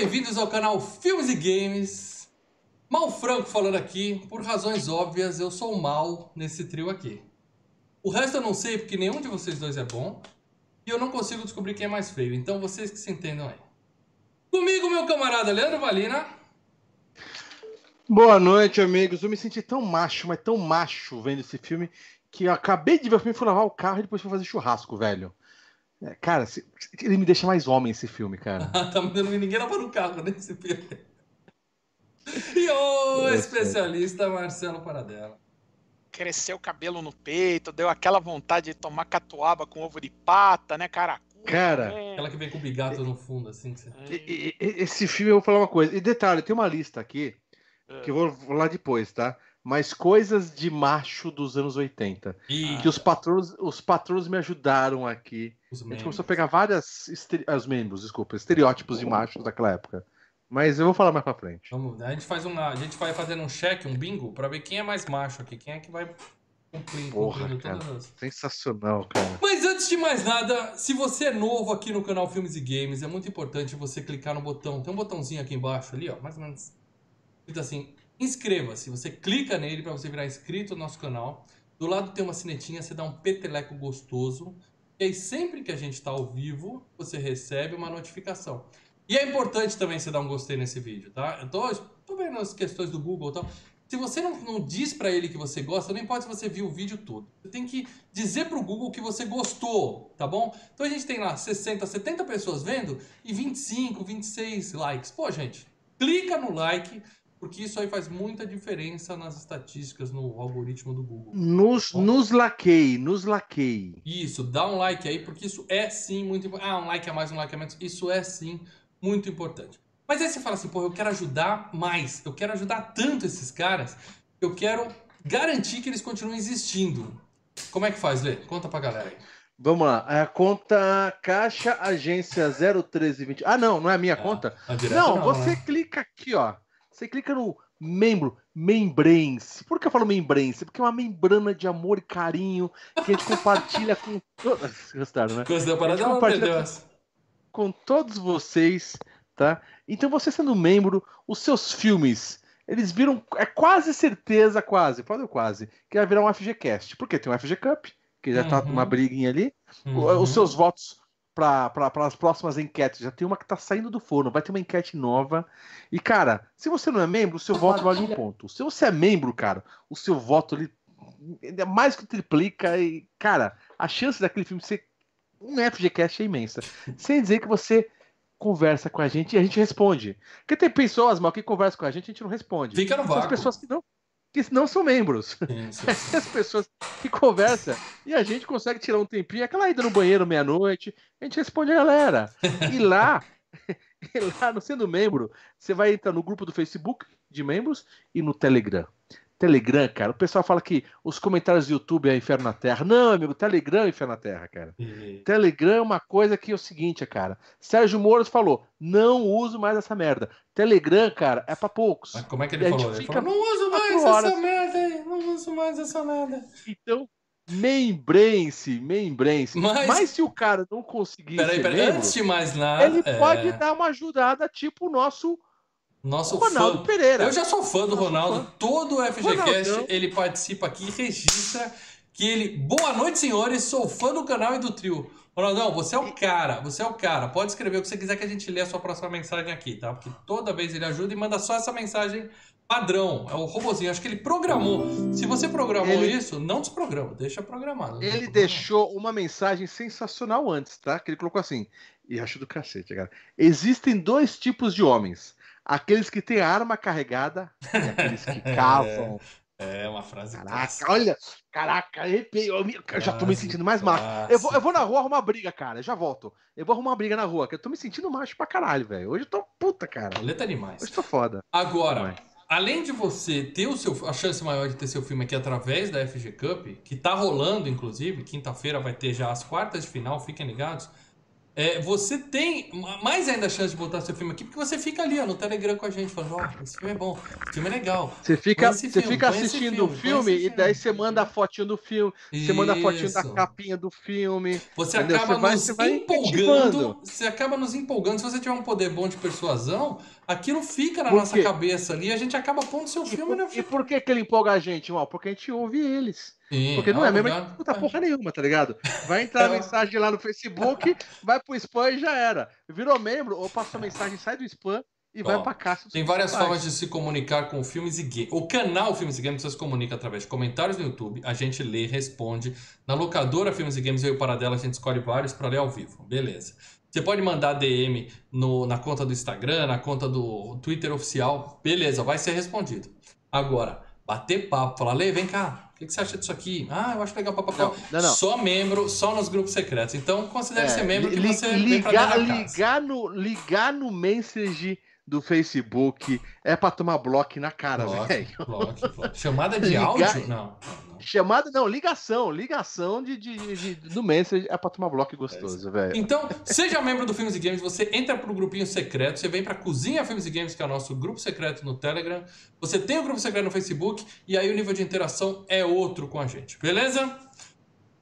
Bem-vindos ao canal Filmes e Games. Mal Franco falando aqui, por razões óbvias, eu sou mal nesse trio aqui. O resto eu não sei porque nenhum de vocês dois é bom e eu não consigo descobrir quem é mais feio, então vocês que se entendam aí. Comigo, meu camarada Leandro Valina. Boa noite, amigos. Eu me senti tão macho, mas tão macho vendo esse filme que eu acabei de ver o filme, fui lavar o carro e depois fui fazer churrasco, velho. É, cara, ele me deixa mais homem esse filme, cara. tá me dando ninguém lava no carro nesse filme. E o especialista Marcelo Paradela. Cresceu o cabelo no peito, deu aquela vontade de tomar catuaba com ovo de pata, né, cara? Cara, é. aquela que vem com o bigato no fundo, assim. Que você... Esse filme eu vou falar uma coisa. E detalhe, tem uma lista aqui é. que eu vou falar depois, tá? mas coisas de macho dos anos 80. E... Que os patrões, os patrões me ajudaram aqui. Os a gente começou a pegar várias. Estere... Ah, os membros, desculpa, estereótipos de machos daquela época. Mas eu vou falar mais pra frente. Vamos, a gente faz uma. A gente vai fazendo um check, um bingo, pra ver quem é mais macho aqui, quem é que vai cumprindo, Porra, cumprindo cara, todas as. Sensacional, cara. Mas antes de mais nada, se você é novo aqui no canal Filmes e Games, é muito importante você clicar no botão. Tem um botãozinho aqui embaixo ali, ó, mais ou menos. Escrito assim, inscreva-se. Você clica nele para você virar inscrito no nosso canal. Do lado tem uma sinetinha, você dá um peteleco gostoso. E aí, sempre que a gente está ao vivo, você recebe uma notificação. E é importante também você dar um gostei nesse vídeo, tá? Eu tô, tô vendo as questões do Google e tal. Se você não, não diz para ele que você gosta, não importa se você viu o vídeo todo. Você tem que dizer pro Google que você gostou, tá bom? Então a gente tem lá 60, 70 pessoas vendo e 25, 26 likes. Pô, gente, clica no like, porque isso aí faz muita diferença nas estatísticas, no algoritmo do Google. Nos, nos laquei, nos laquei. Isso, dá um like aí, porque isso é sim muito importante. Ah, um like a mais, um like a menos. Isso é sim muito importante. Mas aí você fala assim, pô, eu quero ajudar mais. Eu quero ajudar tanto esses caras. Eu quero garantir que eles continuem existindo. Como é que faz, Lê? Conta pra galera aí. Vamos lá. A conta Caixa Agência 01320. Ah, não, não é a minha ah, conta? Não, não, você né? clica aqui, ó. Você clica no membro, membrense. Por que eu falo membrense? Porque é uma membrana de amor e carinho que a gente compartilha com todos. Gostaram, né? Gostou para dar compartilha com, com todos vocês, tá? Então você sendo membro, os seus filmes, eles viram, é quase certeza, quase, pode quase, que vai virar um FGCast. Porque tem um FG Cup, que já tá uhum. tá uma briguinha ali. Uhum. Os seus votos para as próximas enquetes. Já tem uma que está saindo do forno, vai ter uma enquete nova. E, cara, se você não é membro, o seu voto vale um ponto. Se você é membro, cara, o seu voto ele é mais que triplica. E, cara, a chance daquele filme ser um FGCast é imensa. Sem dizer que você conversa com a gente e a gente responde. Porque tem pessoas, mal, que conversam com a gente e a gente não responde. Fica no vácuo. As pessoas que não que não são membros. Sim, As pessoas que conversam e a gente consegue tirar um tempinho, aquela ida no banheiro meia-noite, a gente responde a galera. E lá, e lá, no sendo membro, você vai entrar no grupo do Facebook de membros e no Telegram. Telegram, cara. O pessoal fala que os comentários do YouTube é inferno na Terra. Não, amigo, Telegram é inferno na Terra, cara. Uhum. Telegram é uma coisa que é o seguinte, cara. Sérgio Moro falou: não uso mais essa merda. Telegram, cara, é pra poucos. Mas como é que ele falou? Ele falou? Não uso mais essa merda aí. Não uso mais essa merda. Então, Membrense, membrense. Mas... Mas se o cara não conseguir. Peraí, peraí, antes de mais nada. Ele é... pode dar uma ajudada, tipo o nosso nosso Ronaldo fã. Pereira. Eu já sou fã do Ronaldo. Fã. Todo o FGCast ele participa aqui e registra que ele. Boa noite, senhores. Sou fã do canal e do trio. Ronaldão, você é o cara, você é o cara. Pode escrever o que você quiser que a gente lê a sua próxima mensagem aqui, tá? Porque toda vez ele ajuda e manda só essa mensagem padrão. É o robozinho. Acho que ele programou. Se você programou ele... isso, não desprograma, deixa programado. Ele deixou uma mensagem sensacional antes, tá? Que ele colocou assim. E acho do cacete, cara. Existem dois tipos de homens aqueles que têm arma carregada e aqueles que cavam. É, é uma frase Caraca, clássica. olha, caraca, arrepiei. Eu, eu já tô me sentindo mais macho. Eu vou, eu vou na rua arrumar briga, cara. Já volto. Eu vou arrumar briga na rua, que eu tô me sentindo macho pra caralho, velho. Hoje eu tô puta, cara. Leta demais. Hoje eu tô foda. Agora, além de você ter o seu, a chance maior de ter seu filme aqui através da FG Cup, que tá rolando, inclusive, quinta-feira vai ter já as quartas de final, fiquem ligados. É, você tem mais ainda chance de botar seu filme aqui, porque você fica ali ó, no Telegram com a gente, falando, ó, oh, esse filme é bom, esse filme é legal. Você fica, você filme, fica assistindo o filme, filme e daí você manda a fotinho do filme, Isso. você manda a fotinho da capinha do filme. Você entendeu? acaba você nos vai, empolgando, você acaba nos empolgando. Se você tiver um poder bom de persuasão, aquilo fica na nossa cabeça ali e a gente acaba pondo seu e filme por, E por que, que ele empolga a gente, mal? Porque a gente ouve eles. Sim, Porque não é mesmo lugar... puta porra nenhuma, tá ligado? Vai entrar a mensagem lá no Facebook, vai pro spam e já era. Virou membro, ou passa a mensagem, sai do spam e Bom, vai pra caixa. Tem várias formas de se comunicar com filmes e games. O canal Filmes e Games você se comunica através de comentários no YouTube, a gente lê, responde. Na locadora Filmes e Games, eu e o Paradela, a gente escolhe vários para ler ao vivo. Beleza. Você pode mandar DM no, na conta do Instagram, na conta do Twitter oficial. Beleza, vai ser respondido. Agora, bater papo, falar, Lê, vem cá, o que, você acha disso aqui? Ah, eu acho legal papapá. Não, não, não. Só membro, só nos grupos secretos. Então, considere é, ser membro que li, você ligar, ligar no Ligar no message do Facebook é pra tomar bloco na cara, velho. Chamada de ligar, áudio? Não. Chamada, não, ligação. Ligação de, de, de, do Messenger é pra tomar bloco gostoso, é velho. Então, seja membro do Filmes e Games, você entra pro grupinho secreto, você vem pra Cozinha Filmes e Games, que é o nosso grupo secreto no Telegram. Você tem o grupo secreto no Facebook, e aí o nível de interação é outro com a gente, beleza?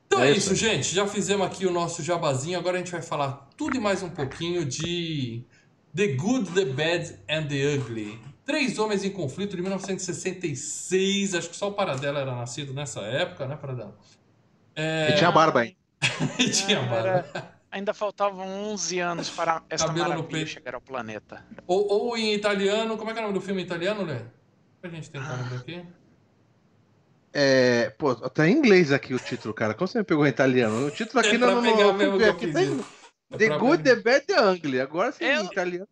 Então é, é isso, gente. Já fizemos aqui o nosso jabazinho. Agora a gente vai falar tudo e mais um pouquinho de The Good, The Bad and The Ugly. Três Homens em Conflito de 1966. Acho que só o Paradela era nascido nessa época, né, Paradela? É... E tinha barba hein? e tinha barba. Era... Ainda faltavam 11 anos para essa Cabelo maravilha chegar ao planeta. Ou, ou, em italiano, como é que é o nome do filme em italiano, Lê? Pra gente tentar ah. lembrar aqui. É, pô, tá em inglês aqui o título, cara. Como você me pegou em italiano? O título aqui é não, não, não, não, aqui tem, é The Good, The Bad, The Ugly. Agora sim, em italiano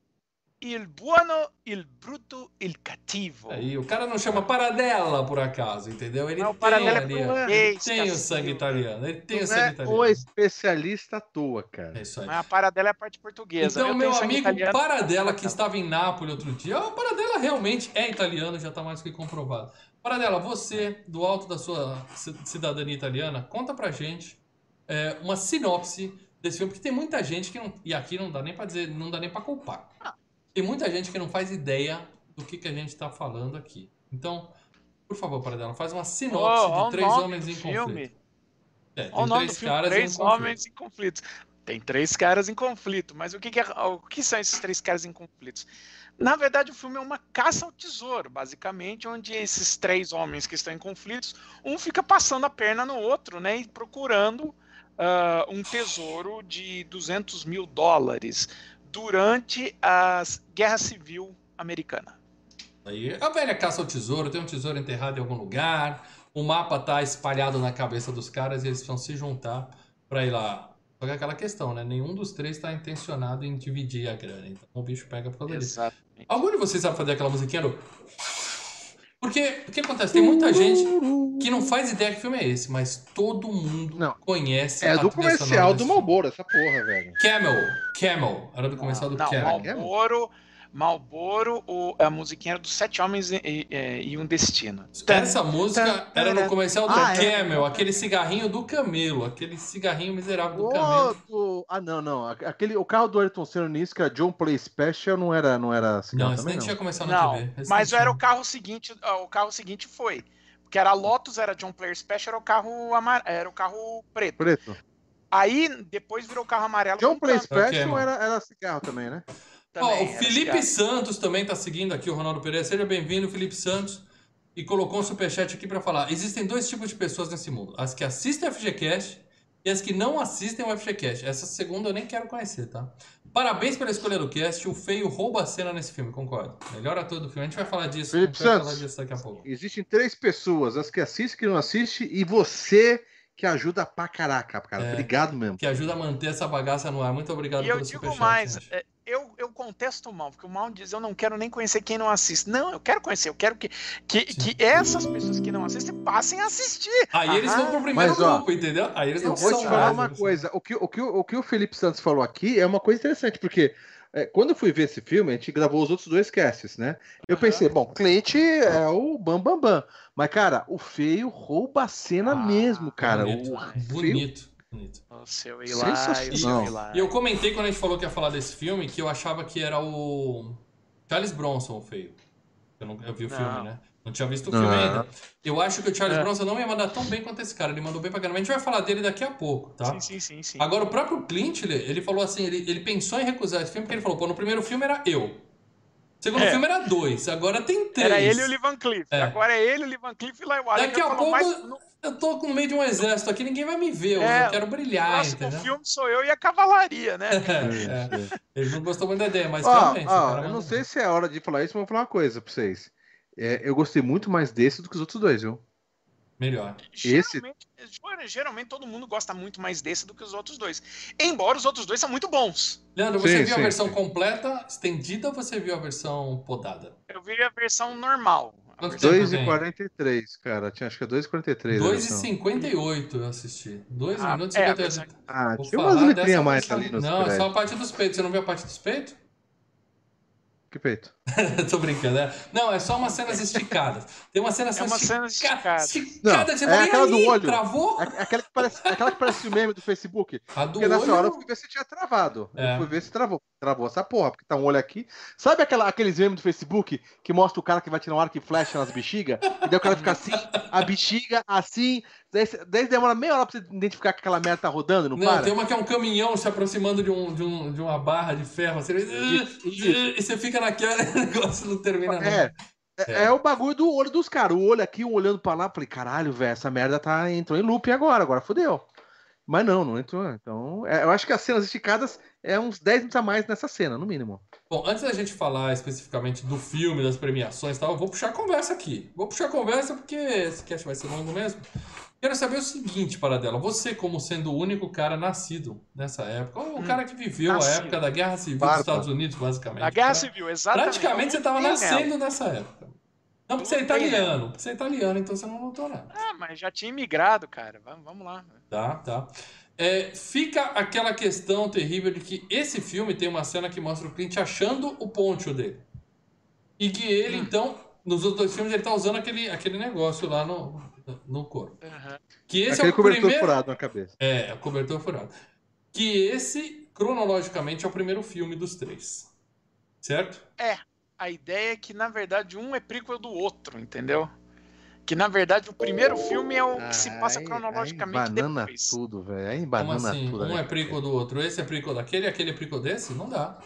il buono, il brutto, il cattivo. Aí, o cara não chama Paradela, por acaso, entendeu? Ele não, tem, é ali, ele tem o sangue italiano. Ele tem não o sangue é italiano. O especialista à toa, cara. É isso aí. Mas a Paradela é a parte portuguesa. Então, meu amigo italiano, Paradela, que estava em Nápoles outro dia, o Paradela realmente é italiano, já está mais que comprovado. Paradela, você, do alto da sua cidadania italiana, conta pra gente é, uma sinopse desse filme, porque tem muita gente que não. E aqui não dá nem pra dizer, não dá nem pra culpar. Ah tem muita gente que não faz ideia do que, que a gente está falando aqui. Então, por favor, Paradela, faz uma sinopse oh, de Três Homens em filme. Conflito. É, tem três caras três em homens em conflito. Tem três caras em conflito, mas o que, que, é, o que são esses três caras em conflitos? Na verdade, o filme é uma caça ao tesouro, basicamente, onde esses três homens que estão em conflitos, um fica passando a perna no outro, né, e procurando uh, um tesouro de 200 mil dólares durante a Guerra Civil Americana. Aí, a velha caça ao tesouro, tem um tesouro enterrado em algum lugar, o mapa tá espalhado na cabeça dos caras e eles vão se juntar para ir lá. Só que é aquela questão, né? Nenhum dos três está intencionado em dividir a grana. Então o bicho pega por causa disso. Algum de vocês sabe fazer aquela musiquinha do. Porque o que acontece? Tem muita gente que não faz ideia que filme é esse, mas todo mundo não. conhece. É do comercial do Malboro, essa porra, velho. Camel, Camel. Era do comercial do não, Camel. Malboro Malboro, o, a musiquinha era dos Sete Homens e, e, e, um Destino. Essa música era no comercial do ah, é? Camel, é. aquele cigarrinho do camelo, aquele cigarrinho miserável do oh, camelo. Do... Ah, não, não. Aquele, o carro do Ayrton Senna nisso, que era John Play Special, não era, não era cigarro não, também, nem não. tinha começado na não, TV. mas era o carro seguinte, o carro seguinte foi. Porque era Lotus, era John Player Special, era o carro amar... era o carro preto. Preto. Aí depois virou carro amarelo. John Player Special era, era cigarro também, né? Também, oh, o Felipe Santos também está seguindo aqui o Ronaldo Pereira. Seja bem-vindo, Felipe Santos. E colocou um superchat aqui para falar. Existem dois tipos de pessoas nesse mundo: as que assistem o FGCast e as que não assistem o FGCast. Essa segunda eu nem quero conhecer, tá? Parabéns pela escolha do cast. O feio rouba a cena nesse filme, concordo. Melhor ator do filme. A gente vai falar disso. Felipe Santos, falar disso daqui a pouco. Existem três pessoas: as que assistem, que não assistem, e você que ajuda pra caraca, cara. É, obrigado mesmo. Que ajuda a manter essa bagaça no ar. Muito obrigado e pelo superchat. eu digo mais, é, eu, eu contesto o mal, porque o mal diz eu não quero nem conhecer quem não assiste. Não, eu quero conhecer, eu quero que, que, que essas pessoas que não assistem passem a assistir. Aí Aham. eles vão pro primeiro Mas, grupo, ó, entendeu? Aí eles eu vou te falar uma coisa. O que, o, que, o que o Felipe Santos falou aqui é uma coisa interessante, porque é, quando eu fui ver esse filme, a gente gravou os outros dois casts, né? Eu pensei, bom, Clint é o Bam Bam Bam. Mas, cara, o feio rouba a cena ah, mesmo, cara. Bonito, o bonito. Bonito. O seu Eli, o seu Eli. E eu comentei quando a gente falou que ia falar desse filme que eu achava que era o Charles Bronson o feio. Eu, não, eu vi o não. filme, né? Não tinha visto o filme não. ainda. Eu acho que o Charles é. Bronson não ia mandar tão bem quanto esse cara. Ele mandou bem pra caramba. A gente vai falar dele daqui a pouco, tá? Sim, sim, sim. sim. Agora, o próprio Clint, ele, ele falou assim, ele, ele pensou em recusar esse filme porque ele falou, pô, no primeiro filme era eu. Segundo é. filme era dois, agora tem três. Era ele e o Lee Van Cleef. É. Agora é ele, o Lee Van Cleef e lá o Daqui a pouco mais... eu tô no meio de um exército aqui, ninguém vai me ver, é, eu quero brilhar, o entendeu? O filme sou eu e a cavalaria, né? É, é. Ele não gostou muito da ideia, mas realmente. eu não sei se é hora de falar isso, mas vou falar uma coisa pra vocês. É, eu gostei muito mais desse do que os outros dois, viu? Melhor. Esse... Geralmente, geralmente todo mundo gosta muito mais desse do que os outros dois. Embora os outros dois são muito bons. Leandro, você sim, viu sim, a versão sim. completa, estendida ou você viu a versão podada? Eu vi a versão normal. 2,43, cara. Tinha, acho que é 2,43. 2,58 eu assisti. 2 ah, minutos e é, 58. Ah, tinha umas letrinhas mais ali Não, só a parte dos peitos. Você não viu a parte dos peitos? Que peito? Tô brincando, né? Não, é só umas cenas esticadas. Tem uma cena, é uma cena esticada. esticada não, é aquela do olho. Travou? É, aquela, que parece, aquela que parece o meme do Facebook. A do porque olho... nessa hora eu fui ver se tinha travado. É. Eu fui ver se travou. Travou essa porra, porque tá um olho aqui. Sabe aquela, aqueles memes do Facebook que mostra o cara que vai tirar um arco e flecha nas bexigas? E daí o cara fica assim, a bexiga assim. Daí, daí demora meia hora pra você identificar que aquela merda tá rodando, não, não para? tem uma que é um caminhão se aproximando de, um, de, um, de uma barra de ferro. Assim, isso, isso. E você fica naquela negócio não termina é. É, é. é, o bagulho do olho dos caras. O olho aqui, um olhando pra lá. Falei, caralho, velho, essa merda tá, entrou em loop agora, agora fodeu. Mas não, não entrou. Então, é, eu acho que as cenas esticadas é uns 10 minutos a mais nessa cena, no mínimo. Bom, antes da gente falar especificamente do filme, das premiações e tal, eu vou puxar a conversa aqui. Vou puxar a conversa porque esse cast vai ser longo mesmo. Quero saber o seguinte, Paradela. Você, como sendo o único cara nascido nessa época, o hum, cara que viveu nascido. a época da Guerra Civil Barba. dos Estados Unidos, basicamente. A Guerra Civil, exatamente. Praticamente você estava nascendo nessa época. Não, porque você é italiano. Porque você é italiano, então você não notou nada. Ah, mas já tinha imigrado, cara. Vamos, vamos lá. Tá, tá. É, fica aquela questão terrível de que esse filme tem uma cena que mostra o Clint achando o poncho dele. E que ele, hum. então, nos outros dois filmes, ele tá usando aquele, aquele negócio lá no, no corpo. Uhum. Que esse Aquele é o cobertor primeiro... furado na cabeça. É, o cobertor furado. Que esse, cronologicamente, é o primeiro filme dos três. Certo? É. A ideia é que, na verdade, um é prequel do outro, entendeu? Que na verdade o primeiro filme é o que se passa cronologicamente aí banana depois. tudo, velho. Aí banana Como assim? tudo. Um é prequel do outro, esse é prequel daquele e aquele é prequel desse? Não dá.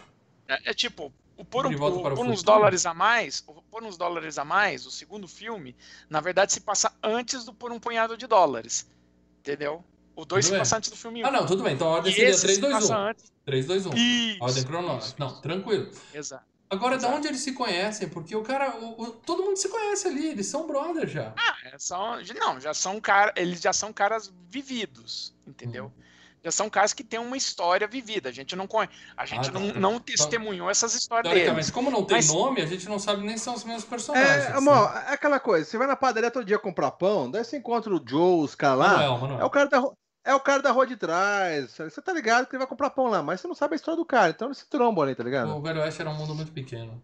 É, é tipo, por, um, por, por uns dólares a mais, por uns dólares a mais, o segundo filme, na verdade, se passa antes do por um punhado de dólares. Entendeu? O 2 se passa antes do filme 1. Ah, não, tudo bem. Então a ordem e seria 3, 2, 1. Antes... 3, 2, 1. Isso, ordem cronológica. Não, tranquilo. Exato. Agora, Exato. de onde eles se conhecem? Porque o cara. O, o, todo mundo se conhece ali, eles são brothers já. Ah, é, são. Não, já são caras. Eles já são caras vividos, entendeu? Hum já são casos que têm uma história vivida. A gente não conhece, a gente ah, não, tá. não testemunhou essas histórias deles. como não tem Mas... nome, a gente não sabe nem se são os mesmos personagens. É, amor, é aquela coisa, você vai na padaria todo dia comprar pão, daí você encontra o Joe, os caras lá. Manuel, Manuel. É o cara da é o cara da rua de trás. Você tá ligado que ele vai comprar pão lá, mas você não sabe a história do cara, então eles se trombam ali, tá ligado? O Velho Oeste era um mundo muito pequeno.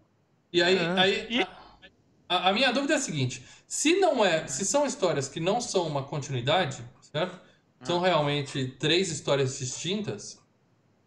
E aí, é. aí e... a, a, minha dúvida é a seguinte: se não é, se são histórias que não são uma continuidade, certo? São realmente três histórias distintas.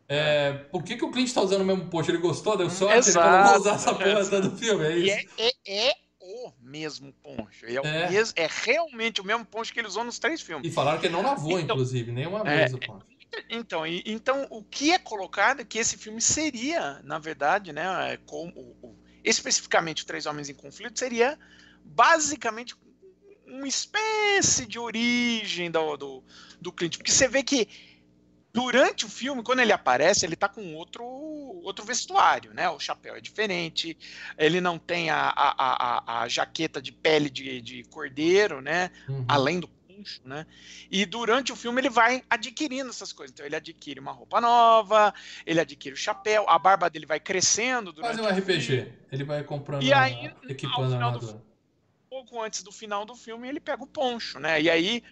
É, por que, que o Clint tá usando o mesmo post? Ele gostou, deu sorte, Exato. ele falou, vou usar essa porra do filme, é isso? É, é, é, o mesmo poncho. É, é. Mesmo, é, realmente o mesmo poncho que ele usou nos três filmes. E falaram que ele não lavou, então, inclusive, nenhuma é, vez o poncho. Então, e, então, o que é colocado é que esse filme seria, na verdade, né, é, como, o, especificamente Três Homens em Conflito, seria basicamente uma espécie de origem do, do, do Clint. Porque você vê que durante o filme, quando ele aparece, ele tá com outro, outro vestuário, né? O chapéu é diferente, ele não tem a, a, a, a jaqueta de pele de, de cordeiro, né? Uhum. Além do puncho, né? E durante o filme ele vai adquirindo essas coisas. Então ele adquire uma roupa nova, ele adquire o chapéu, a barba dele vai crescendo durante Fazer um RPG. Ele vai comprando, e aí, equipando a armadura pouco antes do final do filme, ele pega o poncho, né? E aí,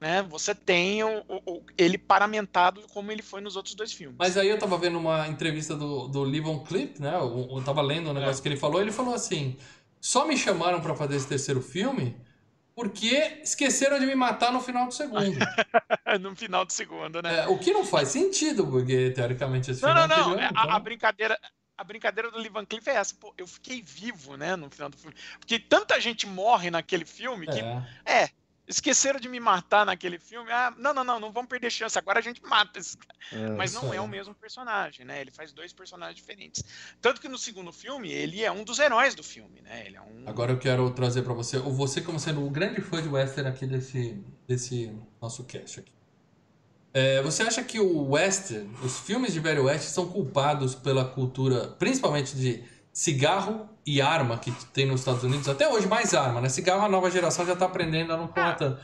né, você tem o, o, ele paramentado como ele foi nos outros dois filmes. Mas aí eu tava vendo uma entrevista do, do Livon Clip, né? Eu, eu tava lendo o um negócio é. que ele falou, ele falou assim: só me chamaram para fazer esse terceiro filme porque esqueceram de me matar no final do segundo. no final do segundo, né? É, o que não faz sentido, porque teoricamente esse Não, não, não. Anterior, é, então... a, a, brincadeira. A brincadeira do Lee Van Cleef é essa, pô, eu fiquei vivo, né, no final do filme. Porque tanta gente morre naquele filme que. É, é esqueceram de me matar naquele filme. Ah, não, não, não, não vamos perder chance. Agora a gente mata esse cara. É, Mas não é. é o mesmo personagem, né? Ele faz dois personagens diferentes. Tanto que no segundo filme, ele é um dos heróis do filme, né? Ele é um... Agora eu quero trazer para você, você como sendo o grande fã de western aqui desse, desse nosso cast aqui. É, você acha que o western, os filmes de velho oeste são culpados pela cultura, principalmente de cigarro e arma que tem nos Estados Unidos, até hoje mais arma, né? Cigarro a nova geração já tá aprendendo a não fumar tanto.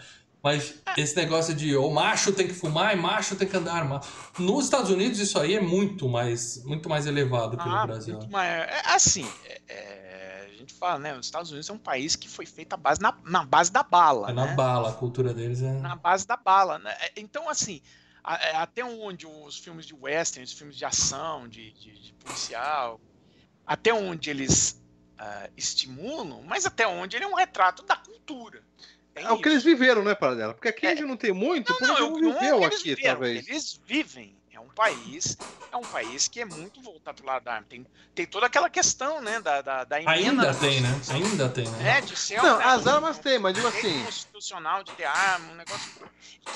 Mas esse negócio de o macho tem que fumar e macho tem que andar armado. Nos Estados Unidos isso aí é muito mais, muito mais elevado que ah, no Brasil. Mais, é, assim, é, é, a gente fala, né? Os Estados Unidos é um país que foi feito a base na, na base da bala. É né? na bala, a cultura deles é. Na base da bala, né? É, então, assim, é, até onde os filmes de western, os filmes de ação, de, de, de policial, até onde eles uh, estimulam, mas até onde ele é um retrato da cultura. É o que eles viveram, né, Paradela? Porque aqui é. a gente não tem muito, não, porque não, não viveu aqui, viveram, talvez. Eles vivem. É um país, é um país que é muito voltado para o lado da arma. Tem, tem toda aquela questão, né, da, da, da Ainda tem, né? Ainda tem, né? É, de ser não, um, as armas tem, mas digo assim... constitucional de ter arma, um negócio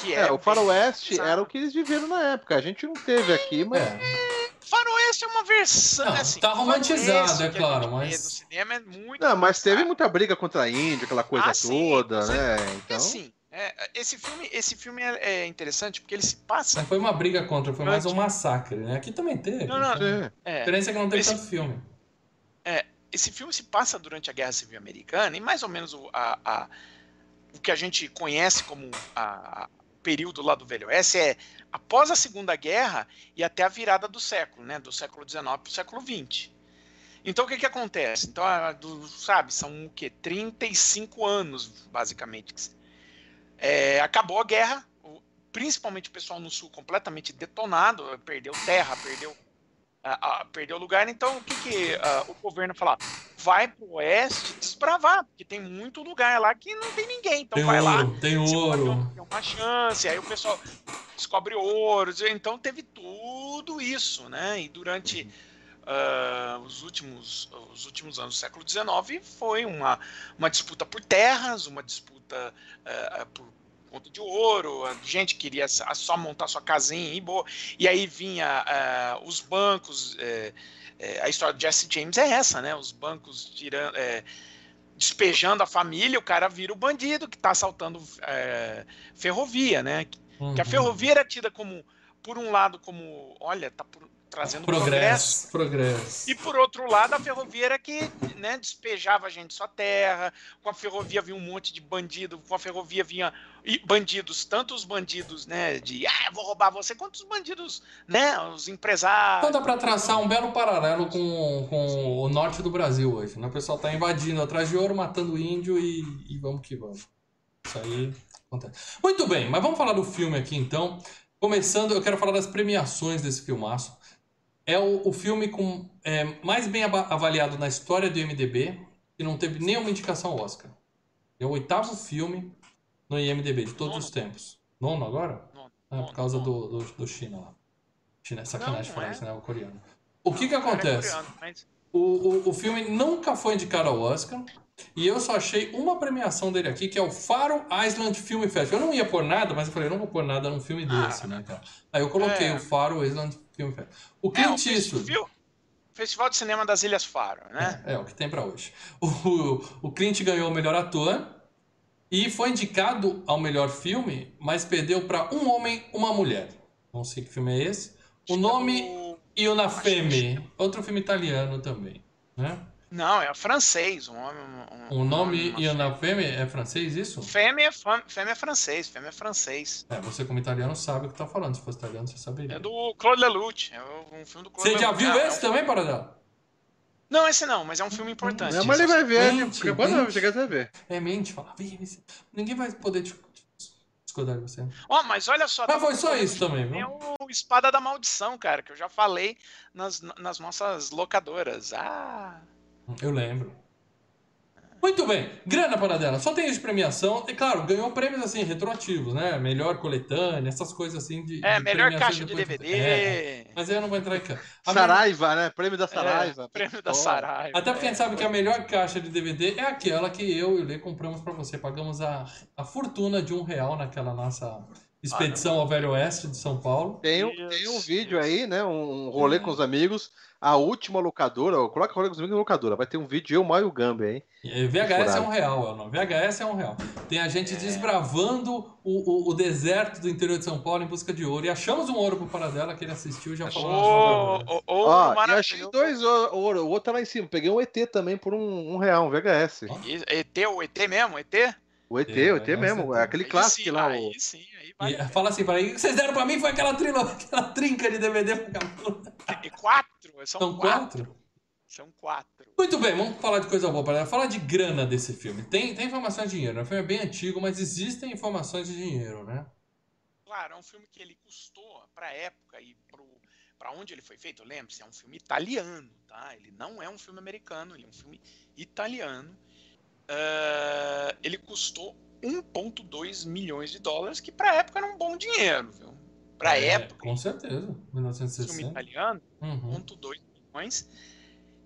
que é... é o faroeste era o que eles viveram na época. A gente não teve aqui, mas... É. Faroeste é uma versão. Não, assim, tá romantizado, é claro, mas. No cinema é muito. Não, mas teve muita briga contra a Índia, aquela coisa ah, toda, sim, né? Então. Assim, é, esse filme, esse filme é, é, interessante porque ele se passa. Não foi uma briga contra, foi mais um massacre, né? Aqui também teve. Não, não, então, é. A diferença é que não teve esse, tanto filme. É, esse filme se passa durante a Guerra Civil Americana e mais ou menos o, a, a o que a gente conhece como a período lá do Velho Oeste é após a Segunda Guerra e até a virada do século, né, do século XIX para o século XX. Então o que, que acontece? Então, sabe, são o quê? 35 anos, basicamente. É, acabou a guerra, principalmente o pessoal no sul completamente detonado, perdeu terra, perdeu uh, perdeu lugar. Então, o que, que o governo fala? Vai para o oeste desbravar, porque tem muito lugar lá que não tem ninguém. Então, tem vai ouro, lá. Tem ouro. Tem uma chance. Aí o pessoal descobre ouro. Então, teve tudo isso, né? E durante. Uh, os, últimos, os últimos anos do século XIX foi uma, uma disputa por terras, uma disputa uh, por conta de ouro, a gente queria só montar sua casinha e boa. E aí vinha uh, os bancos. Uh, uh, a história do Jesse James é essa, né? Os bancos tirando. despejando a família, o cara vira o bandido que está assaltando ferrovia, né? Uhum. Que a uhum. ferrovia era tida como, por um lado, como, olha, tá por, trazendo progresso, progresso, progresso. E por outro lado, a ferrovia era que né, despejava a gente sua terra. Com a ferrovia vinha um monte de bandido. Com a ferrovia vinha bandidos, tanto os bandidos, né, de ah, vou roubar você, quanto os bandidos, né, os empresários. Então dá para traçar um belo paralelo com, com o norte do Brasil hoje, né? O pessoal tá invadindo atrás de ouro, matando índio e, e vamos que vamos. Isso aí acontece. Muito bem, mas vamos falar do filme aqui então. Começando, eu quero falar das premiações desse filmaço é o, o filme com é, mais bem avaliado na história do IMDB e não teve nenhuma indicação ao Oscar. É o oitavo filme no IMDB de todos Nono. os tempos. Nono agora? Nono. Ah, por causa do, do, do, China lá. China, sacanagem falar é. isso, né? O coreano. O que que é acontece? É coreano, mas... o, o, o filme nunca foi indicado ao Oscar. E eu só achei uma premiação dele aqui, que é o Faro Island Film Festival. Eu não ia pôr nada, mas eu falei, eu não vou pôr nada num filme ah, desse, né, cara? Aí eu coloquei é. o Faro Island Film Festival. O Clint é, Eastwood... Festival de Cinema das Ilhas Faro, né? É, é o que tem para hoje. O, o Clint ganhou o melhor ator e foi indicado ao melhor filme, mas perdeu para Um Homem, Uma Mulher. Não sei que filme é esse. O nome e o Na Femme, outro filme italiano também, né? Não, é francês. Um, um, o nome e a fêmea é francês, isso? Fêmea, fêmea é francês, fêmea é francês. É, você como italiano sabe o que tá falando. Se fosse italiano, você saberia. É do Claude Lelouch. É um filme do Claude Você já viu esse é um... também, Paradão? Não, esse não, mas é um filme importante. Não, mas ele vai ver, mente, porque quando mente. chegar, você ver. É, mente, fala, ninguém vai poder discordar de você. Ó, oh, mas olha só. Mas foi só isso também, viu? É o Espada da Maldição, cara, que eu já falei nas, nas nossas locadoras. Ah... Eu lembro. Muito bem, grana para dela. Só tem isso de premiação. E claro, ganhou prêmios assim, retroativos, né? Melhor coletânea, essas coisas assim de. É, de melhor caixa de DVD. De... É, mas eu não vou entrar em. A Saraiva, né? Prêmio da é, Saraiva. É, prêmio da Saraiva. Até porque a gente sabe que a melhor caixa de DVD é aquela que eu e o Lê compramos para você. Pagamos a, a fortuna de um real naquela nossa expedição ao Velho Oeste de São Paulo. Tem um, tem um vídeo aí, né? Um rolê com os amigos a última locadora, coloca Rolê com os amigos na locadora, vai ter um vídeo eu, Maio e o Gambi, hein? VHS é um real, é o nome. VHS é um real. Tem a gente é. desbravando o, o, o, deserto do interior de São Paulo em busca de ouro. E achamos um ouro pro Paradela que ele assistiu e já falou. Oh, oh, oh, Ó, e achei dois ouro. O outro tá lá em cima. Peguei um ET também por um, um real, um VHS. ET, o ET mesmo? ET? O ET, é, o ET mesmo, é aquele clássico sim, lá. Aí, o... sim, aí vai. E, fala assim, para aí, o que vocês deram pra mim foi aquela, trilo, aquela trinca de DVD. E quatro? São, São quatro. quatro. São quatro. Muito bem, vamos falar de coisa boa. Para falar de grana desse filme. Tem, tem informação de dinheiro. Né? O filme é bem antigo, mas existem informações de dinheiro, né? Claro, é um filme que ele custou para a época e para onde ele foi feito. Lembre-se, é um filme italiano, tá? Ele não é um filme americano, ele é um filme italiano. Uh, ele custou 1,2 milhões de dólares, que para a época era um bom dinheiro, viu? Para é, época. Com certeza, 1960. Filme italiano, uhum. 1,2 milhões.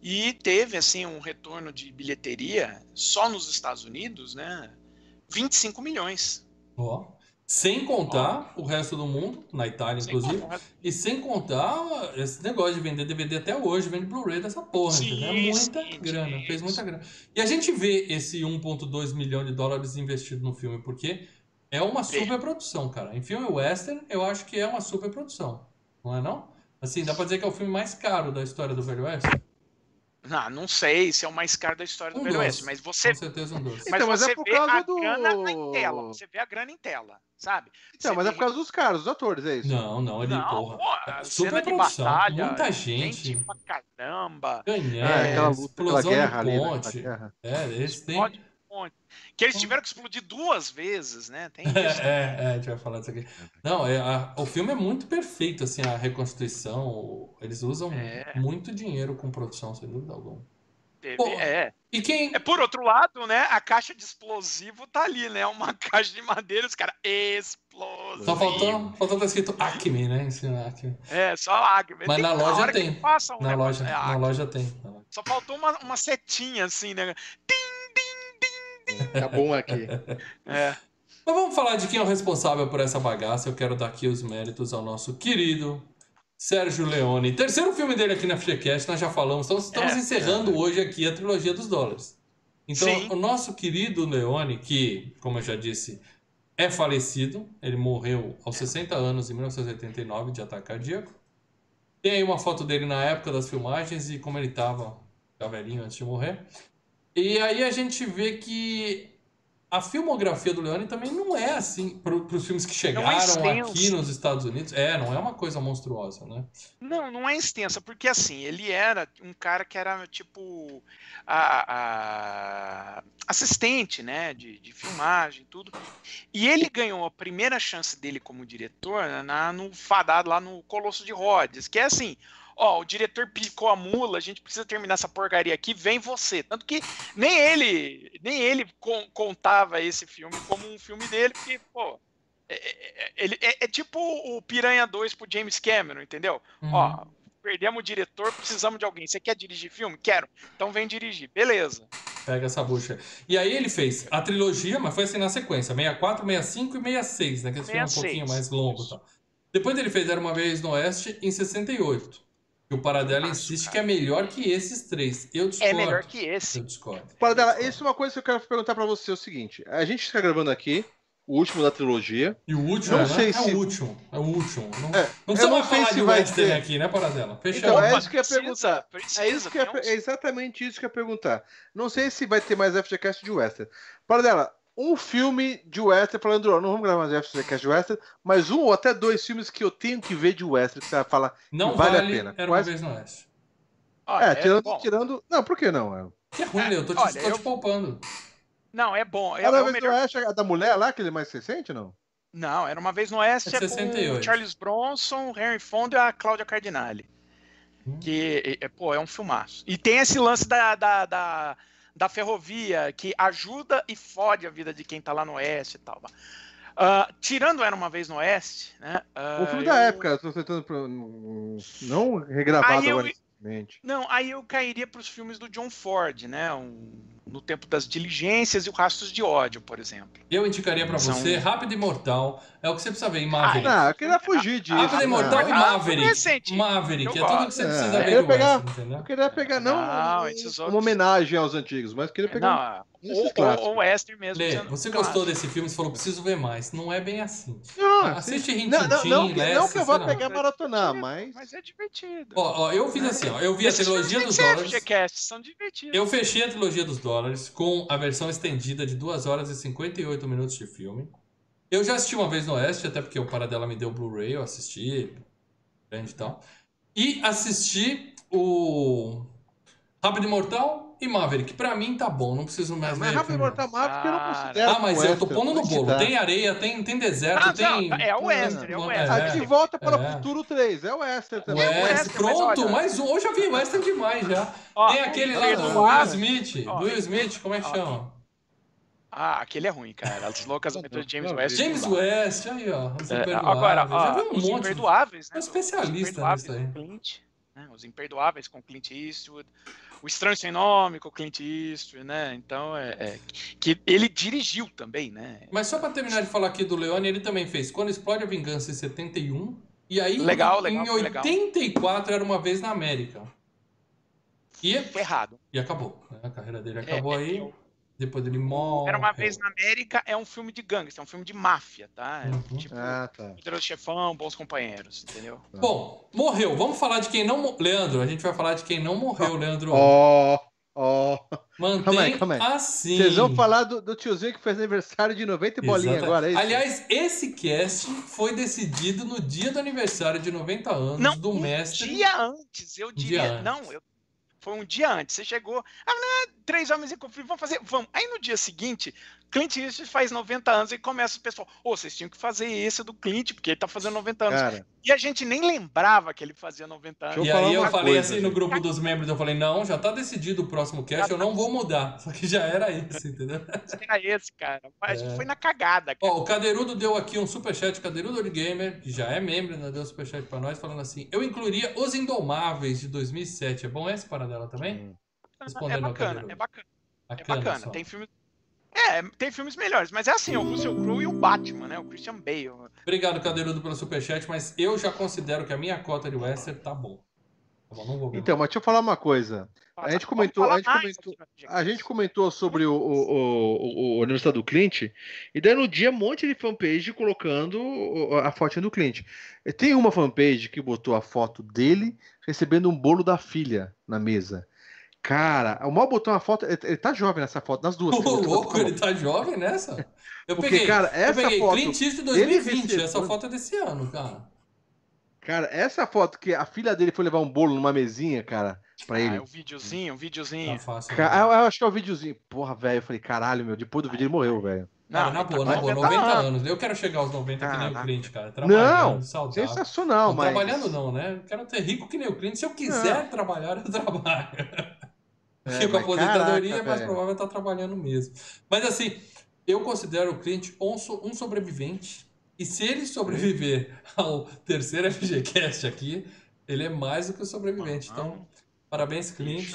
E teve assim um retorno de bilheteria só nos Estados Unidos, né? 25 milhões. Oh. Sem contar o resto do mundo, na Itália sem inclusive, contar. e sem contar esse negócio de vender DVD até hoje, vende Blu-ray dessa porra, sim, entendeu? É muita sim, grana, sim. fez muita grana. E a gente vê esse 1.2 milhão de dólares investido no filme, porque é uma super produção, cara. Em filme western, eu acho que é uma super produção, não é não? Assim, dá pra dizer que é o filme mais caro da história do Velho Oeste? Não, não sei se é o mais caro da história um do Velho Oeste, mas você. Com certeza um doce. Mas, então, mas é por causa do. grana em tela. Você vê a grana em tela, sabe? Então, você mas vê... é por causa dos caras, dos atores, é isso? Não, não, ele, não, porra. super produção, batalha, muita gente. Gente pra caramba. Ganhar, é, aquela luta, explosão guerra ali, né? É, eles têm. Que eles tiveram que explodir duas vezes, né? Tem isso. é, é, a gente vai falar disso aqui. Não, é, a, o filme é muito perfeito, assim, a reconstituição. Eles usam é. muito dinheiro com produção, sem dúvida alguma. Teve, Pô, é. E quem... É, por outro lado, né, a caixa de explosivo tá ali, né? Uma caixa de madeira, os caras, explosivo. Só faltou, faltou tá escrito Acme, né? Em cima, Acme. É, só Acme. Mas tem na loja tem. Um na, loja, é, na loja tem. Só faltou uma, uma setinha, assim, né? Tim! Tá bom aqui. É. Mas vamos falar de quem é o responsável por essa bagaça. Eu quero dar aqui os méritos ao nosso querido Sérgio Leone. Terceiro filme dele aqui na FGCast, nós já falamos. Então, estamos é, encerrando é. hoje aqui a trilogia dos dólares. Então, Sim. o nosso querido Leone, que, como eu já disse, é falecido, ele morreu aos 60 anos em 1989 de ataque cardíaco. Tem aí uma foto dele na época das filmagens e como ele estava, velhinho antes de morrer. E aí a gente vê que a filmografia do Leone também não é assim para os filmes que é chegaram é aqui nos Estados Unidos. É, não é uma coisa monstruosa, né? Não, não é extensa, porque assim, ele era um cara que era tipo a, a assistente, né, de, de filmagem tudo. E ele ganhou a primeira chance dele como diretor na, no fadado lá no Colosso de Rhodes, que é assim, ó, o diretor picou a mula, a gente precisa terminar essa porcaria aqui, vem você. Tanto que nem ele, nem ele contava esse filme como um filme dele, porque, pô, é, é, é ele, é, é tipo o Piranha 2 pro James Cameron, entendeu? Uhum. Ó, perdemos o diretor, precisamos de alguém. Você quer dirigir filme? Quero. Então vem dirigir. Beleza. Pega essa bucha. E aí ele fez a trilogia, mas foi assim na sequência: 64, 65 e 66, né? Que esse filme é um pouquinho mais longo. Tá? Depois ele fez Era uma Vez no Oeste em 68. Que o Paradela insiste cara. que é melhor que esses três. Eu discordo. É melhor que esse. Eu discordo. Paradela, isso é uma coisa que eu quero perguntar para você: é o seguinte. A gente está gravando aqui o último da trilogia. E o último, não né? sei é se... o último. É o último. Não, é, não precisa mais falar de western ter... aqui, né, Paradela? Fechou. Então, é isso que eu ia perguntar. Precisa, é, isso que é, é exatamente isso que eu ia perguntar. Não sei se vai ter mais FGCast de western. Paradela, um filme de western, falando, não vamos gravar mais FGCast de western, mas um ou até dois filmes que eu tenho que ver de western, que você fala não vale, vale a pena. Era uma vez no Oeste. Ah, é, é, tirando, tirando. Não, por que não? Que é ruim, eu tô te, Olha, tô eu... te poupando. Não, é bom. Era uma vez melhor... no Oeste, a da mulher lá, aquele mais recente, não? Não, era uma vez no Oeste, é, é com Charles Bronson, Henry Fonda e a Cláudia Cardinale. Hum. Que, é, pô, é um filmaço. E tem esse lance da, da, da da ferrovia que ajuda e fode a vida de quem tá lá no oeste e tal. Uh, tirando Era Uma Vez no Oeste, né? Uh, o filme eu... da época, tô tentando. Não regravado agora. Não, aí eu cairia para os filmes do John Ford, né? Um, no tempo das diligências e o Rastros de ódio, por exemplo. Eu indicaria para São... você Rápido e Mortal. É o que você precisa ver em Maverick. Ah, não, eu queria fugir disso. Rápido e Mortal e Maverick. Recente, Maverick, é tudo que você é, precisa ver. Eu, pegar, eu queria pegar, não, não um, uma homenagem aos antigos, mas queria pegar. Não, ou, o western mesmo. Lê, você gostou desse filme, você falou, preciso ver mais. Não é bem assim. Não, Assiste Rintintim, não, não, não, Lessa, não que eu vá pegar maratonar, mas... Mas é divertido. Ó, ó, eu fiz assim, ó, eu vi Esses a trilogia dos dólares. FGCast, são divertidos. Eu fechei a trilogia dos dólares com a versão estendida de 2 horas e 58 minutos de filme. Eu já assisti uma vez no Oeste, até porque o Paradela me deu Blu-ray, eu assisti, grande e tal. E assisti o Rápido Imortal e Maverick, pra mim tá bom, não preciso mais Mas Rápido Mortal Maverick eu não considero. Ah, mas eu tô pondo no bolo. Tem areia, tem, tem deserto, ah, tem. Não, é o Western, é o Western. É, de volta para o é. futuro 3, é o Western também. Western, pronto, mais um. Hoje eu vi Western demais já. Ó, tem aquele lá do Will Smith. Do Will Smith, como é que chama? Ah, aquele é ruim, cara. As loucas aventuras de James West. James West, aí, ó. Os é, agora, ó, um os monte. Imperdoáveis, né? É especialista nisso aí. Clint, né? Os Imperdoáveis com Clint Eastwood. O Estranho Sem Nome, com o Clint Eastwood, né? Então, é, é, que ele dirigiu também, né? Mas só para terminar de falar aqui do Leone, ele também fez Quando Explode a Vingança em 71. E aí, legal, em, legal, em 84, legal. era uma vez na América. E, Errado. E acabou. Né? A carreira dele acabou é, aí. Eu depois ele morre. Era uma vez na América é um filme de gangster, é um filme de máfia, tá? É uhum. Tipo, ah, tá. Poderoso Chefão, Bons Companheiros, entendeu? Tá. Bom, morreu. Vamos falar de quem não. Leandro, a gente vai falar de quem não morreu, Leandro. Ó, ó. Mantém calma aí, calma aí. assim. Vocês vão falar do, do, tiozinho que fez aniversário de 90 e bolinha agora, é isso? Aliás, esse cast foi decidido no dia do aniversário de 90 anos não, do um mestre. dia antes, eu diria. Dia não, eu foi um dia antes. Você chegou, ah, três homens em conflito, vamos fazer, vamos. Aí no dia seguinte, Clint Eastwood faz 90 anos e começa o pessoal, ô, oh, vocês tinham que fazer esse do Clint, porque ele tá fazendo 90 anos. Cara, e a gente nem lembrava que ele fazia 90 anos. E aí eu falei coisa, assim no grupo dos membros, eu falei, não, já tá decidido o próximo cast, eu não vou mudar. Só que já era esse, entendeu? Era esse, cara. A gente é. foi na cagada, cara. Ó, o Cadeirudo deu aqui um superchat, Cadeirudo de Gamer, que já é membro, né, deu um superchat pra nós, falando assim, eu incluiria Os Indomáveis de 2007. É bom essa para dela também? Respondendo é bacana, é bacana. Bacana, é bacana. Tem filme é, tem filmes melhores, mas é assim, o Russell Crowe e o Batman, né? O Christian Bale. Obrigado, Cadeirudo, pelo superchat, mas eu já considero que a minha cota de Western tá bom. Tá bom então, mas deixa eu falar uma coisa. A gente comentou, a gente comentou, a gente comentou sobre o, o, o, o Universidade do Clint, e daí no dia um monte de fanpage colocando a foto do Clint. Tem uma fanpage que botou a foto dele recebendo um bolo da filha na mesa. Cara, o mal botou uma foto. Ele tá jovem nessa foto, nas duas. Ô, louco, ele tá jovem nessa? Eu Porque, peguei, cara, essa eu peguei foto. Clint Eastwood 2020, essa foto é desse ano, cara. Cara, essa foto que a filha dele foi levar um bolo numa mesinha, cara, pra ah, ele. É um videozinho, um videozinho. Tá fácil, cara, eu, eu, acho que é o um videozinho. Porra, velho, eu falei, caralho, meu, depois do vídeo ele morreu, velho. Não, na boa, na boa, 90 anos. Eu quero chegar aos 90 que nem o Clint, cara. Trabalhando, não, saudável. sensacional, não, mas... Trabalhando não, né? Eu quero ter rico que nem o Clint. Se eu quiser não. trabalhar, eu trabalho. É, com a aposentadoria caraca, é mais provável estar trabalhando mesmo. Mas assim, eu considero o Clint um, sobrevivente. E se ele sobreviver ao terceiro FGCast aqui, ele é mais do que o sobrevivente. Então, parabéns, Clint.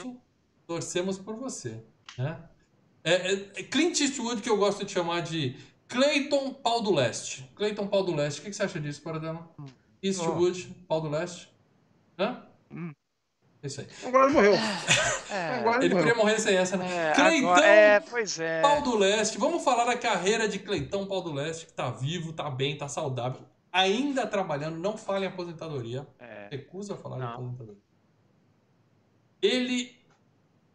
Torcemos por você. Né? É, é, é Clint Eastwood, que eu gosto de chamar de Clayton Pau do Leste. Clayton Pau do Leste. O que, você acha disso, Paradela? Hum. Eastwood, oh. Pau do Leste? Hã? Hum. É isso aí. Agora ele morreu. É, agora ele, ele poderia morrer sem essa, né? É, Cleitão é, pois é. Pau do Leste. Vamos falar da carreira de Cleitão Pau do Leste, que tá vivo, tá bem, tá saudável. Ainda trabalhando, não fala em aposentadoria. É. Recusa falar não. em aposentadoria. Ele.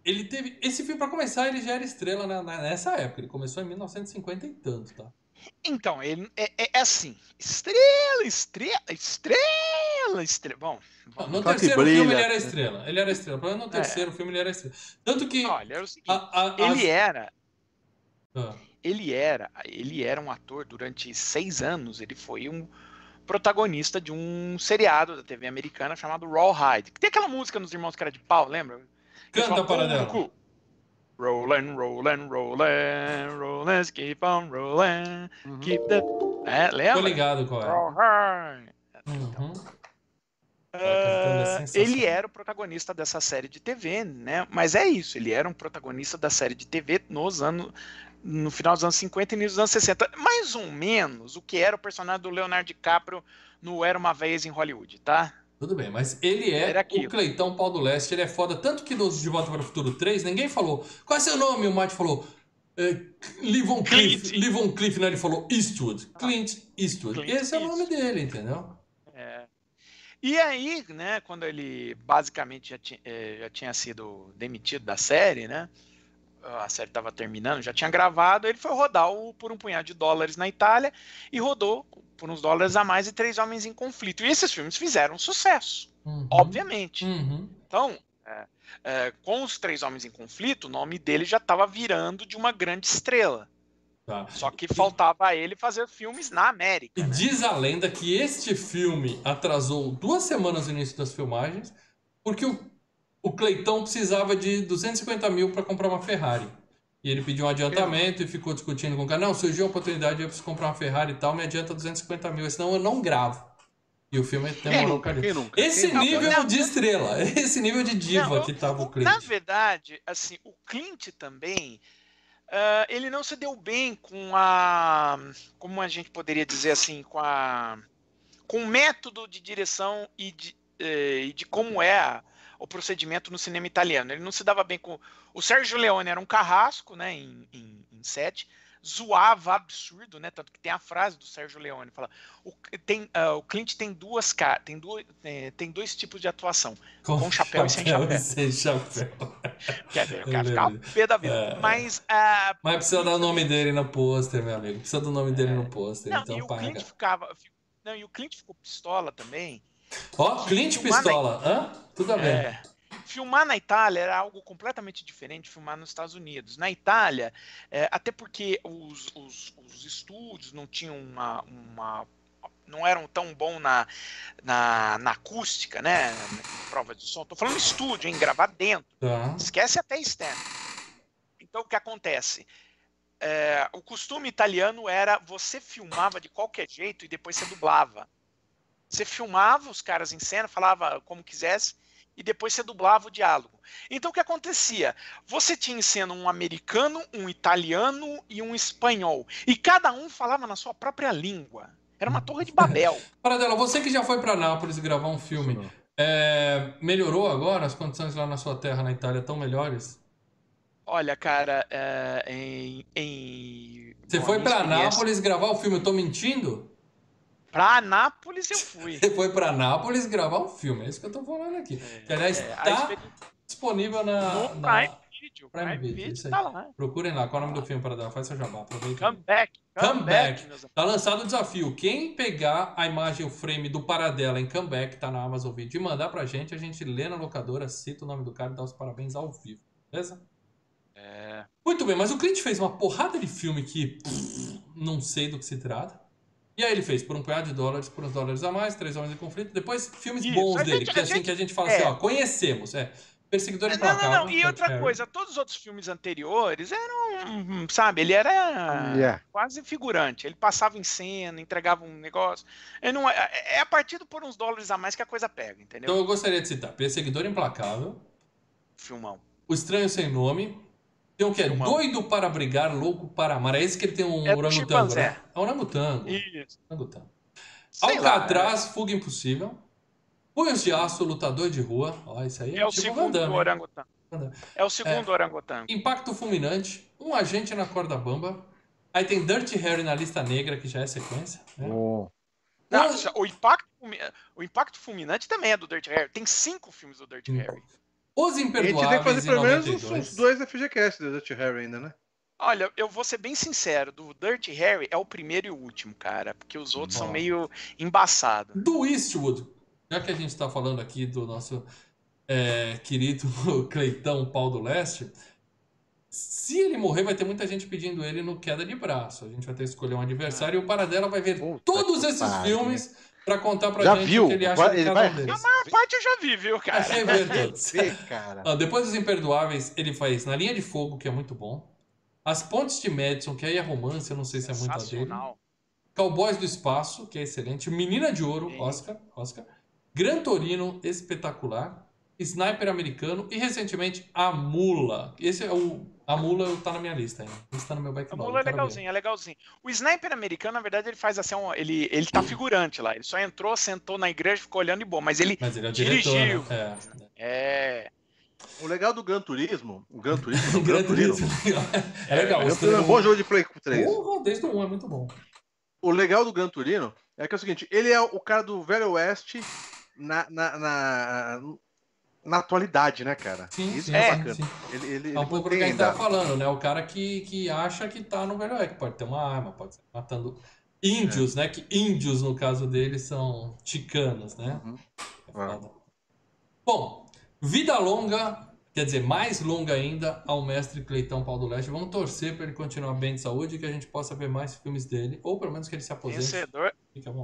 Ele teve. Esse filme, pra começar, ele já era estrela na, nessa época. Ele começou em 1950 e tanto, tá? Então, ele é, é, é assim: estrela, estrela, estrela, estrela. Bom, bom. no terceiro brilha. filme ele era estrela. Ele era estrela. No terceiro é. filme ele era estrela. Tanto que. Olha, é o seguinte, a, a, ele as... era. Ah. Ele era. Ele era um ator durante seis anos. Ele foi um protagonista de um seriado da TV americana chamado Rawhide. Que tem aquela música nos Irmãos Cara de Pau, lembra? Canta para dela. Rolling, rolling, rolling, rolling, keep on rolling, uhum. keep the... É, lembra? Tô ligado qual é. Uhum. Uh, ele era o protagonista dessa série de TV, né? Mas é isso, ele era um protagonista da série de TV nos anos no final dos anos 50 e início dos anos 60. Mais ou menos o que era o personagem do Leonardo DiCaprio no Era Uma Vez em Hollywood, tá? Tudo bem, mas ele é o Cleitão Pau do Leste, ele é foda. Tanto que no De Volta para o Futuro 3, ninguém falou. Qual é seu nome? O Matt falou. É, Livon Cliff. Livon Cliff, né? Ele falou Eastwood. Clint Eastwood. Clint Esse é o nome dele, entendeu? É. E aí, né, quando ele basicamente já, tinha, é, já tinha sido demitido da série, né? a série estava terminando, já tinha gravado, ele foi rodar o, por um punhado de dólares na Itália e rodou por uns dólares a mais e Três Homens em Conflito. E esses filmes fizeram sucesso, uhum. obviamente. Uhum. Então, é, é, com os Três Homens em Conflito, o nome dele já estava virando de uma grande estrela. Tá. Só que faltava a ele fazer filmes na América. E né? diz a lenda que este filme atrasou duas semanas no início das filmagens, porque o o Cleitão precisava de 250 mil para comprar uma Ferrari. E ele pediu um adiantamento e ficou discutindo com o cara. Não, surgiu a oportunidade, eu preciso comprar uma Ferrari e tal, me adianta 250 mil, senão eu não gravo. E o filme tem uma nunca, Esse quem nível nunca? de estrela, esse nível de diva não, que tava o Clint. Na verdade, assim, o Clint também, uh, ele não se deu bem com a, como a gente poderia dizer assim, com a, com o método de direção e de, eh, de como é a, o procedimento no cinema italiano. Ele não se dava bem com. O Sérgio Leone era um carrasco, né, em, em, em sete, zoava absurdo, né? Tanto que tem a frase do Sérgio Leone, fala: o, tem, uh, o Clint tem duas caras, tem, duas, é, tem dois tipos de atuação, com, com chapéu, chapéu, e sem chapéu. Sem chapéu. Quer dizer, o cara ficava pé da vida. É, Mas. Uh, mas precisa dar o nome dele no pôster, meu amigo. Precisa do nome dele no pôster. Não, então e o Clint ficava. Não, e o Clint ficou pistola também Ó, oh, Clint Pistola. Hã? Tudo ver. É. Filmar na Itália era algo completamente diferente de filmar nos Estados Unidos. Na Itália, é, até porque os, os, os, estúdios não tinham uma, uma não eram tão bom na, na, na, acústica, né? Prova de som. Tô falando estúdio, hein? Gravar dentro. Tá. Esquece até externo. Então, o que acontece? É, o costume italiano era você filmava de qualquer jeito e depois você dublava. Você filmava os caras em cena, falava como quisesse, e depois você dublava o diálogo. Então o que acontecia? Você tinha em cena um americano, um italiano e um espanhol. E cada um falava na sua própria língua. Era uma torre de Babel. Paradela, você que já foi para Nápoles gravar um filme, é, melhorou agora? As condições lá na sua terra, na Itália, estão melhores? Olha, cara, é, em, em, Você Bom, foi para Nápoles gravar o filme? Eu tô mentindo? Pra Anápolis eu fui. Você foi pra Anápolis gravar um filme, é isso que eu tô falando aqui. É, que, aliás, é, tá disponível na. No na... Prime Video. Prime, Prime Video, isso aí. Tá lá. Procurem lá, qual é o nome do filme para dar? Faz seu jabá, aproveita. Come back. Come, back. Tá lançado o desafio. Quem pegar a imagem, o frame do Paradela em Comeback, tá na Amazon Video, e mandar pra gente, a gente lê na locadora, cita o nome do cara e dá os parabéns ao vivo. Beleza? É. Muito bem, mas o cliente fez uma porrada de filme que pff, não sei do que se trata. E aí ele fez por um punhado de dólares, por uns dólares a mais, Três Homens em Conflito. Depois, filmes Isso, bons dele, gente, que é assim gente, que a gente fala assim, é. assim, ó, conhecemos, é. Perseguidor não, Implacável. Não, não, e outra Harry. coisa, todos os outros filmes anteriores eram, sabe, ele era yeah. quase figurante. Ele passava em cena, entregava um negócio. Ele não, é, é a partir por uns dólares a mais que a coisa pega, entendeu? Então eu gostaria de citar Perseguidor Implacável. Filmão. O Estranho Sem Nome. Tem o que? Doido para brigar, louco para amar. É esse que ele tem um é orangotango, né? É um orangotango. Isso. Orangotango. Alcatraz, é. Fuga Impossível. Punhos de Aço, Lutador de Rua. Ó, isso aí é, é o tipo segundo orangotango. É o segundo é, orangotango. Impacto Fulminante. Um Agente na Corda Bamba. Aí tem Dirty Harry na lista negra, que já é sequência. Né? Oh. Não, o, impacto, o Impacto Fulminante também é do Dirty Harry. Tem cinco filmes do Dirty hum. Harry. Os Imperdoáveis. A gente tem que fazer pelo menos uns, dois FGCast do Dirty Harry ainda, né? Olha, eu vou ser bem sincero, do Dirty Harry é o primeiro e o último, cara, porque os outros são meio embaçados. Do Eastwood, já que a gente está falando aqui do nosso é, querido Cleitão Pau do Leste, se ele morrer, vai ter muita gente pedindo ele no queda de braço. A gente vai ter que escolher um adversário ah. e o Paradela vai ver Puta todos esses filmes pra contar pra já gente viu? o que ele acha vai, de cada um deles. A maior parte eu já vi, viu, cara? Achei ver todos. cara. depois dos Imperdoáveis, ele faz Na Linha de Fogo, que é muito bom. As Pontes de Madison, que aí é romance, eu não sei se é muito a dele. Cowboys do Espaço, que é excelente. Menina de Ouro, Oscar, Oscar. Gran Torino, espetacular. Sniper Americano e recentemente A Mula. Esse é o a Mula tá na minha lista ainda. Está no meu backlog. A Mula é legalzinho, é legalzinho. O Sniper Americano, na verdade, ele faz assim, um, ele ele tá figurante lá. Ele só entrou, sentou na igreja, ficou olhando e bom, mas ele, mas ele é dirigiu. Diretor, né? é. é. O legal do Gran Turismo, o Gran Turismo, o Gran, Turismo. é legal. É, é um bom jogo de Play 3. Porra, desde o 1 é muito bom. O legal do Gran Turino é que é o seguinte, ele é o cara do Velho Oeste na, na, na, na atualidade, né, cara? Sim, Isso sim, é bacana. Sim. Ele, ele, é um pouco do que a gente tá falando, né? O cara que, que acha que tá no Velho Oeste, pode ter uma arma, pode ser matando índios, é. né? Que índios, no caso dele, são ticanos, né? Uhum. É Bom, vida longa quer dizer, mais longa ainda ao mestre Cleitão Paulo do Leste. Vamos torcer para ele continuar bem de saúde e que a gente possa ver mais filmes dele, ou pelo menos que ele se aposente. Vencedor,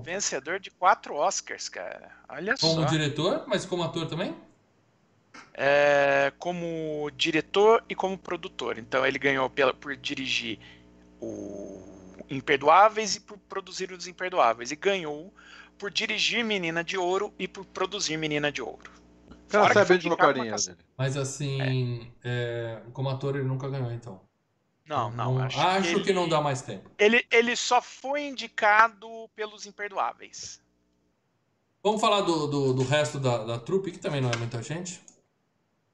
vencedor de quatro Oscars, cara. Olha como só. Como diretor, mas como ator também? É, como diretor e como produtor. Então ele ganhou pela, por dirigir o Imperdoáveis e por produzir os Imperdoáveis. E ganhou por dirigir Menina de Ouro e por produzir Menina de Ouro. Cara, sabe de bocarinha dele. Mas assim, é. É, como ator ele nunca ganhou, então. Não, não. acho, acho que, ele, que, não dá mais tempo. Ele, ele só foi indicado pelos imperdoáveis. Vamos falar do, do, do resto da, da trupe, que também não é muita gente.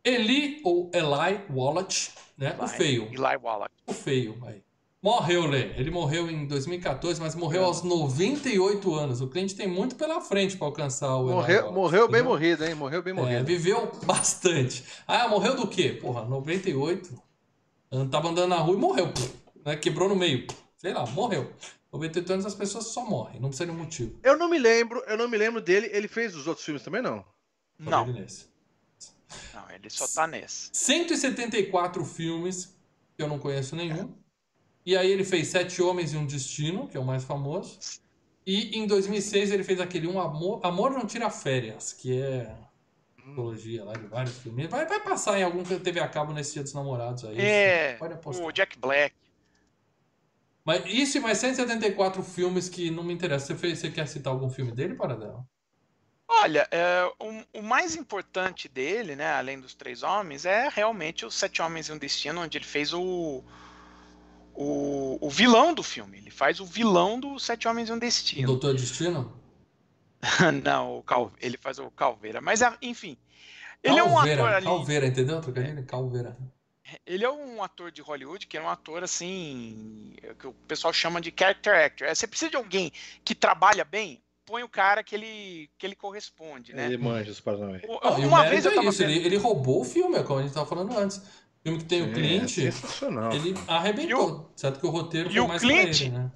Eli ou Eli Wallach, né? Eli, o feio. Eli Wallach. O feio, aí. Morreu, Lê. Ele morreu em 2014, mas morreu aos 98 anos. O cliente tem muito pela frente para alcançar o. Morreu, morreu bem morrido, hein? Morreu bem é, morrido. É, viveu bastante. Ah, morreu do quê? Porra, 98. Tava andando na rua e morreu. Né? Quebrou no meio. Sei lá, morreu. 98 anos as pessoas só morrem, não precisa de motivo. Eu não me lembro, eu não me lembro dele. Ele fez os outros filmes também, não? Não. Ele não, ele só tá nesse. 174 filmes, que eu não conheço nenhum. É. E aí ele fez Sete Homens e um Destino, que é o mais famoso. E em 2006 ele fez aquele Um Amor, Amor Não Tira Férias, que é antologia lá de vários filmes. Vai, vai passar em algum que teve a cabo nesse Dia dos Namorados aí. É, pode apostar. o Jack Black. Mas isso e mais 174 filmes que não me interessam. Você, fez, você quer citar algum filme dele, Paradela? Olha, é, o, o, mais importante dele, né, além dos Três Homens, é realmente os Sete Homens e um Destino, onde ele fez o, o, o vilão do filme. Ele faz o vilão do Sete Homens e um Destino. O Doutor Destino? Não, o Cal, ele faz o Calveira. Mas, ah, enfim. Ele Calveira, é um ator ali. Calveira, entendeu? Trocadilho? Calveira. Ele é um ator de Hollywood que é um ator assim. que o pessoal chama de character actor. É, você precisa de alguém que trabalha bem, põe o cara que ele, que ele corresponde, né? Ele manja os Paranauê. Uma vez eu é tava isso, vendo... ele, ele roubou o filme, é como a gente tava falando antes filme que tem Sim, o Clint, é ele arrebentou. O, certo que o roteiro foi mais Clint, ele, né?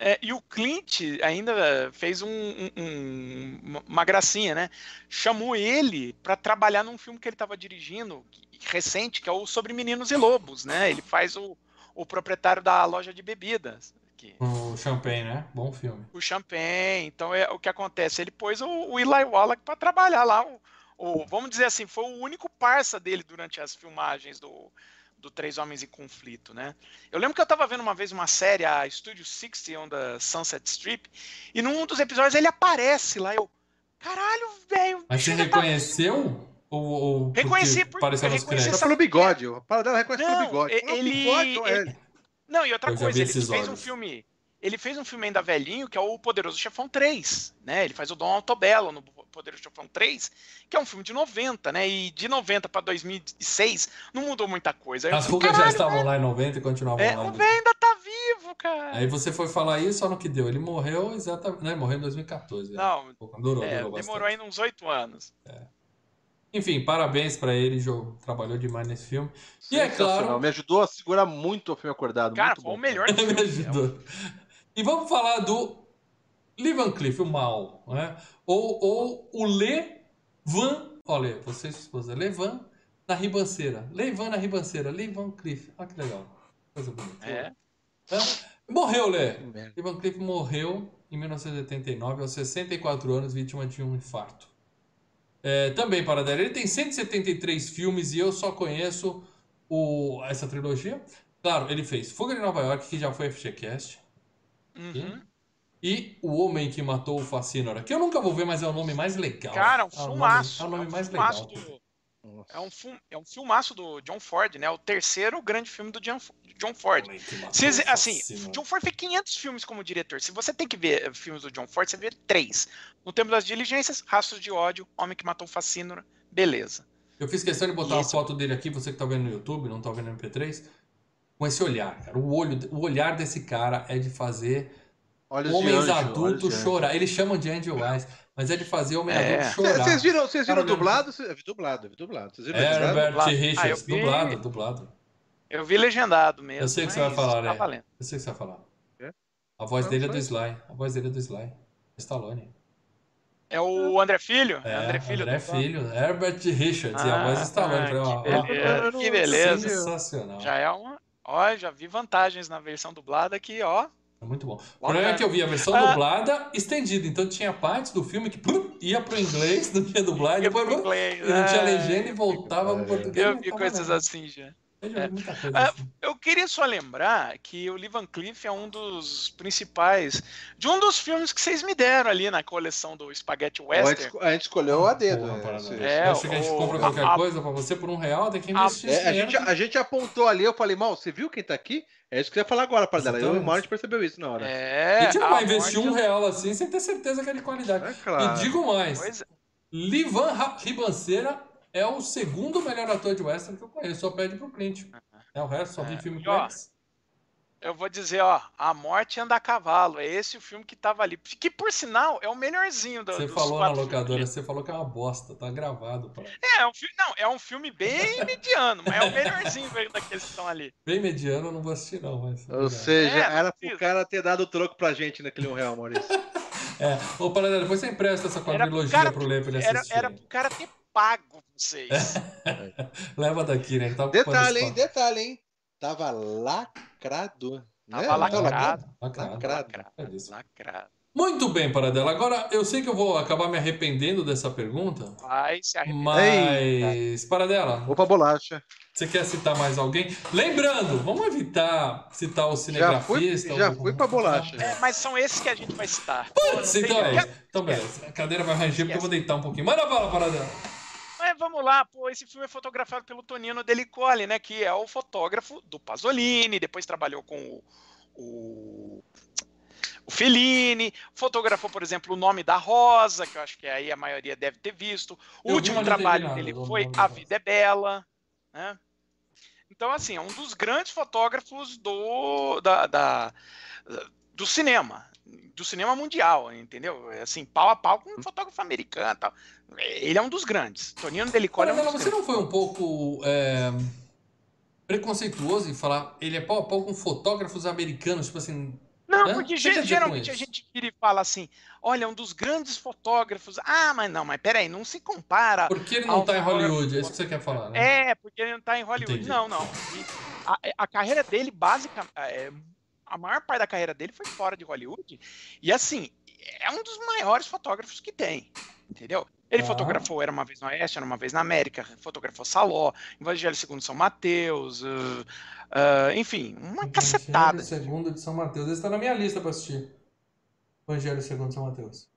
É, e o Clint ainda fez um, um, uma gracinha, né? Chamou ele para trabalhar num filme que ele estava dirigindo, recente, que é o Sobre Meninos e Lobos, né? Ele faz o, o proprietário da loja de bebidas. Aqui. O Champagne, né? Bom filme. O Champagne. Então, é o que acontece? Ele pôs o, o Eli Wallach para trabalhar lá, o, o, vamos dizer assim, foi o único parça dele durante as filmagens do, do Três Homens em Conflito, né? Eu lembro que eu estava vendo uma vez uma série, a Studio 60 on the Sunset Strip, e num dos episódios ele aparece lá, eu, caralho, velho. Mas você tá reconheceu? Tá... Ou, ou reconheci por pareceu reconheci essa... pelo bigode. O dela reconhece pelo bigode. Ele, bigode, ele... Não, e outra coisa, ele fez olhos. um filme ele fez um filme ainda velhinho, que é o Poderoso Chefão 3, né? Ele faz o Dom Altobello no Poderoso Chefão 3, que é um filme de 90, né? E de 90 para 2006 não mudou muita coisa. As rugas já estavam lá em 90 e continuavam é, lá. O velho ainda tá vivo, cara. Aí você foi falar isso, só no que deu. Ele morreu exatamente, né? Morreu em 2014. Não, né? durou, é, durou demorou ainda uns 8 anos. É. Enfim, parabéns para ele, João. Trabalhou demais nesse filme. E é claro. Me ajudou a segurar muito o filme acordado. Cara, foi bom. o melhor filme. Me ajudou. E vamos falar do Lee Van Cleef, o mal, né? Ou, ou o Le Van, olha, você e sua esposa, Le Van na ribanceira. Le Van na ribanceira, Le Van Cleef. Olha que legal. Coisa bonita. É. é. Morreu, Lê. Ivan Cliff morreu em 1989, aos 64 anos, vítima de um infarto. É, também, Paradela, ele tem 173 filmes e eu só conheço o, essa trilogia. Claro, ele fez Fuga de Nova York, que já foi FGCast. Uhum. E O Homem que Matou o Facínora, que eu nunca vou ver, mas é o nome mais legal. Cara, um filmaço. É o nome, é o nome é um mais legal. Do, é, um, é um filmaço do John Ford, né? O terceiro grande filme do John, John Ford. Se, assim, John Ford fez 500 filmes como diretor. Se você tem que ver filmes do John Ford, você vê três. No Tempo das Diligências, Rastros de Ódio, Homem que Matou o Facínora, beleza. Eu fiz questão de botar uma foto dele aqui, você que tá vendo no YouTube, não tá vendo no MP3, com esse olhar, cara. O, olho, o olhar desse cara é de fazer olhos homens de anjo, adultos chorar. Eles chamam de Angel Eyes, mas é de fazer homem é. adulto chorar. Vocês viram, vocês viram dublado? É dublado, é dublado. Vocês viram é, Herbert Richards, ah, vi... dublado, dublado. Eu vi legendado mesmo. Eu sei que você vai falar, tá né? Eu sei que você vai falar. É? A voz não, dele é do Sly. A voz dele é do Sly. Stallone. É o André Filho? É, André Filho. André Filho. Herbert Richards. Ah, e a voz do Stallone. Ah, que, beleza. que beleza. Sensacional. Já é uma... Ó, já vi vantagens na versão dublada aqui, ó. É muito bom. O problema é que eu vi a versão ah. dublada estendida, então tinha partes do filme que ia pro inglês, não tinha dublagem, depois inglês, não tinha legenda e voltava pro português. Eu vi coisas assim já. É. Ah, assim. eu queria só lembrar que o Lee Van Cleef é um dos principais de um dos filmes que vocês me deram ali na coleção do Spaghetti Western. A gente escolheu a dedo. Porra, né? é, acho que a gente compra qualquer a, coisa pra você por um real, tem que investir. É, a, gente, a gente apontou ali, eu falei, mal, você viu quem tá aqui? É isso que eu ia falar agora, para dela. Eu e o Mauro a gente percebeu isso na hora. É, a gente não vai investir um real assim sem ter certeza que é de qualidade. É claro. E digo mais: pois... É. Livan Ribanceira é o segundo melhor ator de western que eu conheço. Só pede pro Clint. É o resto, só vi é. filme com eles. Eu vou dizer, ó, A Morte Anda a Cavalo. É esse o filme que tava ali. Que, por sinal, é o melhorzinho do Você falou na locadora, você falou que é uma bosta. Tá gravado. Pra... É, é um filme, não, é um filme bem mediano, mas é o melhorzinho daqueles que estão ali. Bem mediano, eu não vou assistir, não. Mas... Ou seja, é, era pro cara ter dado o troco pra gente naquele um real, Maurício. é. Ô, Paradela, depois você empresta essa quadrilogia pro Lê pra ele assistir. Era, era pro cara ter pago vocês. Leva daqui, né? Tá detalhe, hein? Detalhe, hein? Tava lacrado. Tava né? lacrado. Lacrado. Lacrado. lacrado. lacrado. Muito bem, Paradela. Agora, eu sei que eu vou acabar me arrependendo dessa pergunta. Vai se arrepender. Mas, Paradela. Opa, bolacha. Você quer citar mais alguém? Lembrando, vamos evitar citar o cinegrafista. Já fui, já fui pra bolacha. É, mas são esses que a gente vai citar. Putz, então é isso. Então, beleza. A cadeira vai ranger porque eu vou deitar um pouquinho. Manda bala, Paradela. Mas vamos lá, pô, esse filme é fotografado pelo Tonino Delicoli, né? Que é o fotógrafo do Pasolini, depois trabalhou com o, o, o Fellini, fotografou, por exemplo, O Nome da Rosa, que eu acho que aí a maioria deve ter visto. O eu último trabalho dele foi A Vida é Bela, né? Então, assim, é um dos grandes fotógrafos do, da, da do cinema do cinema mundial, entendeu? É assim, pau a pau com um fotógrafo americano tal. Ele é um dos grandes. Tonino Delicoli é um dos Você não foi um pouco é, preconceituoso em falar ele é pau a pau com fotógrafos americanos, tipo assim... Não, né? porque geralmente a gente vira e fala assim, olha, um dos grandes fotógrafos... Ah, mas não, mas peraí, não se compara... Porque ele não tá em Hollywood, é isso que você quer falar, né? É, porque ele não tá em Hollywood. Entendi. Não, não. A, a, carreira dele, basicamente... É, a maior parte da carreira dele foi fora de Hollywood. E assim, é um dos maiores fotógrafos que tem. Entendeu? Ele ah. fotografou Era uma vez no Oeste, Era uma vez na América, fotografou Saló, Evangelho segundo São Mateus, uh, uh, enfim, uma Evangelho cacetada. Evangelho segundo de São Mateus. Esse está na minha lista para assistir. Evangelho segundo São Mateus.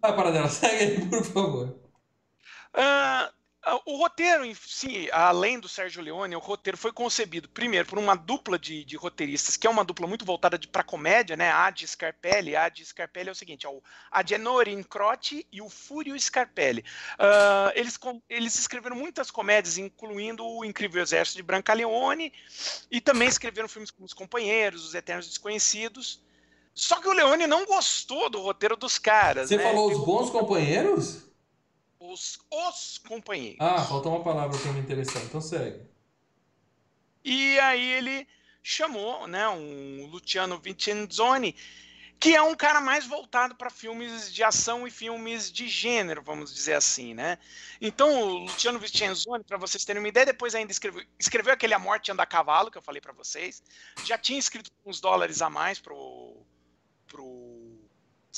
Vai, para dela, segue aí, por favor. Uh, ah, o roteiro em si, além do Sérgio Leone, o roteiro foi concebido primeiro por uma dupla de, de roteiristas, que é uma dupla muito voltada para comédia, né? A de Scarpelli. A de Scarpelli é o seguinte: é o Agenore Incroci e o Fúrio Scarpelli. Uh, eles, eles escreveram muitas comédias, incluindo o Incrível Exército de Brancaleone, e também escreveram filmes como Os Companheiros, Os Eternos Desconhecidos. Só que o Leone não gostou do roteiro dos caras. Você né? falou Os Bons Companheiros? Os, os companheiros. Ah, faltou uma palavra para me interessar, então segue. E aí ele chamou, né, um Luciano Vincenzoni, que é um cara mais voltado para filmes de ação e filmes de gênero, vamos dizer assim, né? Então, o Luciano Vicenzoni, para vocês terem uma ideia, depois ainda escreveu, escreveu aquele A Morte Anda a Cavalo, que eu falei para vocês, já tinha escrito uns dólares a mais pro, pro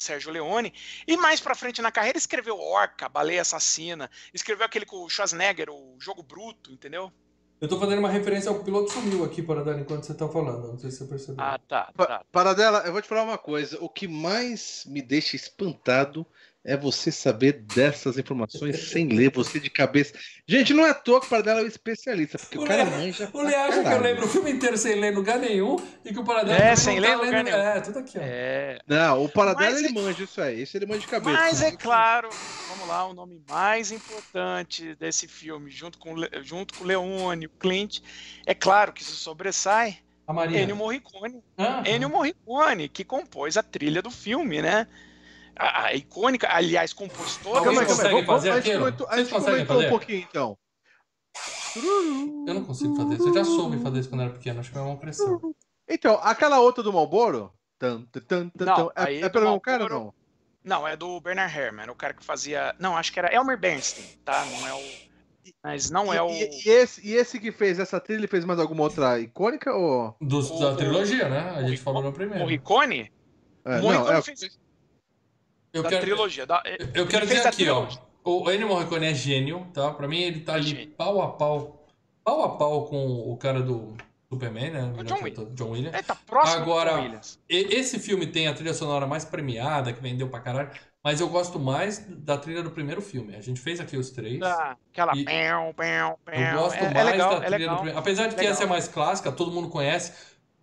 Sérgio Leone, e mais para frente na carreira escreveu Orca, Baleia Assassina, escreveu aquele com o Schwarzenegger, o Jogo Bruto, entendeu? Eu tô fazendo uma referência ao piloto sumiu aqui, Paradela, enquanto você tá falando. Não sei se você percebeu. Ah, tá. tá. Paradela, eu vou te falar uma coisa. O que mais me deixa espantado é você saber dessas informações sem ler, você de cabeça. Gente, não é à toa que o Paradela é um especialista, porque o, o cara manja. O Lê acha que eu lembro o filme inteiro sem ler lugar nenhum e que o Paradela é, sem ler tá lugar nenhum. É, tudo aqui, ó. É... Não, o Paradela ele é... manja isso aí, isso ele manja de cabeça. Mas é claro, vamos lá, o nome mais importante desse filme, junto com, junto com o Leone, o Clint, é claro que se sobressai. A Maria. Ennio Morricone. Ah, Ennio Morricone, que compôs a trilha do filme, né? A, a icônica, aliás, compositora. Consegue fazer aquilo? A gente comentou um pouquinho, então. Eu não consigo fazer isso. Eu já soube fazer isso quando era pequeno. Acho que é uma pressão. Então, aquela outra do Malboro? Tan, tan, tan, não, é, é pelo mesmo cara ou não? Não, é do Bernard Herrmann, o cara que fazia. Não, acho que era Elmer Bernstein, tá? Não é o. Mas não é o. E, e, esse, e esse que fez essa trilha, ele fez mais alguma outra icônica? Ou... Dos, da trilogia, né? A gente falou no primeiro. O Ricone? É, não, é... fez eu da quero, trilogia. Da, eu quero dizer aqui, ó. O Ennio Morricone é gênio, tá? Pra mim ele tá ali pau a pau, pau a pau com o cara do Superman, né? O John, Williams. John Williams. Ele tá próximo Agora, do Williams. esse filme tem a trilha sonora mais premiada, que vendeu pra caralho, mas eu gosto mais da trilha do primeiro filme. A gente fez aqui os três. Ah, aquela e pão, pão, pão. Eu gosto é, é mais é legal, da trilha é legal, do primeiro. Apesar de que essa é mais clássica, todo mundo conhece.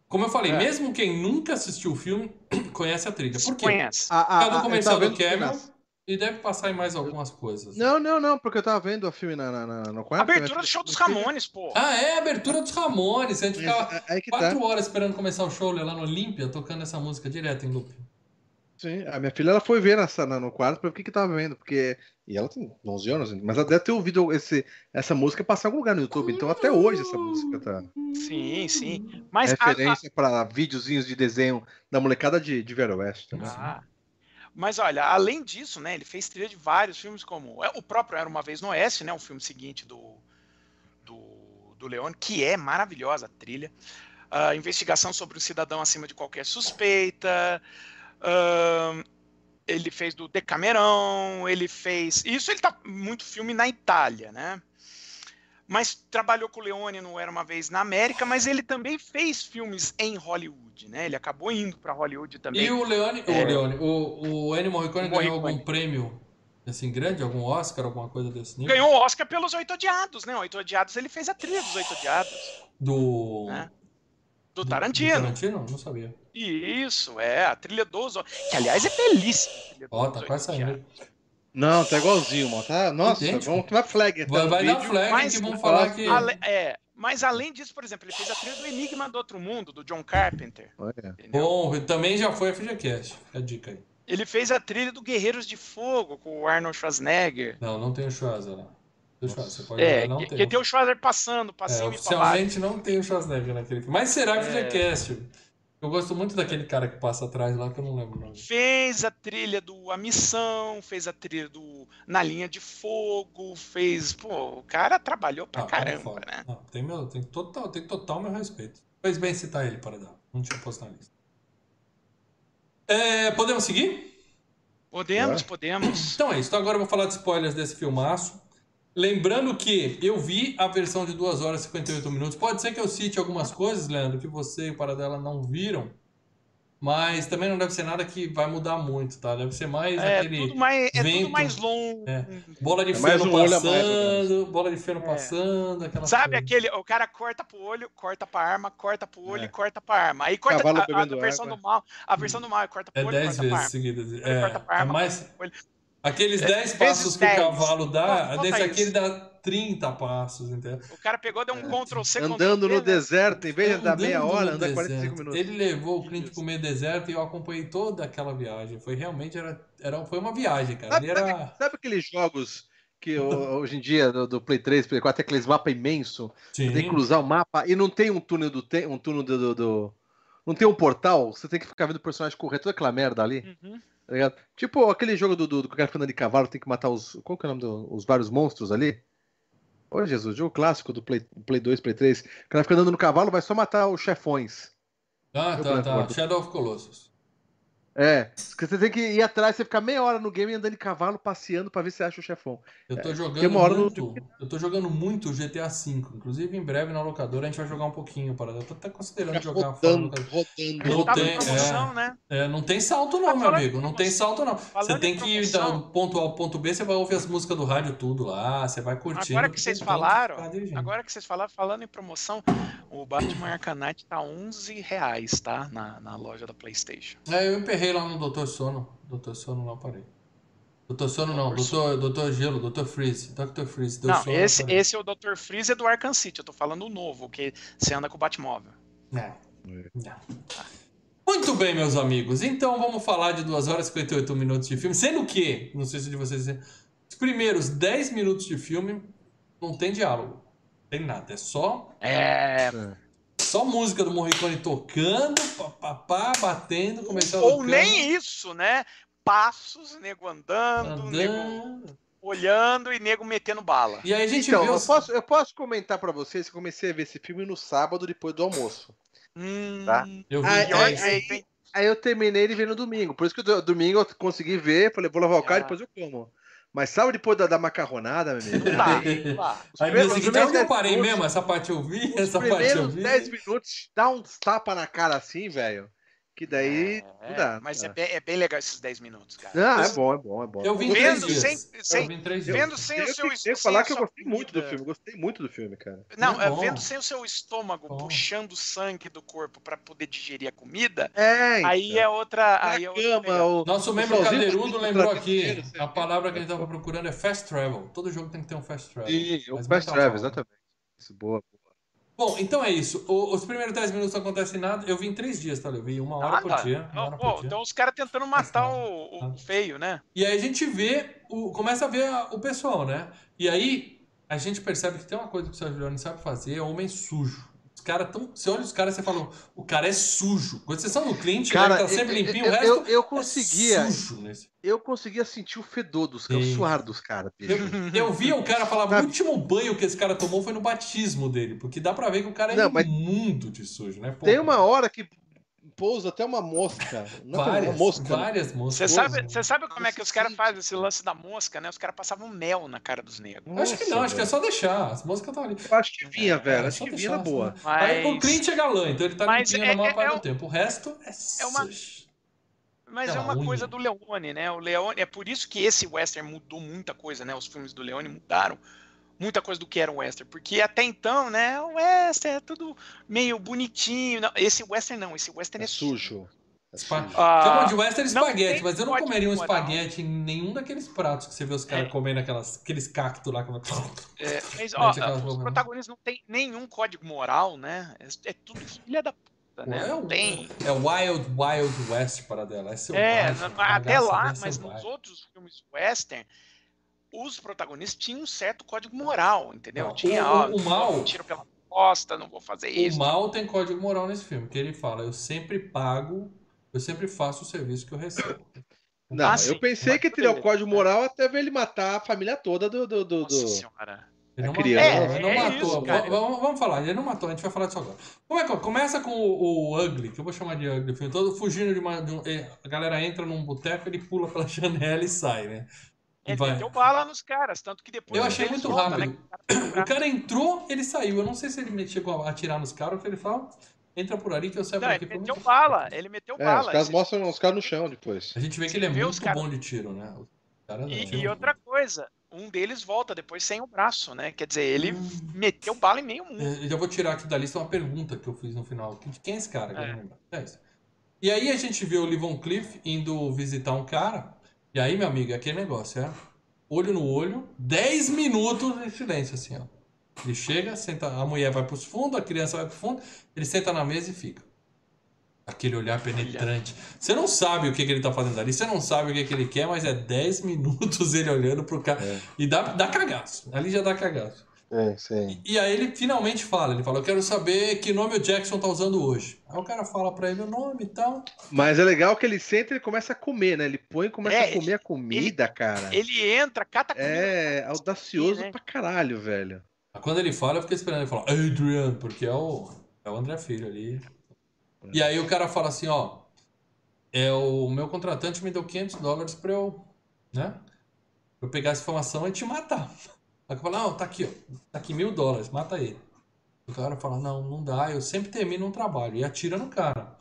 Como eu falei, é. mesmo quem nunca assistiu o filme, conhece a trilha. Por quê? Conhece. A, a, é do comercial do Kevin. E deve passar em mais algumas coisas. Não, não, não, porque eu tava vendo o filme na, na, na, no quarto. Abertura do show dos Ramones, pô. Ah, é, abertura dos Ramones. A gente ficava é, é quatro tá. horas esperando começar o show lá no Olímpia, tocando essa música direto em loop. Sim, a minha filha ela foi ver nessa, no quarto para ver o que, que tava vendo, porque. E ela tem 11 anos, mas ela deve ter ouvido esse, essa música passar em algum lugar no YouTube, então até hoje essa música tá. Sim, sim. Mas Referência a... para videozinhos de desenho da molecada de, de Oeste também. Ah. Mas olha, além disso, né, ele fez trilha de vários filmes, como é, o próprio Era Uma Vez no Oeste, né, o filme seguinte do, do, do Leone, que é maravilhosa a trilha. Uh, investigação sobre um cidadão acima de qualquer suspeita. Uh, ele fez do Decamerão, ele fez. Isso ele tá muito filme na Itália, né? Mas trabalhou com o Leone no Era uma Vez na América, mas ele também fez filmes em Hollywood, né? Ele acabou indo para Hollywood também. E o Leone, é... o Leone, o, o Ennio Morricone ganhou algum prêmio assim grande, algum Oscar, alguma coisa desse nível? Ganhou o Oscar pelos Oito Odiados, né? Oito Odiados, ele fez a trilha dos Oito Odiados. Do né? Do Tarantino. Do Tarantino? Não sabia. Isso, é, a trilha dos. Que aliás é belíssima. Ó, oh, tá quase saindo. Não, tá igualzinho, mano. Tá... Nossa, Idêntico. vamos tomar flag. Vai, vai dar flag mas, que vão falar que. Ale... É, mas além disso, por exemplo, ele fez a trilha do Enigma do Outro Mundo, do John Carpenter. Bom, também já foi a FGCast. Fica a dica aí. Ele fez a trilha do Guerreiros de Fogo com o Arnold Schwarzenegger. Não, não tem o Schwarzenegger lá. Você pode é, não que, tem. tem o Schwarzenegger passando, passando é, Oficialmente não tem o Schwarzenegger naquele filme. Mas será que é... FGCast? Eu gosto muito daquele cara que passa atrás lá, que eu não lembro o nome. Fez a trilha do A Missão, fez a trilha do Na Linha de Fogo, fez. Pô, o cara trabalhou pra ah, caramba, né? Não, tem, meu, tem, total, tem total meu respeito. Fez bem citar ele para dar. Não tinha posto na lista. É, podemos seguir? Podemos, é. podemos. Então é isso. Então agora eu vou falar de spoilers desse filmaço. Lembrando que eu vi a versão de 2 horas e 58 minutos. Pode ser que eu cite algumas coisas, Leandro, que você e o Paradela não viram. Mas também não deve ser nada que vai mudar muito, tá? Deve ser mais é, aquele. Tudo mais, é tudo mais longo. É. Bola de é feno um passando, mais, bola de feno é. passando, aquela Sabe coisa. aquele. O cara corta pro olho, corta pra arma, corta pro olho e é. corta pra arma. Aí corta a, a, a, versão do mal. A versão do mal corta pro é olho. É 10 vezes seguidas. É, corta pra arma, é mais. Aqueles 10 é, passos que o cavalo dá, desse aqui ele dá 30 passos, entendeu? O cara pegou, deu um é, Ctrl C, Andando no deserto, em vez de andar meia hora, anda 45 minutos. Ele levou o cliente pro meio deserto e eu acompanhei toda aquela viagem. Foi realmente, era, era, foi uma viagem, cara. Sabe, era... sabe aqueles jogos que hoje em dia, do, do, Play 3, Play 4, tem aqueles mapas imensos. Tem que cruzar o mapa e não tem um túnel do, um túnel do, do, do não tem um portal, você tem que ficar vendo o personagem correr toda aquela merda ali. Uhum. Tá tipo aquele jogo do, do, do cara de cavalo, tem que matar os. Qual que é o nome dos vários monstros ali? Ô Jesus, jogo clássico do Play, Play 2, Play 3. O cara fica andando no cavalo, vai só matar os chefões. Ah, tá, tá. Shadow of Colossus. É, você tem que ir atrás, você ficar meia hora no game andando de cavalo, passeando pra ver se acha o chefão. Eu tô é, jogando muito, no... eu tô jogando muito GTA V. Inclusive, em breve na locadora a gente vai jogar um pouquinho para. Eu tô até considerando jogar rodando, fora rodando. Não tem, promoção, é, né? é, não tem salto não, tá meu amigo. Não tem salto não. Você tem que ir do ponto A ao ponto B, você vai ouvir as músicas do rádio tudo lá, você vai curtindo. Agora que vocês falaram, agora que vocês falaram, falando em promoção, o Batman Arcanite tá 11 reais, tá? Na, na loja da Playstation. É, eu emperrei lá no Doutor Sono. Doutor Sono lá parei. Doutor Sono não, Doutor, Doutor Gelo, Doutor Freeze. Dr. Freeze. Não, sono, esse, esse é o Doutor Freeze é do Arkham City. Eu tô falando o novo, que você anda com o Batmóvel. É. é. Muito bem, meus amigos. Então vamos falar de 2 horas e 58 minutos de filme. Sendo que, não sei se de vocês. Os primeiros 10 minutos de filme não tem diálogo. Não tem nada. É só. É. Só música do Morricone tocando, papapá, batendo, começando Ou nem isso, né? Passos, nego andando, andando. nego olhando e nego metendo bala. E aí a gente então, viu... eu, posso, eu posso comentar para vocês que comecei a ver esse filme no sábado depois do almoço. Hum, tá? Eu vi. Aí, aí, aí, aí, eu terminei ele vendo domingo. Por isso que domingo eu consegui ver, falei, vou lavar o carro e depois eu como. Mas sabe depois da, da macarronada, meu amigo? Dá. Aí no seguinte, eu parei mesmo? Essa parte eu vi, essa parte eu vi. 10 minutos, dá uns tapa na cara assim, velho. Que daí é, não dá. Mas é bem, é bem, legal esses 10 minutos, cara. Ah, é bom, é bom, é bom. Eu vim vendo sem, sem, vendo sem o seu estômago. falar que eu gostei muito do filme, gostei muito do filme, cara. Não, é vendo sem o seu estômago bom. puxando sangue do corpo para poder digerir a comida. É, então. Aí é outra. Aí é outra cama, o, Nosso membro cadeirudo lembrou aqui. A palavra que a gente tava procurando é fast travel. Todo jogo tem que ter um fast travel. Sim, o fast travel, exatamente. Isso, boa, boa. Bom, então é isso. O, os primeiros 10 minutos não acontece nada. Eu vi em 3 dias, tá? Eu vi uma hora, ah, por, dia, uma hora por dia. Então os caras tentando matar o, o, feio, né? E aí a gente vê, o, começa a ver a, o pessoal, né? E aí a gente percebe que tem uma coisa que o Sérgio Leone sabe fazer, é homem sujo caras tão. Você olha os caras e você fala, o cara é sujo. Quando vocês são no cliente, cara, ele tá sempre limpinho, eu, o resto eu, eu conseguia, é sujo nesse. Eu conseguia sentir o fedor dos caras, o suar dos caras. Eu, eu via o cara falar, o último banho que esse cara tomou foi no batismo dele, porque dá pra ver que o cara é Não, imundo de sujo, né? Tem uma hora que pousa até uma mosca. Não várias, uma mosca, né? várias moscas. Você sabe, você sabe como é que os caras fazem esse lance da mosca, né? Os caras passavam mel na cara dos negros. Nossa, acho que não, acho que é só deixar. As moscas estão ali. Eu acho que vinha, é, velho. É, acho que vinha na boa. Mas... Aí o cliente é galã, então ele tá limpinho é, na maior é, parte é do tempo. O resto é, é uma. Mas é, uma unha. coisa do Leone, né? O Leone, é por isso que esse western mudou muita coisa, né? Os filmes do Leone mudaram muita coisa do que era um western, porque até então, né, o western é tudo meio bonitinho. Não, esse western não, esse western é, é sujo. Spa... Ah, Chamam de western espaguete, mas eu não comeria um espaguete em nenhum daqueles pratos que você vê os caras é. comendo aquelas, aqueles cactos lá. Como... É, mas, ó, os protagonistas não tem nenhum código moral, né? É, é tudo filha da puta, né? Não tem. É Wild Wild West para dela. É, é até lá, mas nos outros filmes western, os protagonistas tinham um certo código moral, entendeu? Não, Tinha, o, ó, o mal. Tiro pela costa, não vou fazer isso. O mal tem código moral nesse filme, que ele fala: eu sempre pago eu sempre faço o serviço que eu recebo. Não, ah, eu pensei que teria o código moral até ver ele matar a família toda do. do, do, Nossa senhora. Ele não, criança. É, ele não é matou. Isso, vamos, vamos, falar, ele não matou, a gente vai falar disso agora. Como é que começa com o, o, Ugly, que eu vou chamar de Ugly, filme todo fugindo de uma. De um, a galera entra num boteco, ele pula pela janela e sai, né? Ele vai. meteu bala nos caras, tanto que depois. Eu achei muito rápido. Né? O cara entrou, ele saiu. Eu não sei se ele chegou a atirar nos caras ou que ele fala entra por ali que eu saio não, por aqui. Ele meteu bala, ele meteu é, bala. Os caras mostram os caras no chão depois. A gente vê que ele é muito cara... bom de tiro, né? E, e, outra coisa, um deles volta depois sem o braço, né? Quer dizer, ele hum. meteu bala em meio mundo. É, eu já vou tirar aqui da lista uma pergunta que eu fiz no final. Quem é esse cara? É. é isso. E aí a gente vê o Livon Cliff indo visitar um cara. E aí, meu amigo, é aquele negócio, é? Olho no olho, 10 minutos de silêncio, assim, ó. Ele chega, senta, a mulher vai para os fundos, a criança vai para o fundo, ele senta na mesa e fica. Aquele olhar penetrante. Você não sabe o que, que ele está fazendo ali, você não sabe o que, que ele quer, mas é 10 minutos ele olhando pro cara. É. E dá, dá cagaço. Ali já dá cagaço. É, sim. E, e aí ele finalmente fala, ele fala, eu quero saber que nome o Jackson tá usando hoje. Aí o cara fala pra ele o nome e tal. Mas é legal que ele senta e ele começa a comer, né? Ele põe e começa é, a comer a comida, ele, cara. Ele entra, cata comida. É, audacioso né? pra caralho, velho. Quando ele fala, eu fiquei esperando ele falar Adrian, porque é o, é o André Filho ali. É. E aí o cara fala assim, ó, é o meu contratante me deu 500 dólares pra eu, né? Pra eu pegar essa informação e te matar. Aí eu falo, não, tá aqui, ó. Tá aqui mil dólares, mata ele. O cara fala, não, não dá, eu sempre termino um trabalho. E atira no cara.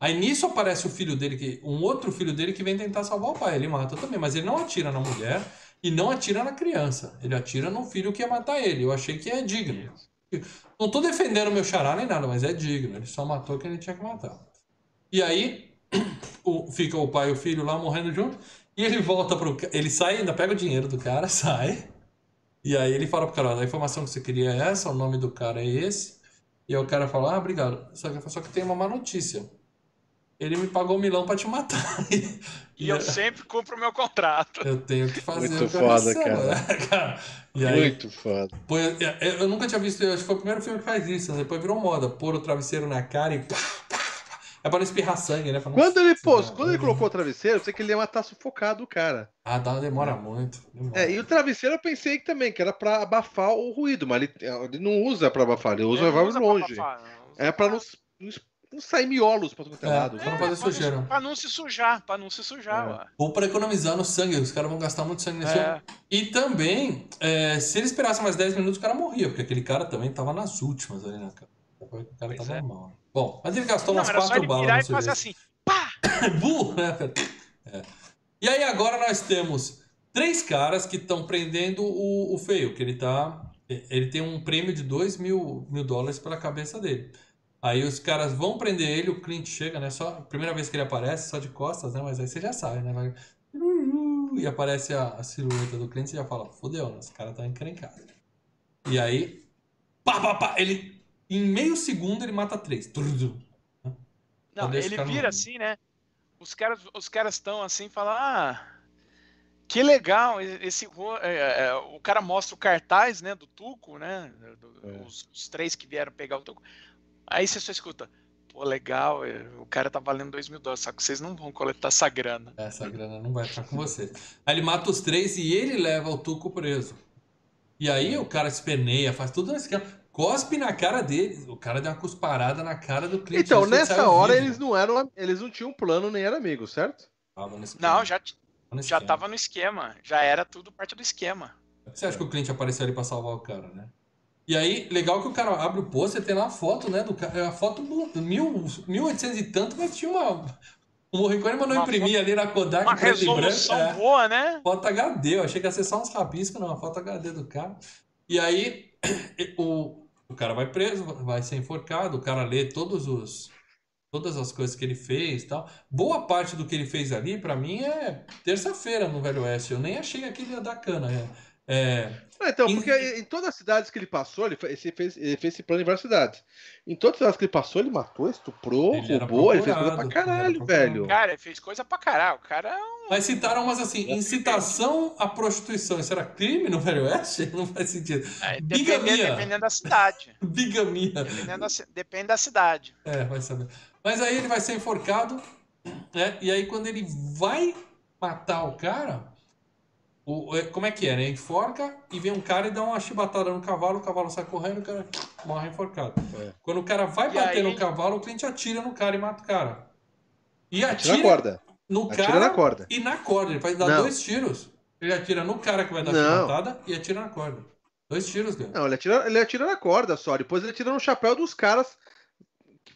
Aí nisso aparece o filho dele, que, um outro filho dele que vem tentar salvar o pai. Ele mata também, mas ele não atira na mulher e não atira na criança. Ele atira no filho que ia matar ele. Eu achei que é digno. Não tô defendendo meu xará nem nada, mas é digno. Ele só matou quem ele tinha que matar. E aí o, fica o pai e o filho lá morrendo junto. E ele volta pro. Ele sai, ainda pega o dinheiro do cara, sai. E aí ele fala pro cara, a informação que você queria é essa, o nome do cara é esse. E aí o cara fala, ah, obrigado. Só que, só que tem uma má notícia. Ele me pagou um milão pra te matar. e, e eu sempre cumpro o meu contrato. Eu tenho que fazer Muito foda, cara. cara. Aí, Muito foda. Põe, eu nunca tinha visto, acho que foi o primeiro filme que faz isso. Né? Depois virou moda, pôr o travesseiro na cara e pá, pá, é pra não espirrar sangue, né? Quando ele pôs, quando ele colocou o travesseiro, eu sei que ele ia matar sufocado o cara. Ah, dá, demora muito. Demora. É, e o travesseiro eu pensei que também, que era pra abafar o ruído, mas ele, ele não usa pra abafar, ele usa, ele usa longe. Pra abafar, é pra não, não, não, sair miolos pra todo é, lado. Pra não fazer sujeira. Não, pra não se sujar, pra não se sujar. É. Ou pra economizar no sangue, os caras vão gastar muito sangue nesse é. E também, é, se ele esperasse mais 10 minutos, o cara morria, porque aquele cara também tava nas últimas ali cara. O cara pois tava é. mal. Bom, mas ele gastou não, umas quatro balas. Virar e fazer assim, pá! Burro, né? É. E aí agora nós temos três caras que estão prendendo o, o feio, que ele tá. Ele tem um prêmio de 2 mil, mil dólares pela cabeça dele. Aí os caras vão prender ele, o Clint chega, né? Só primeira vez que ele aparece, só de costas, né? Mas aí você já sabe, né? Vai... E aparece a, a silhueta do Clint e já fala, fodeu, né? Esse cara tá encrencado. E aí, pá, pá, pá, ele em meio segundo ele mata três. Não, ele vira no... assim, né? Os caras os caras estão assim, falam, ah, que legal, esse é, é, é, o cara mostra o cartaz, né, do Tuco, né, do, é. os, os, três que vieram pegar o Tuco. Aí você só escuta, pô, legal, é, o cara tá valendo dois mil dólares, só que vocês não vão coletar essa grana. Essa grana não vai estar com vocês. Aí ele mata os três e ele leva o Tuco preso. E aí o cara se peneia, faz tudo nesse esquema cospe na cara dele. O cara deu uma cusparada na cara do cliente. Então, nessa hora eles não eram. Eles não tinham plano nem eram amigos, certo? Não, já, já tava no esquema. Já era tudo parte do esquema. Você acha que o cliente apareceu ali pra salvar o cara, né? E aí, legal que o cara abre o pôster, tem lá a foto, né? Do cara, é a foto mil, 1800 e tanto, mas tinha uma. O Morricone mandou uma imprimir foto, ali na Kodak. Uma resolução branco, é, boa, né? Foto HD, eu achei que ia ser só uns rabiscos, não. A foto HD do cara. E aí, o, o cara vai preso, vai ser enforcado, o cara lê todos os todas as coisas que ele fez, tal. Boa parte do que ele fez ali para mim é terça-feira no Velho Oeste. Eu nem achei aquele dar cana. É, é, então, em... porque em todas as cidades que ele passou, ele fez, ele fez esse plano em várias cidades. Em todas as cidades que ele passou, ele matou, estuprou, ele roubou, ele fez coisa pra caralho, velho. Cara, ele fez coisa pra caralho. O cara é um... Mas citaram umas assim, incitação à prostituição. Isso era crime no Velho Oeste? Não faz sentido. É, Bigamia. Dependendo da cidade. Bigamia. Dependendo da, depende da cidade. É, vai saber. Mas aí ele vai ser enforcado, né? E aí quando ele vai matar o cara o, é, como é que é, né? Enforca e vem um cara e dá uma chibatada no cavalo, o cavalo sai correndo e o cara morre enforcado. É. Quando o cara vai e bater aí... no cavalo, o cliente atira no cara e mata o cara. E atira, atira na corda. no atira cara na corda. e na corda. Ele vai dar Não. dois tiros. Ele atira no cara que vai dar a chibatada e atira na corda. Dois tiros dele. Não, ele atira, ele atira na corda só. Depois ele atira no chapéu dos caras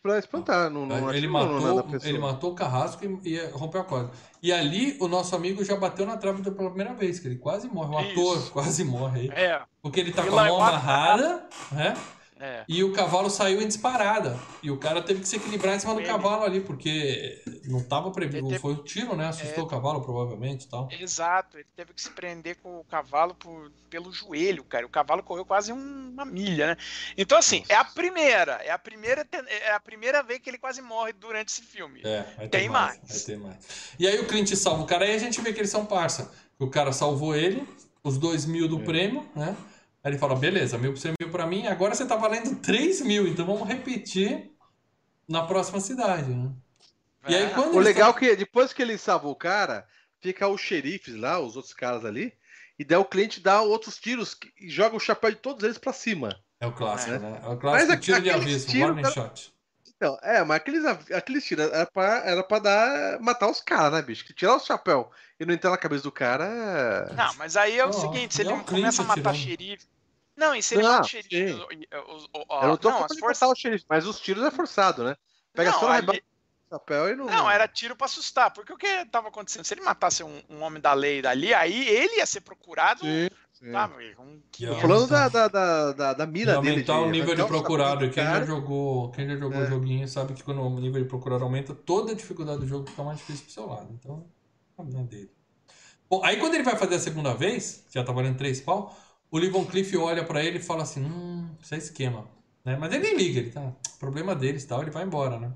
pra espantar. Não, não ele, matou, ele matou o carrasco e, e, rompeu a corda. E ali o nosso amigo já bateu na trave pela primeira vez, que ele quase morre. O Isso. ator quase morre aí. É. Porque ele tá com a mão amarrada, né? É. E o cavalo saiu em disparada. E o cara teve que se equilibrar em cima do Ele... cavalo ali, porque não estava previsto. Teve... Foi o tiro, né? Assustou é... o cavalo, provavelmente tal. Exato, ele teve que se prender com o cavalo por... pelo joelho, cara. O cavalo correu quase uma milha, né? Então, assim, Nossa. é a primeira. É a primeira, é a primeira vez que ele quase morre durante esse filme. É, Tem mais, mais. Vai ter mais. E aí o Clint salva o cara, aí a gente vê que eles são parça. O cara salvou ele, os dois mil do é. prêmio, né? Aí ele fala, beleza, mil por cem mil pra mim, agora você tá valendo 3 mil, então vamos repetir na próxima cidade, né? É. E aí, quando o legal é que depois que ele salva o cara, fica os xerifes lá, os outros caras ali, e daí o cliente dá outros tiros e joga o chapéu de todos eles para cima. É o clássico, é. né? É o clássico mas, tiro de aviso, tiro, warning cara... shot. Então, é, mas aqueles, aqueles tiros era pra, era pra dar, matar os caras, né, bicho? Que tirar o chapéu e não entrar na cabeça do cara. É... Não, mas aí é o oh, seguinte: se ele é começa a matar xerife. Não, e se ele mata xerife. Os, os, os, Eu não tô não, falando forças... o xerife, mas os tiros é forçado, né? Pega não, só ali... chapéu e não. Não, era tiro pra assustar. Porque o que tava acontecendo? Se ele matasse um, um homem da lei dali, aí ele ia ser procurado. Sim. Tá, um... falando da, da, da, da, mira e dele. Aumentar de, o nível de procurado. Quem já jogou, quem já jogou é. joguinho sabe que quando o nível de procurado aumenta, toda a dificuldade do jogo fica mais difícil pro seu lado. Então, não é dele. Bom, aí quando ele vai fazer a segunda vez, já tá valendo três pau, o Livon Cliff olha para ele e fala assim: hum, isso é esquema. Né? Mas ele nem liga, ele tá. Problema deles tal, ele vai embora, né?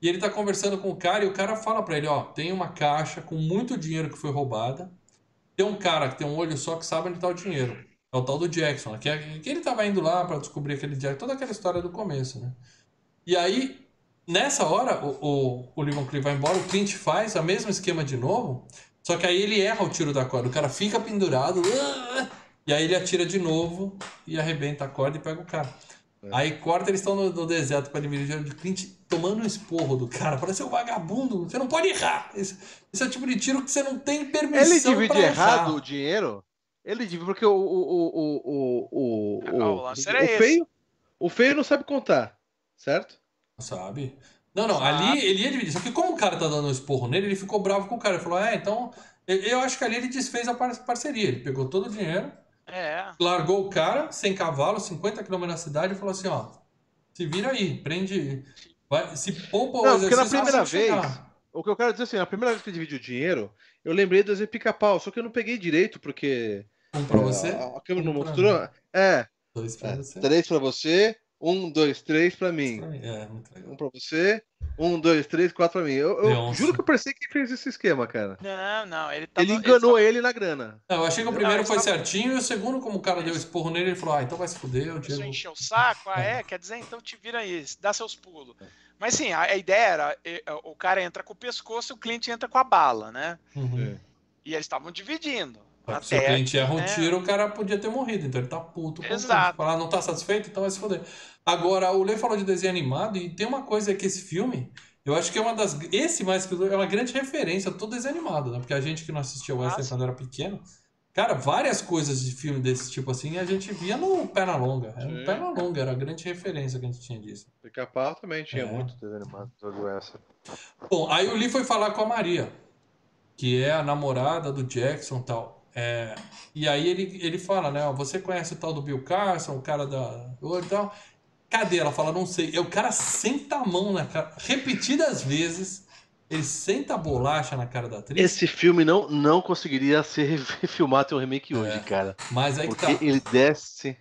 E ele tá conversando com o cara e o cara fala para ele: ó, tem uma caixa com muito dinheiro que foi roubada tem um cara que tem um olho só que sabe onde está o dinheiro. É o tal do Jackson, que, é, que ele estava indo lá para descobrir aquele Jackson, toda aquela história do começo, né? E aí, nessa hora, o, o, o vai embora, o Clint faz o mesmo esquema de novo, só que aí ele erra o tiro da corda. O cara fica pendurado, e aí ele atira de novo e arrebenta a corda e pega o cara. É. Aí corta, eles estão no, no deserto para dividir de Clint tomando um esporro do cara. Parece um vagabundo, você não pode errar. Esse, esse, é o tipo de tiro que você não tem permissão. Ele divide errado o dinheiro? Ele divide, porque o. O, o, o, o, o, o, o feio, o feio não sabe contar, certo? Não sabe. Não, não, ali ele ia dividir. Só que como o cara tá dando um esporro nele, ele ficou bravo com o cara. Ele falou: É, então. Eu acho que ali ele desfez a parceria. Ele pegou todo o dinheiro é. Largou o cara, sem cavalo, 50 km na cidade, e falou assim: ó, se vira aí, prende. Vai, se poupa Não, porque na primeira vez. Chegar. O que eu quero dizer assim, na primeira vez que eu dividi o dinheiro, eu lembrei do exemplo pica-pau, só que eu não peguei direito, porque. Um pra você? A, a câmera um não mostrou. É. Dois pra é, você. Três pra você, um, dois, três pra mim. É, muito legal. Um pra você, um, dois, três, quatro pra mim. Eu, eu juro que eu pensei que fez esse esquema, cara. Não, não. Ele, tava, ele enganou ele, ele, na grana. Não, eu achei que o primeiro não, foi tava... certinho e o segundo, como o cara deu esporro nele, ele falou: ah, então vai se fuder. Eu Diego... encheu o saco, ah, é, quer dizer, então te vira aí, dá seus pulos. Mas sim, a, a, ideia era: o cara entra com o pescoço e o cliente entra com a bala, né? Uhum. E eles estavam dividindo. Até, se o cliente erra um né? tiro, o cara podia ter morrido, então ele tá puto. Exato. Falar, não tá satisfeito, então vai se foder. Agora, o Lê falou de desenho animado e tem uma coisa que esse filme, eu acho que é uma das. Esse mais que é uma grande referência a todo desenho animado, né? Porque a gente que não assistia o Western quando era pequeno, cara, várias coisas de filme desse tipo assim a gente via no Perna Longa. Era no Perna Longa, era a grande referência que a gente tinha disso. Pica-pau também tinha é. muito desenho animado do Western. Bom, aí o Lee foi falar com a Maria, que é a namorada do Jackson e tal. É, e aí ele, ele fala, né? Você conhece o tal do Bill Carson, o cara da. E tal. Cadê? Ela fala, não sei. E o cara senta a mão na cara, repetidas vezes. Ele senta a bolacha na cara da atriz. Esse filme não, não conseguiria ser refilmado ter um remake é, hoje, cara. Mas aí porque que tá. ele desce.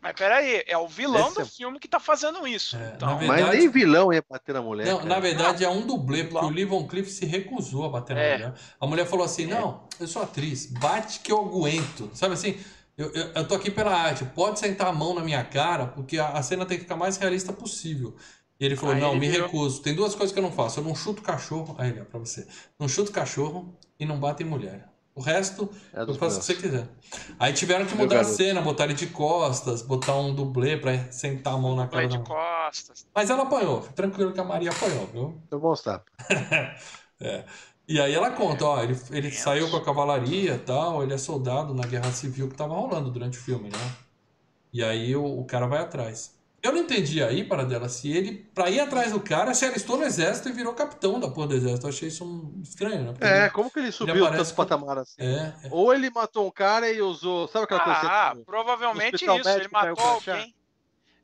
Mas peraí, é o vilão do filme que tá fazendo isso. É, então. Verdade... Mas nem vilão ia bater na mulher. Não, na verdade é um dublê, porque o Lee Von Cliff se recusou a bater na é. mulher. A mulher falou assim: é. não, eu sou atriz, bate que eu aguento. Sabe assim? Eu, eu, eu, tô aqui pela arte, pode sentar a mão na minha cara, porque a, a cena tem que ficar mais realista possível. E ele falou: aí Não, ele me virou... recuso. Tem duas coisas que eu não faço. Eu não chuto cachorro. Aí, ó, pra você. Não chuto cachorro e não bato em mulher. O resto, é eu faço o que você quiser. Aí tiveram que mudar a cena, botar ele de costas, botar um dublê pra sentar a mão na cara. de costas. Mas ela apanhou. Tranquilo que a Maria apanhou, viu? Eu vou mostrar. é. E aí ela conta, ó, ele, ele saiu com a cavalaria e tal, ele é soldado na guerra civil que tava rolando durante o filme, né? E aí o, o cara vai atrás. Eu não entendi aí, para dela, se ele, pra ir atrás do cara, se alistou no exército e virou capitão da porra do exército. Eu achei isso um estranho, né? Porque é, ele, como que ele subiu ele tantos patamares assim? É, é. Ou ele matou um cara e usou. Sabe aquela coisa? Ah, provavelmente isso. Ele matou alguém.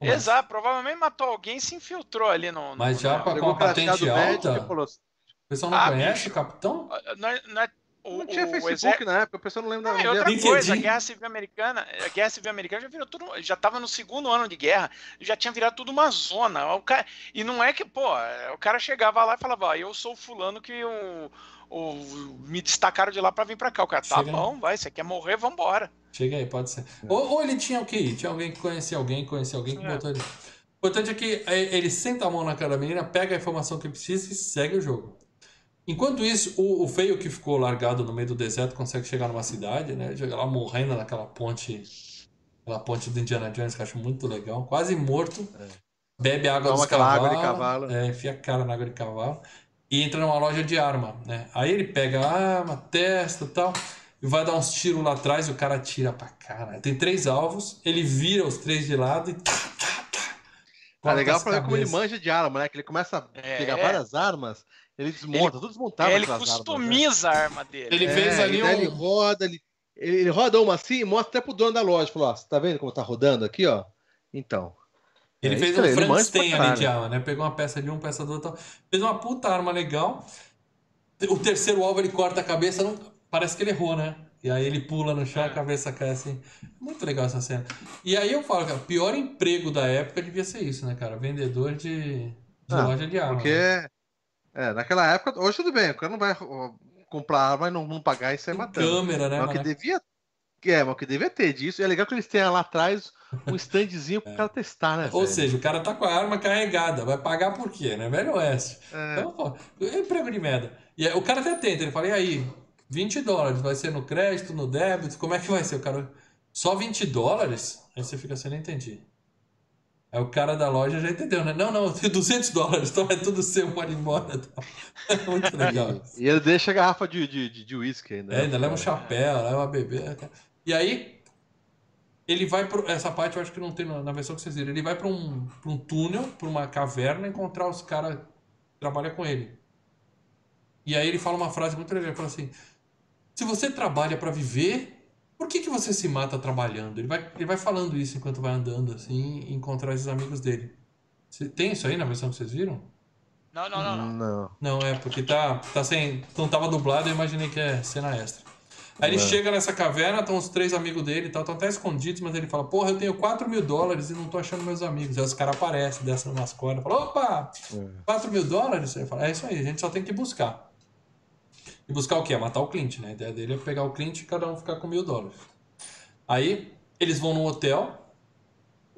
Exato, provavelmente matou alguém e se infiltrou ali no. no Mas já com a patente alta. O pessoal não ah, conhece bicho. o capitão? Ah, não, é, não, é, o, não tinha Facebook o na época, o pessoal não lembra não, da outra coisa, a Guerra Civil Americana, a Guerra Civil Americana já virou tudo, já tava no segundo ano de guerra, já tinha virado tudo uma zona. O cara, e não é que, pô, o cara chegava lá e falava, ó, eu sou o fulano que o, ou me destacaram de lá para vir para cá. O cara, tá Chega bom, vai, você quer morrer, vambora. Chega aí, pode ser. É. Ou, ou, ele tinha o que Tinha alguém que conhecia alguém, conhecia alguém que é. botou ele. O importante é que é, ele senta a mão na cara da menina, pega a informação que precisa e segue o jogo. Enquanto isso, o, o, feio que ficou largado no meio do deserto consegue chegar numa cidade, né? Chega lá morrendo naquela ponte. Aquela ponte do Indiana Jones que eu acho muito legal. Quase morto. É. Bebe água Toma dos cavalos. Água de cavalo. É, enfia a cara na água de cavalo. E entra numa loja de arma, né? Aí ele pega a arma, testa e tal. E vai dar uns tiros lá atrás e o cara tira pra cara. Tem três alvos, ele vira os três de lado e. Tá, tá, tá. É legal pra ver como ele manja de arma, né? Que ele começa a é. pegar várias armas ele desmonta, ele, tudo desmontado. Ele customiza armas, né? a arma dele. Ele é, fez ali um... Ele roda, ele, ele roda uma assim e mostra até pro dono da loja. Falou, ó, você tá vendo como tá rodando aqui, ó? Então. Ele é fez um Frankenstein ali de arma, né? Pegou uma peça de um, peça do outro. Fez uma puta arma legal. O terceiro alvo ele corta a cabeça, não... parece que ele errou, né? E aí ele pula no chão, a cabeça cai assim. Muito legal essa cena. E aí eu falo, cara, o pior emprego da época devia ser isso, né, cara? Vendedor de, de ah, loja de arma. Porque né? É, naquela época, hoje tudo bem, o cara não vai comprar arma e não, não pagar e sair matando. Câmera, né? Mas o que devia. É, mas o que devia ter disso. É legal que eles tenham lá atrás um standzinho pro é. cara testar, né? Ou velho? seja, o cara tá com a arma carregada, vai pagar por quê, né? Velho Oeste. É. Então, pô, é emprego de merda. E aí, o cara até tenta, ele fala, e aí, 20 dólares, vai ser no crédito, no débito, como é que vai ser? O cara, só 20 dólares? Aí você fica assim, não entendi. Aí o cara da loja já entendeu, né? Não, não, tem 200 dólares, então é tudo seu, pode ir embora. É muito legal. e ele deixa a garrafa de, de, de, de whisky ainda. É, ainda leva um chapéu, leva bebê. E aí, ele vai pro. Essa parte eu acho que não tem na versão que vocês viram. Ele vai para um, pra um túnel, para uma caverna, encontrar os caras que trabalham com ele. E aí ele fala uma frase muito legal: ele fala assim: Se você trabalha para viver, por que, que você se mata trabalhando? Ele vai, ele vai falando isso enquanto vai andando, assim, e encontrar esses amigos dele. Tem isso aí na versão que vocês viram? Não, não, não, não. Não, não é, porque tá, tá sem. Não tava dublado, eu imaginei que é cena extra. Aí ele é. chega nessa caverna, estão os três amigos dele e tal, estão até escondidos, mas ele fala, porra, eu tenho 4 mil dólares e não tô achando meus amigos. Aí os caras aparecem, descem umas cordas, falam, opa, é. 4 mil dólares? Aí fala, é isso aí, a gente só tem que buscar. E buscar o quê? É matar o Clint, né? A ideia dele é pegar o Clint e cada um ficar com mil dólares. Aí eles vão no hotel,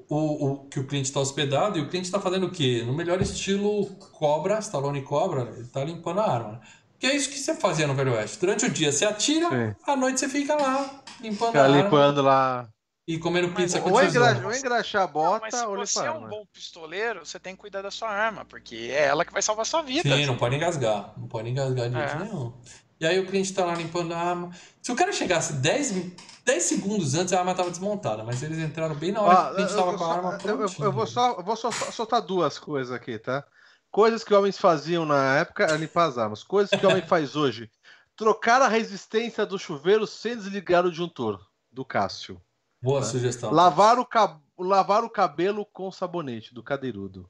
o, o, que o Clint está hospedado, e o Clint está fazendo o quê? No melhor estilo Cobra, Stallone Cobra, ele está limpando a arma. Que é isso que você fazia no Velho Oeste. Durante o dia você atira, Sim. à noite você fica lá limpando fica a arma. limpando lá. E comendo pizza com ou, engra... ou engraxar a bota, mas se você é um bom pistoleiro, você tem que cuidar da sua arma, porque é ela que vai salvar a sua vida. Sim, não pode engasgar. Não pode engasgar de jeito é. nenhum. E aí o cliente tá lá limpando a arma. Se o cara chegasse 10, 10 segundos antes, a arma tava desmontada, mas eles entraram bem na hora ah, que o cliente tava com a arma eu, eu, eu, vou só, eu vou só soltar duas coisas aqui, tá? Coisas que homens faziam na época era limpar as armas. Coisas que o homem faz hoje. Trocar a resistência do chuveiro sem desligar o disjuntor do Cássio. Boa tá? sugestão. Lavar o, cab... Lavar o cabelo com sabonete do cadeirudo.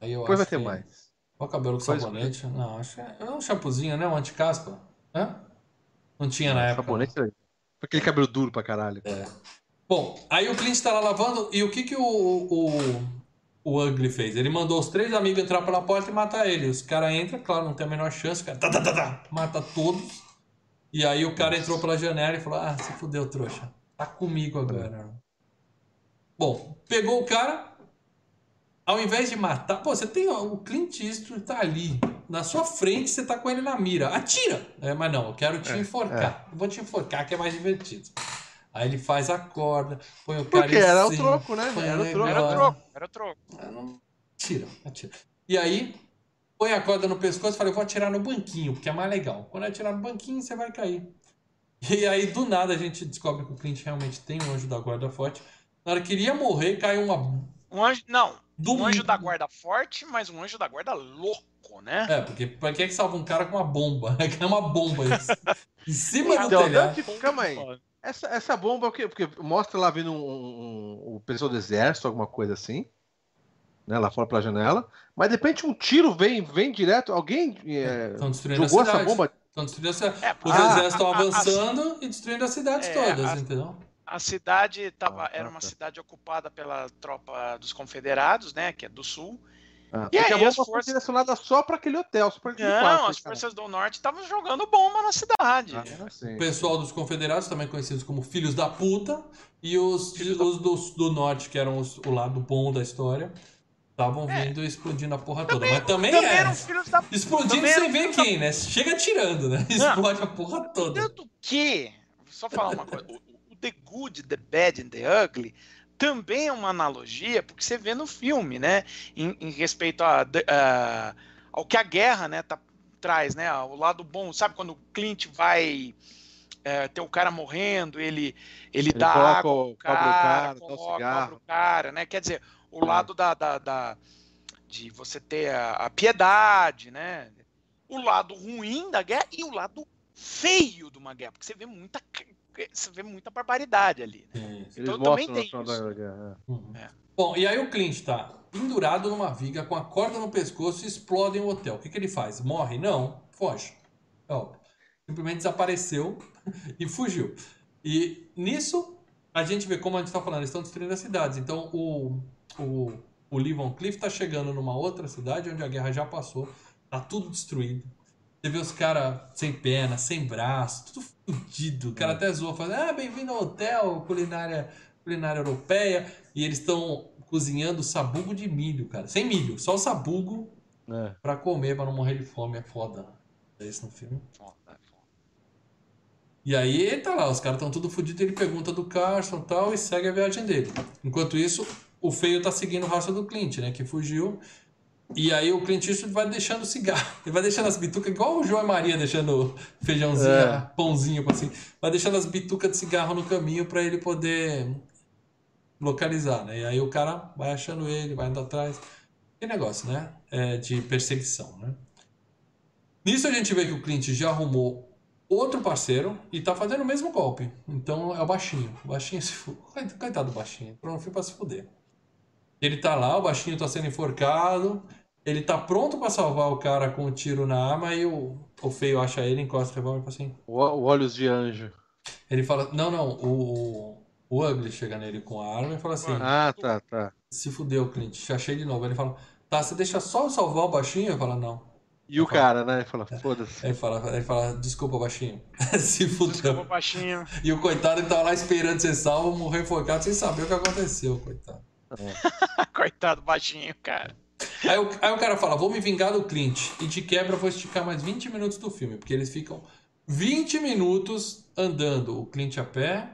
Aí eu Depois vai ter que... mais. O cabelo com Coisa sabonete? Não, acho que é um shampoozinho, né? Um anticaspa. Hã? Não tinha na época. Sabonete, aquele cabelo duro pra caralho. É. Bom, aí o cliente tá lá lavando e o que que o, o, o Ugly fez? Ele mandou os três amigos entrar pela porta e matar ele. Os caras entram, claro, não tem a menor chance, o cara tá, tá, tá, tá, mata todos. E aí o cara entrou pela janela e falou: Ah, se fudeu, trouxa. Tá comigo agora. Bom, pegou o cara, ao invés de matar, pô, você tem o Clint Eastwood tá ali na sua frente, você tá com ele na mira. Atira! É, mas não, eu quero te é, enforcar. É. vou te enforcar que é mais divertido. Aí ele faz a corda, põe o cara Porque era cima, o troco, né? Era o troco. Era o troco. Era o troco. Atira, atira. E aí, põe a corda no pescoço e fala, eu vou atirar no banquinho, porque é mais legal. Quando atirar no banquinho, você vai cair. E aí, do nada, a gente descobre que o Clint realmente tem um anjo da guarda forte. Na hora que iria morrer, caiu uma... Um anjo... Não, do um anjo da guarda forte, mas um anjo da guarda louco, né? É, porque pra que é que salva um cara com uma bomba? É que é uma bomba isso. em cima do então, telhado. Calma aí. Essa, essa bomba é o quê? Porque mostra lá vindo um, um, um, pessoal do exército, alguma coisa assim. Né, lá fora pela janela. Mas de repente um tiro vem, vem direto. Alguém é, jogou essa bomba. Estão destruindo a cidade. É, Os exércitos estão avançando a, a, e destruindo as cidades é, todas, a, entendeu? A cidade tava, ah, era uma cidade ocupada pela tropa dos confederados, né, que é do sul, Ah, e aí, as forças direcionadas só para aquele hotel, só aquele Não, quarto, as forças do norte estavam jogando bomba na cidade. Ah, o pessoal dos confederados, também conhecidos como filhos da puta, e os, os do, do norte, que eram os, o lado bom da história, estavam é. vindo explodindo a porra toda. Mas também, também é. Da... Explodindo sem ver quem, da... né? Chega tirando, né? Explode Não, a porra toda. Tanto que, só falar uma coisa, o, o The Good, The Bad and The Ugly também é uma analogia, porque você vê no filme, né? Em, em respeito a, a, ao que a guerra né, tá, traz, né? O lado bom, sabe quando o Clint vai é, ter o cara morrendo, ele, ele, ele dá água o cara, cara, coloca o cara, né? Quer dizer, o é. lado da, da, da, de você ter a, a, piedade, né? O lado ruim da guerra e o lado feio de uma guerra, porque você vê muita você vê muita barbaridade ali. Né? Então também tem isso. Da uhum. é. Bom, e aí o Clint tá pendurado numa viga com a corda no pescoço e explode em um hotel. O que, que ele faz? Morre? Não, foge. É Simplesmente desapareceu e fugiu. E nisso, a gente vê como a gente está falando, eles estão destruindo as cidades. Então o, o, o Lee Von Cliff está chegando numa outra cidade onde a guerra já passou, tá tudo destruído. Você vê os caras sem perna, sem braço, tudo fudido. O cara é. até zoa, fala, ah, bem-vindo ao hotel, culinária, culinária europeia. E eles estão cozinhando sabugo de milho, cara. Sem milho, só o sabugo é. pra comer, pra não morrer de fome. É foda. É isso no filme. É. E aí tá lá, os caras estão tudo fudidos, ele pergunta do Carson e tal, e segue a viagem dele. Enquanto isso, o feio tá seguindo o rastro do Clint, né? Que fugiu e aí o Clint Eastwood vai deixando cigarro. Ele vai deixando as bitucas, igual o João e Maria deixando feijãozinho, é. pãozinho, assim. Vai deixando as bitucas de cigarro no caminho para ele poder localizar, né? E aí o cara vai achando ele, vai indo atrás. Que negócio, né? É de perseguição, né? Nisso a gente vê que o Clint já arrumou outro parceiro e tá fazendo o mesmo golpe. Então é o baixinho. O baixinho se. Coitado do baixinho. Entrou no filme pra se fuder. Ele tá lá, o baixinho tá sendo enforcado ele tá pronto para salvar o cara com um tiro na arma e o, o feio acha ele, encosta o revólver e fala assim. O, o olhos de anjo. Ele fala. Não, não. O, o Ugly chega nele com a arma e fala assim. Ah, tá, tá. Se fudeu, Clint. Já achei de novo. Ele fala. Tá, você deixa só eu salvar o baixinho? Eu falo, não. E ele o fala, cara, né? Ele fala, foda-se. Ele fala, ele fala, desculpa, baixinho. Se fudeu. Desculpa, baixinho. E o coitado que tava lá esperando ser salvo, morreu enforcado sem saber o que aconteceu, coitado. É. coitado, baixinho, cara. Aí o, aí o cara fala, vou me vingar do Clint. E de quebra vou esticar mais 20 minutos do filme. Porque eles ficam 20 minutos andando. O Clint a pé,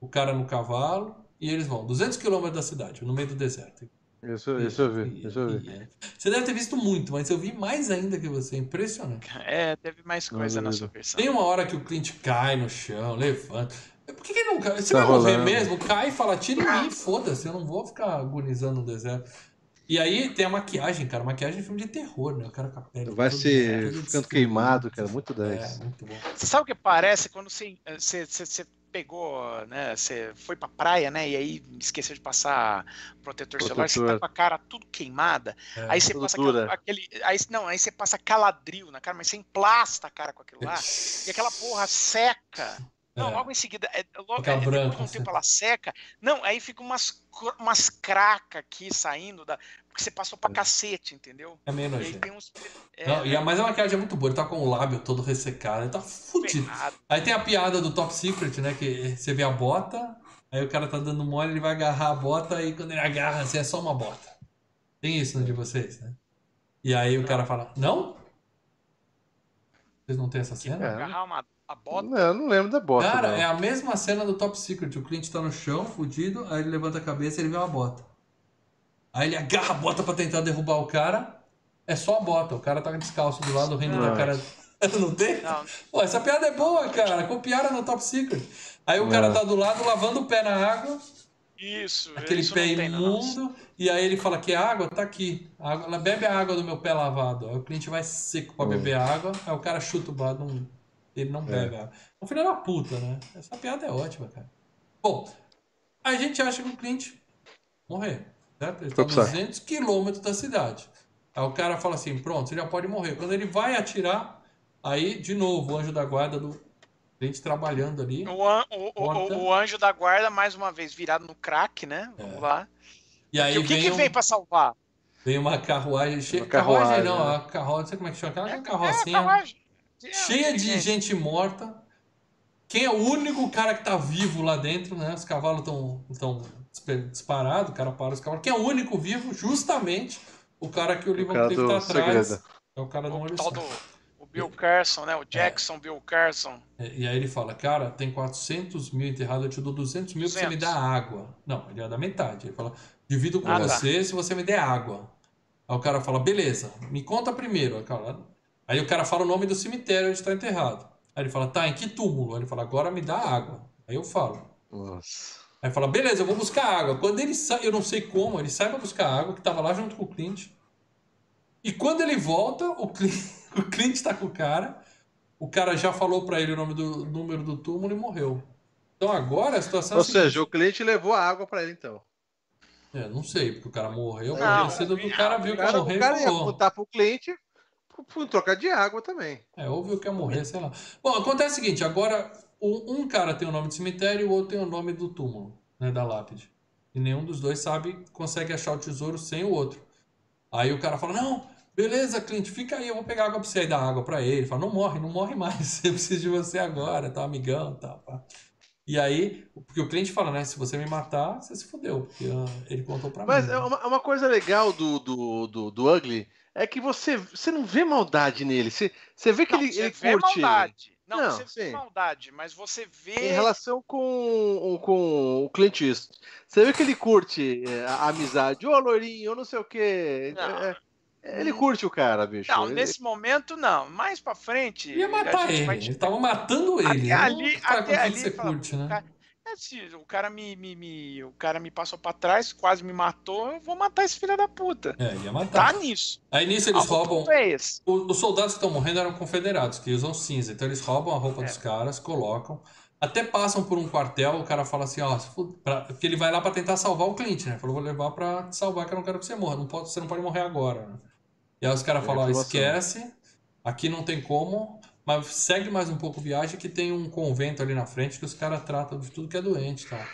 o cara no cavalo. E eles vão 200 quilômetros da cidade, no meio do deserto. Isso, isso eu vi, isso eu vi. É. Você deve ter visto muito, mas eu vi mais ainda que você. Impressionante. É, teve mais coisa na sua versão. Tem uma hora que o Clint cai no chão, levanta. Por que, que não cai? Você tá vai morrer rolando. mesmo? Cai e fala, tira em mim, foda-se, eu não vou ficar agonizando no deserto. E aí tem a maquiagem, cara. Maquiagem de filme de terror, né? O cara com a pele. Vai ser ficando queimado, cara. Muito 10. É, muito bom. Você sabe o que parece quando você, você, você, você pegou, né? Você foi pra praia, né? E aí esqueceu de passar protetor, protetor. solar, você tá com a cara tudo queimada. É, aí você passa aquela, aquele. Aí, não, aí você passa caladril na cara, mas você emplasta a cara com aquilo lá. e aquela porra seca. Não, é. logo em seguida, é, logo, é, branco, depois de um assim. tempo ela seca. Não, aí fica umas, umas cracas aqui saindo da. Porque você passou pra é. cacete, entendeu? É meio nojento. Uns... É, Não, e a, mas a maquiagem é muito boa, ele tá com o lábio todo ressecado, ele tá fudido. Aí tem a piada do Top Secret, né? Que você vê a bota, aí o cara tá dando mole, ele vai agarrar a bota, e quando ele agarra, assim, é só uma bota. Tem isso no de vocês, né? E aí o cara fala, não? Vocês não tem essa cena? Agarrar uma a bota? Não, eu não lembro da bota. Cara, não. é a mesma cena do Top Secret. O cliente tá no chão, fudido, aí ele levanta a cabeça e ele vê uma bota. Aí ele agarra a bota pra tentar derrubar o cara. É só a bota. O cara tá descalço do lado, rindo da cara. Não tem? Não. Pô, essa piada é boa, cara. Copiaram no Top Secret. Aí o cara tá do lado, lavando o pé na água. Isso, Aquele isso pé imundo. E aí ele fala que a água tá aqui. A água, ela bebe a água do meu pé lavado. Aí o cliente vai seco pra beber a água. Aí o cara chuta o lado, não ele não bebe é. água. É um filho da puta, né? Essa piada é ótima, cara. Bom, a gente acha que o cliente morrer, certo? Ele está a 200 quilômetros da cidade. Aí o cara fala assim, pronto, você já pode morrer. Quando ele vai atirar, aí, de novo, o anjo da guarda do cliente trabalhando ali. O, an, o, o, o, anjo da guarda, mais uma vez, virado no crack, né? Vamos é. lá. E aí o que, que um... vem para salvar? Vem uma carruagem cheia. Uma carruagem, carruagem não, né? a carroça, não sei como é que chama, aquela é, carrocinha. É, carruagem. Cheia de gente morta. Quem é o único cara que tá vivo lá dentro, né? Os cavalos estão disparados, o cara para os cavalos. Quem é o único vivo? Justamente o cara que o Livan Cliff tá atrás. Segredo. É o cara do olho do o Bill Carson, né? O é. Jackson é. Bill Carson. É, e aí ele fala, cara, tem 400 mil enterrados, eu te dou 200 mil 200. se você me dá água. Não, ele ia dar metade. Ele fala, divido com ah, tá. você tá. se você me der água. Aí o cara fala, beleza, me conta primeiro. Aí o cara fala o nome do cemitério onde está enterrado. Aí ele fala, tá, em que túmulo? Aí ele fala, agora me dá água. Aí eu falo. Nossa. Aí fala, beleza, eu vou buscar água. Quando ele sai, eu não sei como, ele sai pra buscar água, que tava lá junto com o Clint. E quando ele volta, o Clint, o Clint tá com o cara. O cara já falou para ele o nome do número do túmulo e morreu. Então agora a situação Ou é seja, o Clint levou a água para ele então. É, não sei, porque o cara morreu, não, cedo do cara viu que ia morrer o cara ia contar pro cliente por troca de água também. É, ou viu que ia morrer, sei lá. Bom, acontece o seguinte, agora um cara tem o nome do cemitério e o outro tem o nome do túmulo, né, da lápide. E nenhum dos dois sabe, consegue achar o tesouro sem o outro. Aí o cara fala, não, beleza, Clint, fica aí, eu vou pegar água pra você e dar água pra ele. Fala, não morre, não morre mais, eu preciso de você agora, tá, amigão, tá, pá. E aí, porque o cliente fala, né? Se você me matar, você se fudeu. Porque ele contou pra Mas mim. Mas é uma, uma, coisa legal do, do, do, do, Ugly é que você, você não vê maldade nele. Você, você vê que não, ele, você ele vê curte. Maldade. Não, não, você sim. vê maldade, mas você vê. Em relação com, com o Clint Eastwood. Você vê que ele curte é, a amizade. Ô, oh, loirinho, eu não sei o quê. Não. É, ele curte o cara, bicho. Não, ele... nesse momento não. Mais pra frente. Ia matar ele. Vai... Ele tava matando ele. Até ali, até ali você fala, curte, né? Cara, é, se o cara me, me, me, o cara me passou pra trás, quase me matou, eu vou matar esse filho da puta. É, ia matar. Tá nisso. Aí nisso eles roubam. É os soldados que estão morrendo eram confederados, que usam cinza. Então eles roubam a roupa é. dos caras, colocam. Até passam por um quartel, o cara fala assim, ó, pra... porque ele vai lá para tentar salvar o cliente, né? Falou, vou levar para te salvar, que eu não quero que você morra. Não pode, você não pode morrer agora. Né? E aí os caras falam, esquece, aqui não tem como, mas segue mais um pouco viagem que tem um convento ali na frente que os caras tratam de tudo que é doente, tá?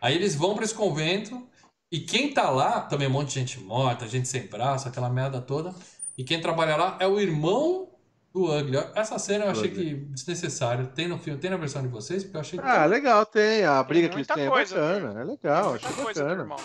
Aí eles vão para esse convento e quem tá lá, também um monte de gente morta, gente sem braço, aquela merda toda. E quem trabalha lá é o irmão do Ugly. Essa cena eu achei que desnecessário. Tem no filme, tem na versão de vocês? Porque eu achei que... Ah, legal, tem. A briga tem que eles têm é bacana. É legal, achei bacana.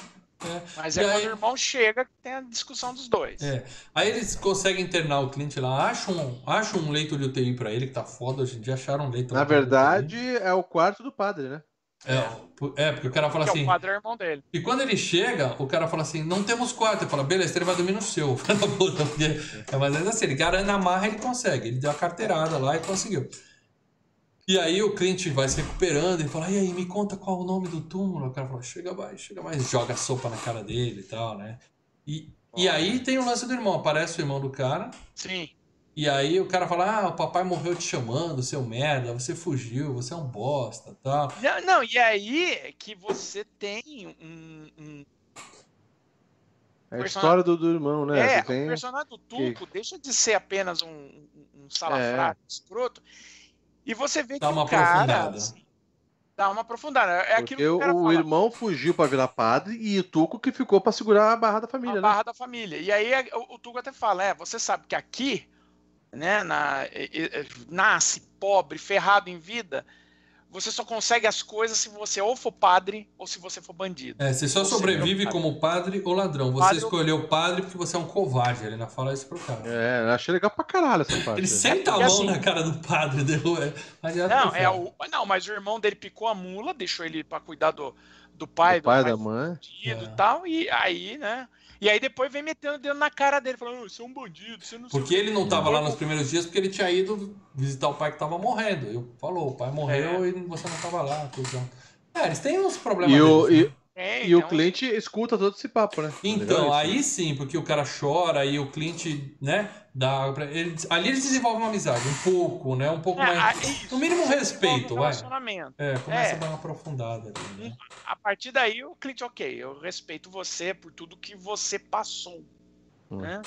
É. Mas é e quando aí... o irmão chega que tem a discussão dos dois. É. Aí eles conseguem internar o cliente lá, acham, acham um leito de UTI pra ele, que tá foda hoje em dia, acharam um leito. Na verdade, é o quarto do padre, né? É, é porque o cara fala porque assim. O padre é o irmão dele. E quando ele chega, o cara fala assim: não temos quarto. Ele fala, beleza, ele vai dormir no seu. é, mas é assim, ele garante na marra, ele consegue. Ele deu a carteirada lá e conseguiu. E aí o cliente vai se recuperando e fala, e aí, me conta qual é o nome do túmulo. O cara fala, chega mais, chega mais, joga sopa na cara dele e tal, né? E, e aí tem o lance do irmão, aparece o irmão do cara. Sim. E aí o cara fala, ah, o papai morreu te chamando, seu merda, você fugiu, você é um bosta, tal. Não, não e aí é que você tem um... um... É a história do, do irmão, né? É, tem... o personagem do Tuco que... deixa de ser apenas um, um salafrário é. escroto e você vê dá que uma o cara. Aprofundada. Assim, dá uma aprofundada. É aquilo que o, o fala. irmão fugiu para virar padre e o Tuco que ficou para segurar a barra da família. A né? barra da família. E aí o, o Tuco até fala: é, você sabe que aqui, né, na, nasce pobre, ferrado em vida você só consegue as coisas se você ou for padre ou se você for bandido. É, você só ou sobrevive seja, como padre ou ladrão. Você padre escolheu ou... padre porque você é um covarde. Ele ainda fala isso pro cara. É, eu achei legal pra caralho essa parte. Ele senta a mão assim, na cara do padre. Deu, é, mas não, é o, não, mas o irmão dele picou a mula, deixou ele pra cuidar do, do pai, do, do pai, pai da mãe. E é. tal, e aí, né? E aí depois vem metendo o dedo na cara dele, falando, você é um bandido, você não Porque ele não tava lá nos primeiros dias porque ele tinha ido visitar o pai que tava morrendo. E falou, o pai morreu é. e você não tava lá. Coisa. É, eles têm uns problemas. E, o, deles, né? É, e então... o cliente escuta todo esse papo, né? Então, aí sim, porque o cara chora e o cliente, né, dá pra... ele, ali eles desenvolvem uma amizade, um pouco, né? Um pouco é, mais. Isso, no mínimo respeito, vai. É, começa é. a dar uma aprofundada ali, né? A partir daí o cliente, ok, eu respeito você por tudo que você passou. Hum. Né?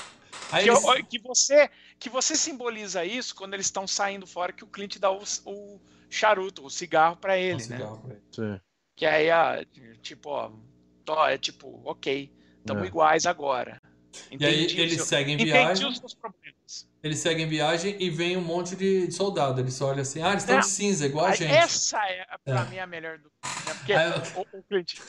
Aí que, eles... que, você, que você simboliza isso quando eles estão saindo fora, que o cliente dá o, o charuto, o cigarro para ele, né? Pra ele. Sim. Que aí, ah, tipo, ó, é tipo, ok, estamos é. iguais agora. Entendi e aí eles seu... seguem viagem. os problemas. Eles seguem viagem e vem um monte de soldado. Eles olham assim, ah, eles estão de cinza, igual a gente. Essa é, pra é. mim, a melhor do. Né? Porque aí, o, o cliente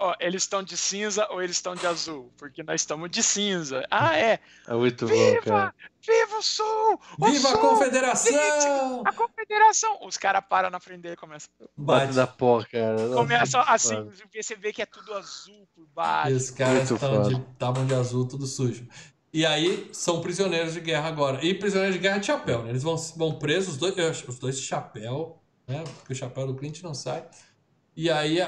ó, eles estão de cinza ou eles estão de azul? Porque nós estamos de cinza. Ah, é. É muito Viva! bom, cara. Viva o Sul! O Viva Sul! a Confederação! A Confederação! Os caras param na frente dele e começam. Bate da porra, cara. Começam assim, você vê que é tudo azul por baixo. E os caras estavam de, de azul, tudo sujo. E aí são prisioneiros de guerra agora. E prisioneiros de guerra de chapéu, né? Eles vão, vão presos, os dois, os dois de chapéu, né? Porque o chapéu do cliente não sai. E aí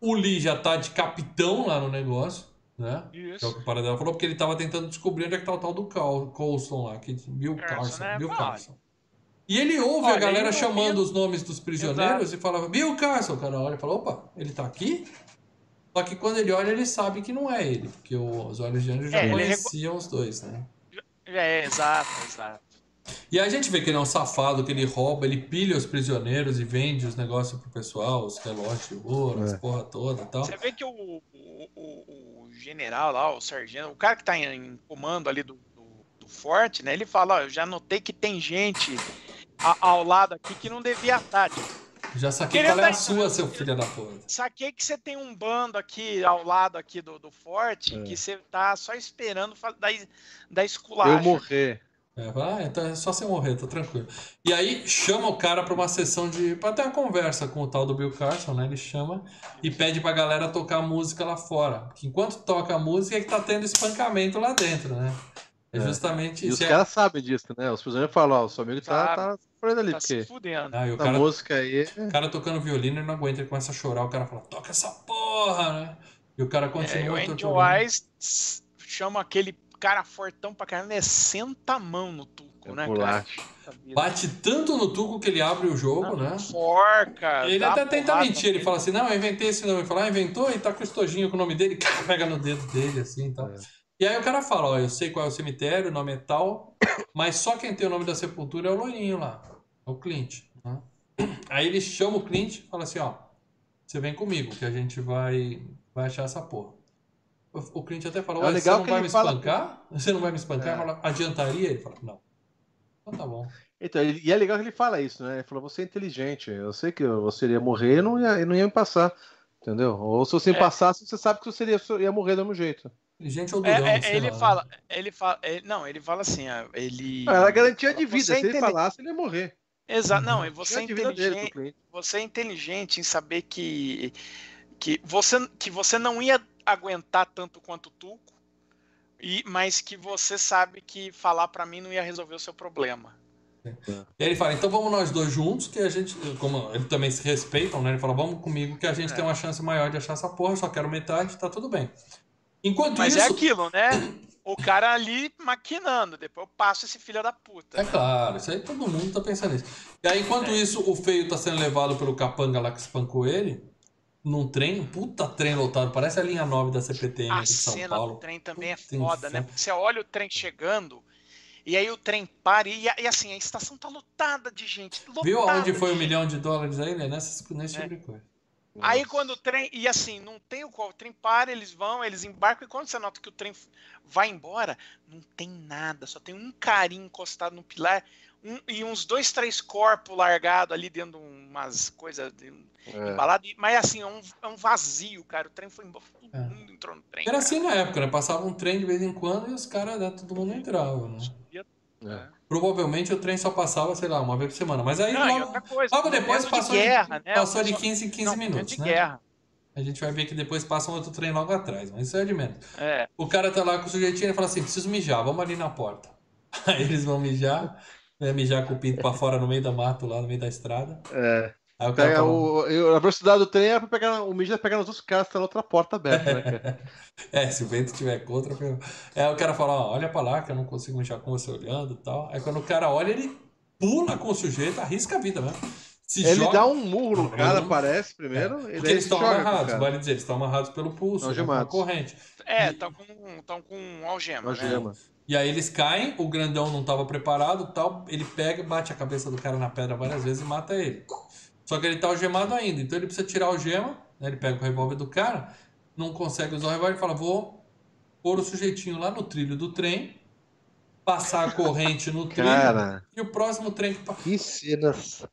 o Lee já tá de capitão lá no negócio, né? Isso. Que é o que o Paradela falou, porque ele tava tentando descobrir onde é que tá o tal do Coulson lá, que Bill Carson. Né? Bill Carson. E ele ouve olha, a galera chamando os nomes dos prisioneiros Exato. e falava, Bill Carson, o cara olha e fala, opa, ele tá aqui? Só que quando ele olha, ele sabe que não é ele, porque os olhos de anjo já é, conheciam os dois, né? É, exato, exato. E a gente vê que ele é um safado, que ele rouba, ele pilha os prisioneiros e vende os negócios pro pessoal, os relógios de ouro, é. as porra toda e tal. Você vê que o, o, o, general lá, o sargento, o cara que tá em, comando ali do, do, do, forte, né? Ele fala, ó, eu já notei que tem gente a, ao lado aqui que não devia estar, tipo, já saquei Querendo qual é a sua, seu filho da puta. Saquei que você tem um bando aqui ao lado aqui do, do forte é. que você tá só esperando da, da esculagem. Eu morrer. É, ah, então é só você morrer, tá tranquilo. E aí chama o cara pra uma sessão de. pra ter uma conversa com o tal do Bill Carson, né? Ele chama e pede pra galera tocar música lá fora. Porque enquanto toca a música é que tá tendo espancamento lá dentro, né? É, é. justamente isso. E os é... caras sabem disso, né? Os prisioneiros falam, ó, o seu amigo tá, tá sofrendo ali, tá porque. Se fudendo. Ah, e o cara, música aí. O cara tocando violino, ele não aguenta, ele começa a chorar, o cara fala, toca essa porra, né? E o cara continua. É, o Angel Eyes chama aquele cara fortão pra caramba, é senta a mão no Tuco, é né, cara? Bate tanto no Tuco que ele abre o jogo, não, né? Forca. Ele até tenta mentir, ele fala assim: não, eu inventei esse nome. Ele fala, ah, inventou e tá com o estojinho com o nome dele, cara, pega no dedo dele, assim e tal. É. E aí o cara fala: ó, eu sei qual é o cemitério, o nome é tal, mas só quem tem o nome da sepultura é o loirinho lá, é o Clint. Né? Aí ele chama o Clint e fala assim: ó, você vem comigo que a gente vai, vai achar essa porra. O cliente até falou: é você não vai me fala... espancar? Você não vai me espancar? É. Adiantaria? Ele falou: Não. Então tá bom. Então, e é legal que ele fala isso, né? Ele falou: Você é inteligente. Eu sei que você iria morrer e não ia, não ia me passar. Entendeu? Ou se você é. passasse, você sabe que você iria, ia morrer do mesmo jeito. Inteligente ou durão, é, é, ele, lá, fala, né? ele fala. Ele não, ele fala assim: ele. Não, ela garantia de vida. Se ele falasse, ele ia morrer. Exato. Não, uhum. você é inteligente. Você é inteligente em saber que que você, que você não ia aguentar tanto quanto o Tuco, e, mas que você sabe que falar para mim não ia resolver o seu problema. E aí ele fala, então vamos nós dois juntos, que a gente, como eles também se respeitam, né? Ele fala, vamos comigo que a gente é. tem uma chance maior de achar essa porra, só quero metade, tá tudo bem. Enquanto Mas é isso... é aquilo, né? O cara ali maquinando, depois eu passo esse filho da puta. É claro, isso aí todo mundo tá pensando nisso. E aí, enquanto é. isso, o feio tá sendo levado pelo capanga lá que espancou ele, num trem, puta trem lotado, parece a linha 9 da CPTM a de São Paulo. A cena do trem também é foda, né? Porque você olha o trem chegando e aí o trem para e, e, assim, a estação tá lotada de gente. Lotada Viu aonde foi o um milhão de dólares aí, né? Nessa, nesse é. tipo de coisa. Aí quando o trem, e assim, não tem o qual, o trem para, eles vão, eles embarcam, e quando você nota que o trem vai embora, não tem nada, só tem um carinho encostado no pilar, um, e uns dois, três corpos largados ali dentro de umas coisas de, é. embalado, mas assim, é um, é um vazio, cara. O trem foi embora, todo é. mundo entrou no trem. Era cara. assim na época, né? Passava um trem de vez em quando e os caras, né, todo mundo entrava, né? É. Provavelmente o trem só passava, sei lá, uma vez por semana. Mas aí não, logo, coisa, logo depois passou, de, guerra, né? passou de 15 em 15 não, minutos. De né? guerra. A gente vai ver que depois passa um outro trem logo atrás, mas isso é de menos. É. O cara tá lá com o sujeitinho e fala assim: preciso mijar, vamos ali na porta. Aí eles vão mijar né, mijar com o pinto pra fora no meio da mato, lá no meio da estrada. É. Aí o cara Pega o, a velocidade do trem é pra pegar o mijo é pegar nos outros caras tá na outra porta aberta, né, cara? é, se o vento tiver contra. É, o cara fala, ó, olha pra lá que eu não consigo mijar com você olhando e tal. Aí quando o cara olha, ele pula com o sujeito, arrisca a vida mesmo. Se ele joga... dá um murro no cara, parece, primeiro. É, porque eles estão amarrados, vale dizer, eles estão amarrados pelo pulso, né, com a corrente. É, estão com, com algema. Algema. Né? E aí eles caem, o grandão não estava preparado tal, ele pega, bate a cabeça do cara na pedra várias vezes e mata ele. Só que ele tá algemado ainda, então ele precisa tirar o gema, né? ele pega o revólver do cara, não consegue usar o revólver e fala, vou pôr o sujeitinho lá no trilho do trem, passar a corrente no trilho Cara, e o próximo trem que Que cenas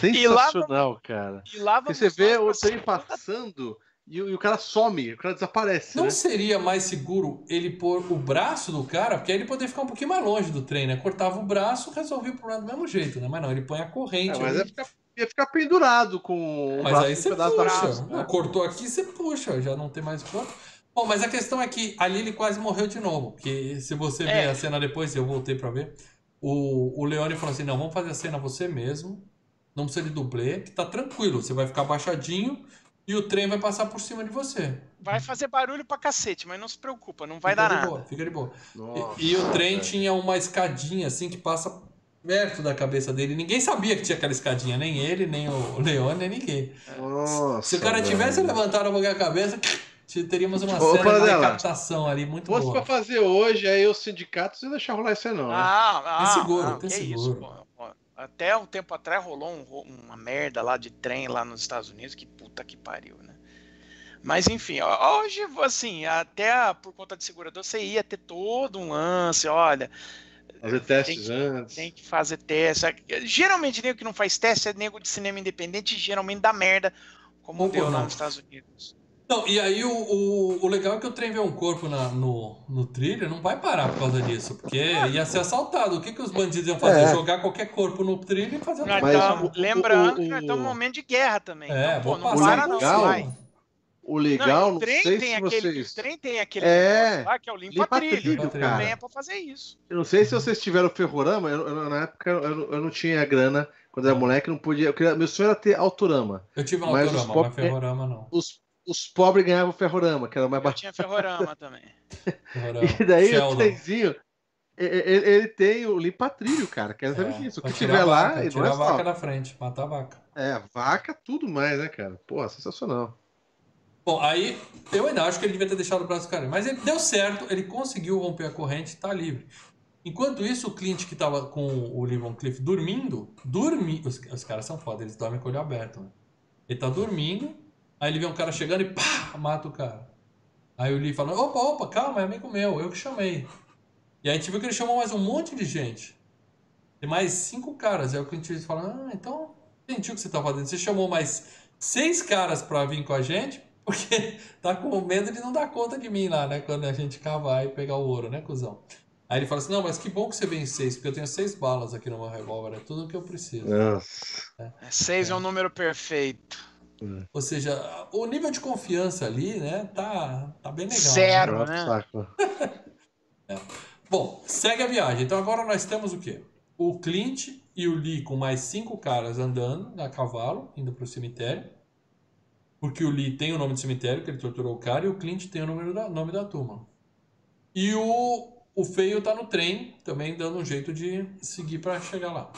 sensacional, cara. E lá você vê o trem passando e, o- e o cara some, o cara desaparece, Não né? seria mais seguro ele pôr o braço do cara, porque aí ele poderia ficar um pouquinho mais longe do trem, né? Cortava o braço, resolvia o problema do mesmo jeito, né? Mas não, ele põe a corrente. É, mas ali. ia ficar, ia ficar pendurado com o Mas braço aí você puxa. braço, né? Cortou aqui, você puxa, já não tem mais corpo. Bom, mas a questão é que ali ele quase morreu de novo. Porque se você ver É. a cena depois, eu voltei pra ver, o, o Leone falou assim: não, vamos fazer a cena você mesmo. Não precisa de dublê, que tá tranquilo. Você vai ficar abaixadinho e o trem vai passar por cima de você. Vai fazer barulho pra cacete, mas não se preocupa, não vai fica dar de nada. boa, fica de boa. Nossa, E, e o trem velho. tinha uma escadinha assim que passa perto da cabeça dele. Ninguém sabia que tinha aquela escadinha, nem ele, nem o Leone, nem ninguém. Nossa, Se o cara velho. tivesse levantado um a cabeça, teríamos uma Ô, cena de captação ali muito fosse boa. pra fazer hoje, aí os sindicatos não deixar rolar isso aí, não. né? Ah, ah, Tem seguro, não, tem que seguro. isso, pô, pô. Até um tempo atrás rolou um uma merda lá de trem lá nos Estados Unidos, que puta que pariu, né? Mas enfim, hoje, assim, até a- por conta de segurador, você ia ter todo um lance, olha, Fazer tem testes que, antes. tem que fazer teste. Geralmente, nego que não faz teste é nego de cinema independente, e geralmente dá merda, como deu lá nos Estados Unidos. Não, e aí o, o, o legal é que o trem vê um corpo na- no, no trilho, não vai parar por causa disso, porque ia ser assaltado. O que, que os bandidos iam fazer? É. Jogar qualquer corpo no trilho e fazer Mas o- lembrando o- que nós estamos num momento de guerra também. É, então, pô, não passar para por não, legal- vai. O Não, legal, não, o trem sei tem se aquele, vocês... o trem tem aquele É, lá que é o limpa, limpa trilho. trilho, cara. também é pra fazer isso. Eu não sei se vocês tiveram ferrorama, eu, eu- na época eu, não- eu não tinha grana, quando era moleque, não podia. eu queria- meu sonho era ter autorama. Eu tive um Mas autorama, pop- mas ferrorama não. Os, os pobres ganhavam ferrorama, que era mais barato. tinha ferrorama também. Ferrorama. E daí o Sheldon. trenzinho, e- e- ele, ele tem o limpa-trilho, cara, que é exatamente isso. O que tiver lá, vaca, e não tirar é a vaca da frente, matar a vaca. É, vaca, tudo mais, né, cara? Porra, sensacional. Bom, aí eu ainda acho que ele devia ter deixado o braço do cara. Mas ele deu certo, ele conseguiu romper a corrente e tá livre. Enquanto isso, o Clint que tava com o Lee Von Cliff dormindo, dormi... os, os caras são foda, eles dormem com o olho aberto. Né? Ele tá dormindo, aí ele vê um cara chegando e pá, mata o cara. Aí o Lee fala, opa, opa, calma, é amigo meu, eu que chamei. E aí a gente viu que ele chamou mais um monte de gente. Tem mais cinco caras. Aí o Clint Eastwood fala, ah, então entendi o que você tá fazendo. Você chamou mais seis caras pra vir com a gente, porque tá com medo de não dar conta de mim lá, né? Quando a gente cavar e pegar o ouro, né, cuzão? Aí ele fala assim, não, mas que bom que você vem seis, porque eu tenho seis balas aqui no meu revólver, é tudo o que eu preciso. Nossa. É, Seis é um número perfeito. Ou seja, o nível de confiança ali, né, tá, tá bem legal. Zero. né? Claro, né? Saco. Bom, segue a viagem. Então agora nós temos o quê? O Clint e o Lee com mais cinco caras andando a cavalo, indo pro cemitério. Porque o Lee tem o nome do cemitério, que ele torturou o cara, e o Clint tem o nome da, nome da turma. E o, o feio tá no trem, também dando um jeito de seguir pra chegar lá.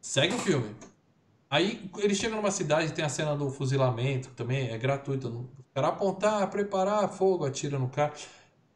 Segue o filme. Aí ele chega numa cidade, tem a cena do fuzilamento, também é gratuito. O cara apontar, preparar fogo, atira no cara.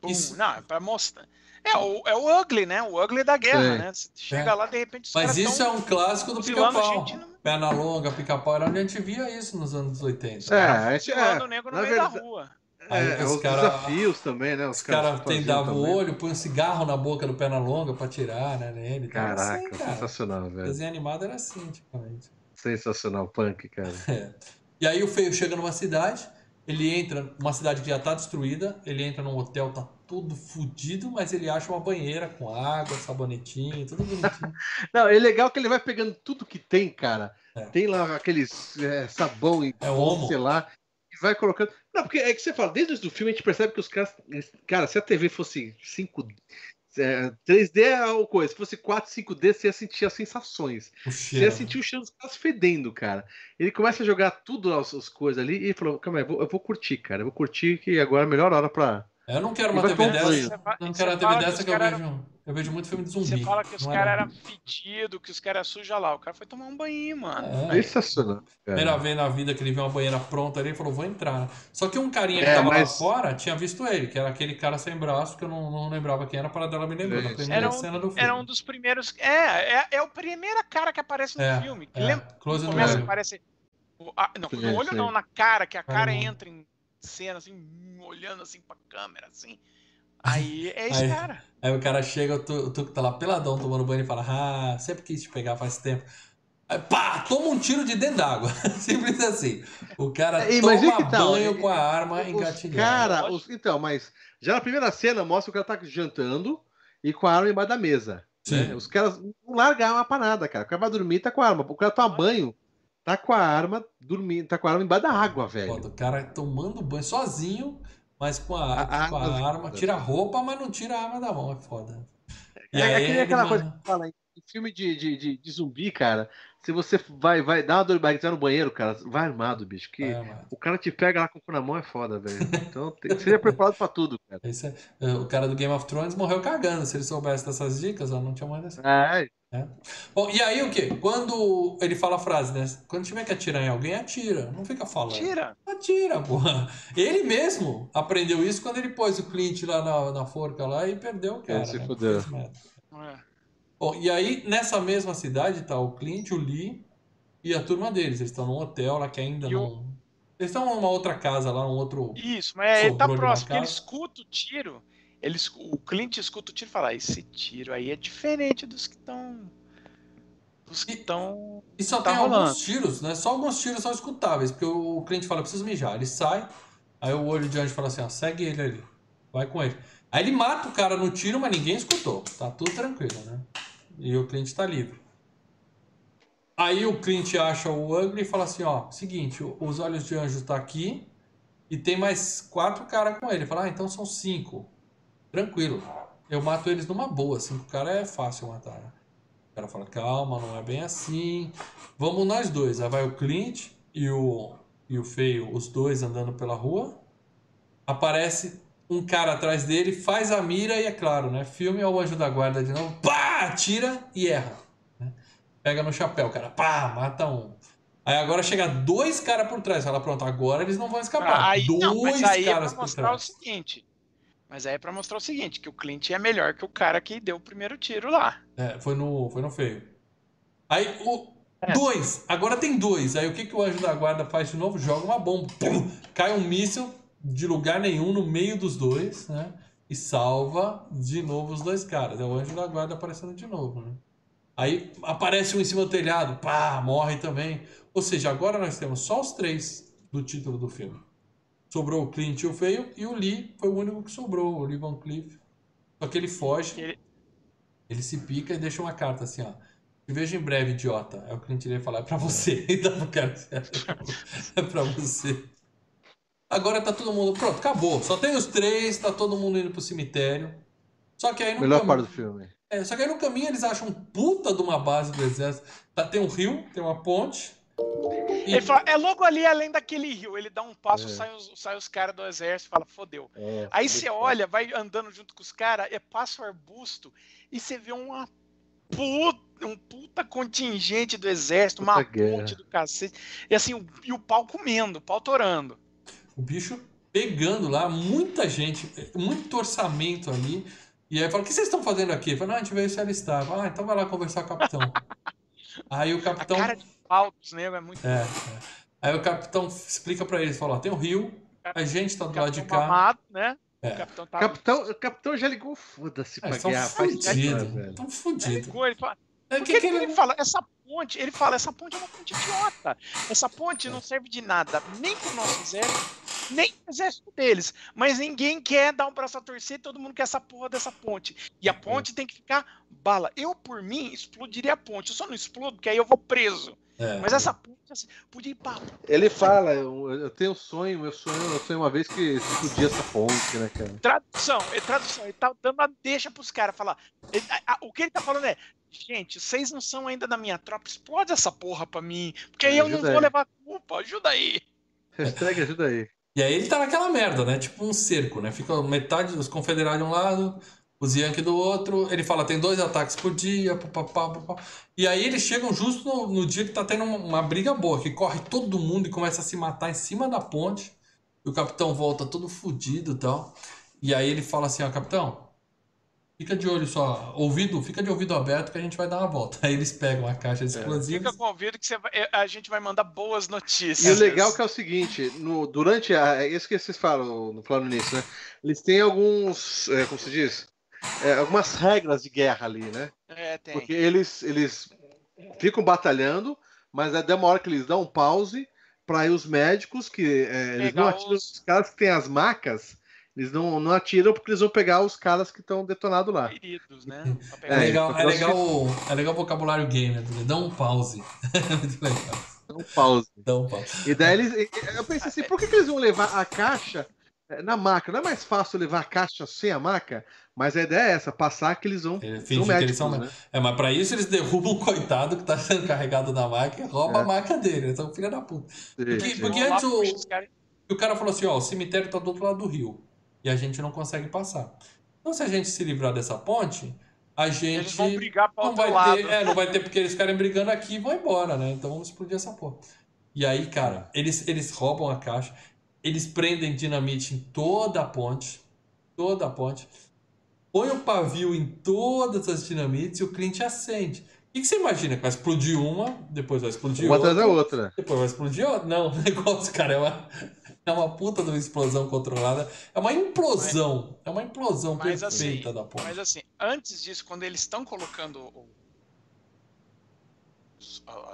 Isso- Não, é pra mostrar. É o, é o ugly, né? O ugly da guerra, Sim. né? Você chega É. lá, de repente, os Mas isso tão- é um clássico do pica-pau. no- Perna longa, pica-pau, era onde a gente via isso nos anos 80. É, a gente, é, o negro no na meio verdade- da rua. Aí é, os os cara- desafios também, né? Os, Os caras faziam tendavam o olho, põe um cigarro na boca do perna longa pra tirar, né, nele. Era Caraca, assim, cara. sensacional, velho. Desenho animado era assim, antigamente. Sensacional, punk, cara. É. E aí o feio chega numa cidade, ele entra, uma cidade que já tá destruída, ele entra num hotel, tá tudo fudido, mas ele acha uma banheira com água, sabonetinho, tudo bonitinho. Não, é legal que ele vai pegando tudo que tem, cara. É. Tem lá aqueles é, sabão e É homo. sei lá. E vai colocando. Não, porque é que você fala, desde o filme a gente percebe que os caras. Cara, se a TV fosse 5. É, 3D é uma coisa, se fosse 4, 5D, você ia sentir as sensações. Você ia cheiro. sentir o cheiro dos caras fedendo, cara. Ele começa a jogar tudo as, as coisas ali e falou: Calma aí, eu vou, eu vou curtir, cara. Eu vou curtir que agora é a melhor hora pra. Eu não quero uma TV dessa. Não quero uma fala TV que dessa que eu vejo. Eu vejo muito filme de zumbi. Você fala que os é caras era- eram fedidos, que os caras suja lá. O cara foi tomar um banho, mano. É. Sensacional. Primeira vez na vida que ele viu uma banheira pronta ali, ele falou, vou entrar. Só que um carinha que É, tava mas- lá fora tinha visto ele, que era aquele cara sem braço, que eu não, não lembrava quem era, para dela me lembrou, na Isso. primeira Era cena do um, filme. era um dos primeiros. É, é, é o primeira cara que aparece no É, filme. Que é. lembra? Close no começa olho. a aparecer. o- a- não, no olho não, na cara, que a cara entra em cena, assim, olhando assim pra câmera, assim. Aí é esse aí, cara. Aí o cara chega, o Tuco tá lá peladão tomando banho e fala: Ah, sempre quis te pegar faz tempo. Aí, pá, toma um tiro de dentro d'água. Simples assim. O cara é, toma que tal, banho com a arma engatilhada. Cara, os, então, mas já na primeira cena mostra que o cara tá jantando e com a arma embaixo da mesa. Né? Os caras não largam a arma pra nada, cara. O cara vai dormir tá com a arma. O cara toma banho, tá com a arma dormindo, tá com a arma embaixo da água, velho. o cara tomando banho sozinho, mas com a, a, com a arma, arma, tira a roupa, mas não tira a arma da mão, é foda. E é, aí, é aquela coisa que fala em filme de, de, de, de zumbi, cara, se você vai, vai dar uma dor de barriga no banheiro, cara, vai armado, bicho. Que é, o cara te pega lá com o cu na mão é foda, velho. Então tem que ser preparado pra tudo, cara. É, o cara do Game of Thrones morreu cagando. Se ele soubesse dessas dicas, ó, não tinha mais dessa. É. é. Bom, e aí o que? Quando ele fala a frase, né? Quando tiver que atirar em alguém, atira. Não fica falando. Atira. Atira, porra. Ele mesmo aprendeu isso quando ele pôs o Clint lá na, na forca lá e perdeu o cara. Ele se né? fudeu. É. Bom, e aí, nessa mesma cidade, tá o Clint, o Lee e a turma deles. Eles estão num hotel lá que ainda não. Eles estão numa outra casa lá, um outro. Isso, mas ele tá próximo, porque ele escuta o tiro. Ele, o Clint escuta o tiro e fala: esse tiro aí é diferente dos que estão. Dos que estão. E, e só tá tem rolando. alguns tiros, né? Só alguns tiros são escutáveis, porque o Clint fala: preciso mijar. Ele sai, aí o olho de anjo fala assim: ó, segue ele ali, vai com ele. Aí ele mata o cara no tiro, mas ninguém escutou. Tá tudo tranquilo, né? E o Clint tá livre. Aí o Clint acha o Ugly e fala assim, ó, seguinte, os olhos de anjo tá aqui e tem mais quatro caras com ele. Fala, ah, então são cinco. Tranquilo. Eu mato eles numa boa, cinco caras é fácil matar. Né? O cara fala, calma, não é bem assim. Vamos nós dois. Aí vai o Clint e o, e o Feio, os dois andando pela rua. Aparece um cara atrás dele, faz a mira e é claro, né? Filme ao anjo da guarda de novo, pá, tira e erra. Né? Pega no chapéu, cara, pá, mata um. Aí agora chega dois caras por trás, fala, pronto, agora eles não vão escapar. Aí, dois não, mas aí caras é pra mostrar o seguinte. Mas aí é pra mostrar o seguinte, que o Clint é melhor que o cara que deu o primeiro tiro lá. É, foi no, foi no feio. Aí o, é. Dois. Agora tem dois. Aí o que, que o anjo da guarda faz de novo? Joga uma bomba. Pum, cai um míssil de lugar nenhum no meio dos dois, né? E salva de novo os dois caras. É o anjo da guarda aparecendo de novo, né? Aí aparece um em cima do telhado, pá, morre também. Ou seja, agora nós temos só os três do título do filme. Sobrou o Clint e o Feio, e o Lee foi o único que sobrou, o Lee Van Cleef. Só que ele foge, ele... ele se pica e deixa uma carta assim, ó. Te vejo em breve, idiota. É o Clint iria falar, é pra você. Então, cara, é pra você. Agora tá todo mundo. Pronto, acabou. Só tem os três, tá todo mundo indo pro cemitério. Só que aí no Melhor caminho, parte do filme. É, só que aí no caminho eles acham puta de uma base do exército. Tá, tem um rio, tem uma ponte. E... Ele fala, é logo ali além daquele rio. Ele dá um passo, é. sai os, sai os caras do exército fala, fodeu. É, aí você olha, vai andando junto com os caras, é passa o arbusto e você vê uma puta, um puta contingente do exército, puta uma guerra. ponte do cacete. E assim, o, e o pau comendo, o pau torando o bicho pegando lá, muita gente, muito orçamento ali. E aí fala, o que vocês estão fazendo aqui? Fala, não, a gente veio se alistar. Fala, ah, então vai lá conversar com o capitão. aí o capitão... A cara de pau dos negros é muito... É, é. Aí o capitão explica para eles, fala, tem o um rio, a gente tá do lado de cá. Mamado, né? É. O capitão, tá... capitão, o capitão já ligou, foda-se é, pra guerra. Estão fudidos. Ele fala, é, que, que, que ele... ele fala? Essa ponte, ele fala, essa ponte é uma ponte idiota. Essa ponte não serve de nada, nem pro nosso exército, nem pro exército deles. Mas ninguém quer dar um braço a torcer, todo mundo quer essa porra dessa ponte. E a é. ponte tem que ficar bala. Eu, por mim, explodiria a ponte. Eu só não explodo, porque aí eu vou preso. É, Mas essa ponte, assim, podia ir pra... Ele fala, eu, eu tenho um sonho, meu sonho, eu sonho uma vez que explodir essa ponte, né, cara? Tradução, é tradução, ele tá dando a deixa pros caras falar. Ele, a, a, o que ele tá falando é, gente, vocês não são ainda da minha tropa, explode essa porra pra mim, porque aí eu não vou levar culpa, ajuda aí. Hashtag ajuda aí. E aí ele tá naquela merda, né? Tipo um cerco, né? Fica metade dos confederados de um lado, os Yankee do outro. Ele fala, tem dois ataques por dia, papapá, papapá. E aí eles chegam justo no, no, dia que tá tendo uma, uma, briga boa, que corre todo mundo e começa a se matar em cima da ponte. E o capitão volta todo fudido e tal. E aí ele fala assim, ó, capitão, Fica de olho só, ouvido, fica de ouvido aberto que a gente vai dar uma volta. Aí eles pegam a caixa explosiva. Fica com ouvido que vai, a gente vai mandar boas notícias. E o legal é que é o seguinte, no, durante a. É isso que vocês falam no plano nisso, né? Eles têm alguns. É, como se diz? É, algumas regras de guerra ali, né? É, tem. Porque eles, eles ficam batalhando, mas é uma hora que eles dão um pause para os médicos que é, eles não atiram os... os caras que têm as macas eles não, não atiram porque eles vão pegar os caras que estão detonados lá. Feridos, né? É, legal, é, legal, é legal o vocabulário gamer, dá um pause. Muito legal. Dá um pause. Dá um pause. E daí eles. Eu pensei assim, por que, que eles vão levar a caixa é, na maca? Não é mais fácil levar a caixa sem a maca? Mas a ideia é essa, passar que eles vão. É, são médicos, eles são... Né? É, mas pra isso eles derrubam o coitado que tá sendo carregado na maca e roubam é. a maca dele. Então, filha da puta. Porque, porque antes o, o cara falou assim: ó, o cemitério tá do outro lado do rio e a gente não consegue passar. Então, se a gente se livrar dessa ponte, a gente eles vão brigar para não vai lado. ter, é, não vai ter porque eles ficarem brigando aqui e vão embora, né? Então vamos explodir essa porra. E aí, cara, eles, eles roubam a caixa, eles prendem dinamite em toda a ponte, toda a ponte, põe o pavio em todas as dinamites e o cliente acende. O que você imagina? Vai explodir uma, depois vai explodir uma outra. Uma atrás da outra. Depois vai explodir outra. Não, o negócio, cara, é uma, é uma puta de uma explosão controlada. É uma implosão. Mas, é uma implosão mas perfeita assim, da porra. Mas assim, antes disso, quando eles estão colocando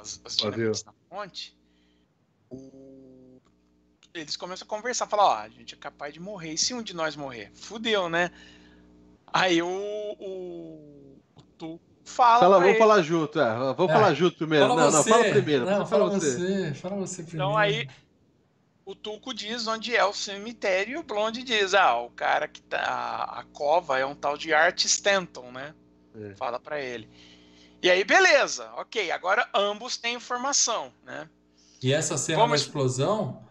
as, as dinamites na ponte, o... eles começam a conversar, falar, ó, a gente é capaz de morrer. E se um de nós morrer? Fudeu, né? Aí o, o, o Tu fala. Fala, vamos ele. falar junto, é. Vamos é. falar junto primeiro. Fala não, você. não, fala primeiro. Não, fala, você. você. Fala você primeiro. Então aí o Tuco diz onde é o cemitério e o Blonde diz: ah, o cara que tá. A, a cova é um tal de Art Stanton, né? É. Fala para ele. E aí, beleza, ok. Agora ambos têm informação, né? E essa cena Vamos... da explosão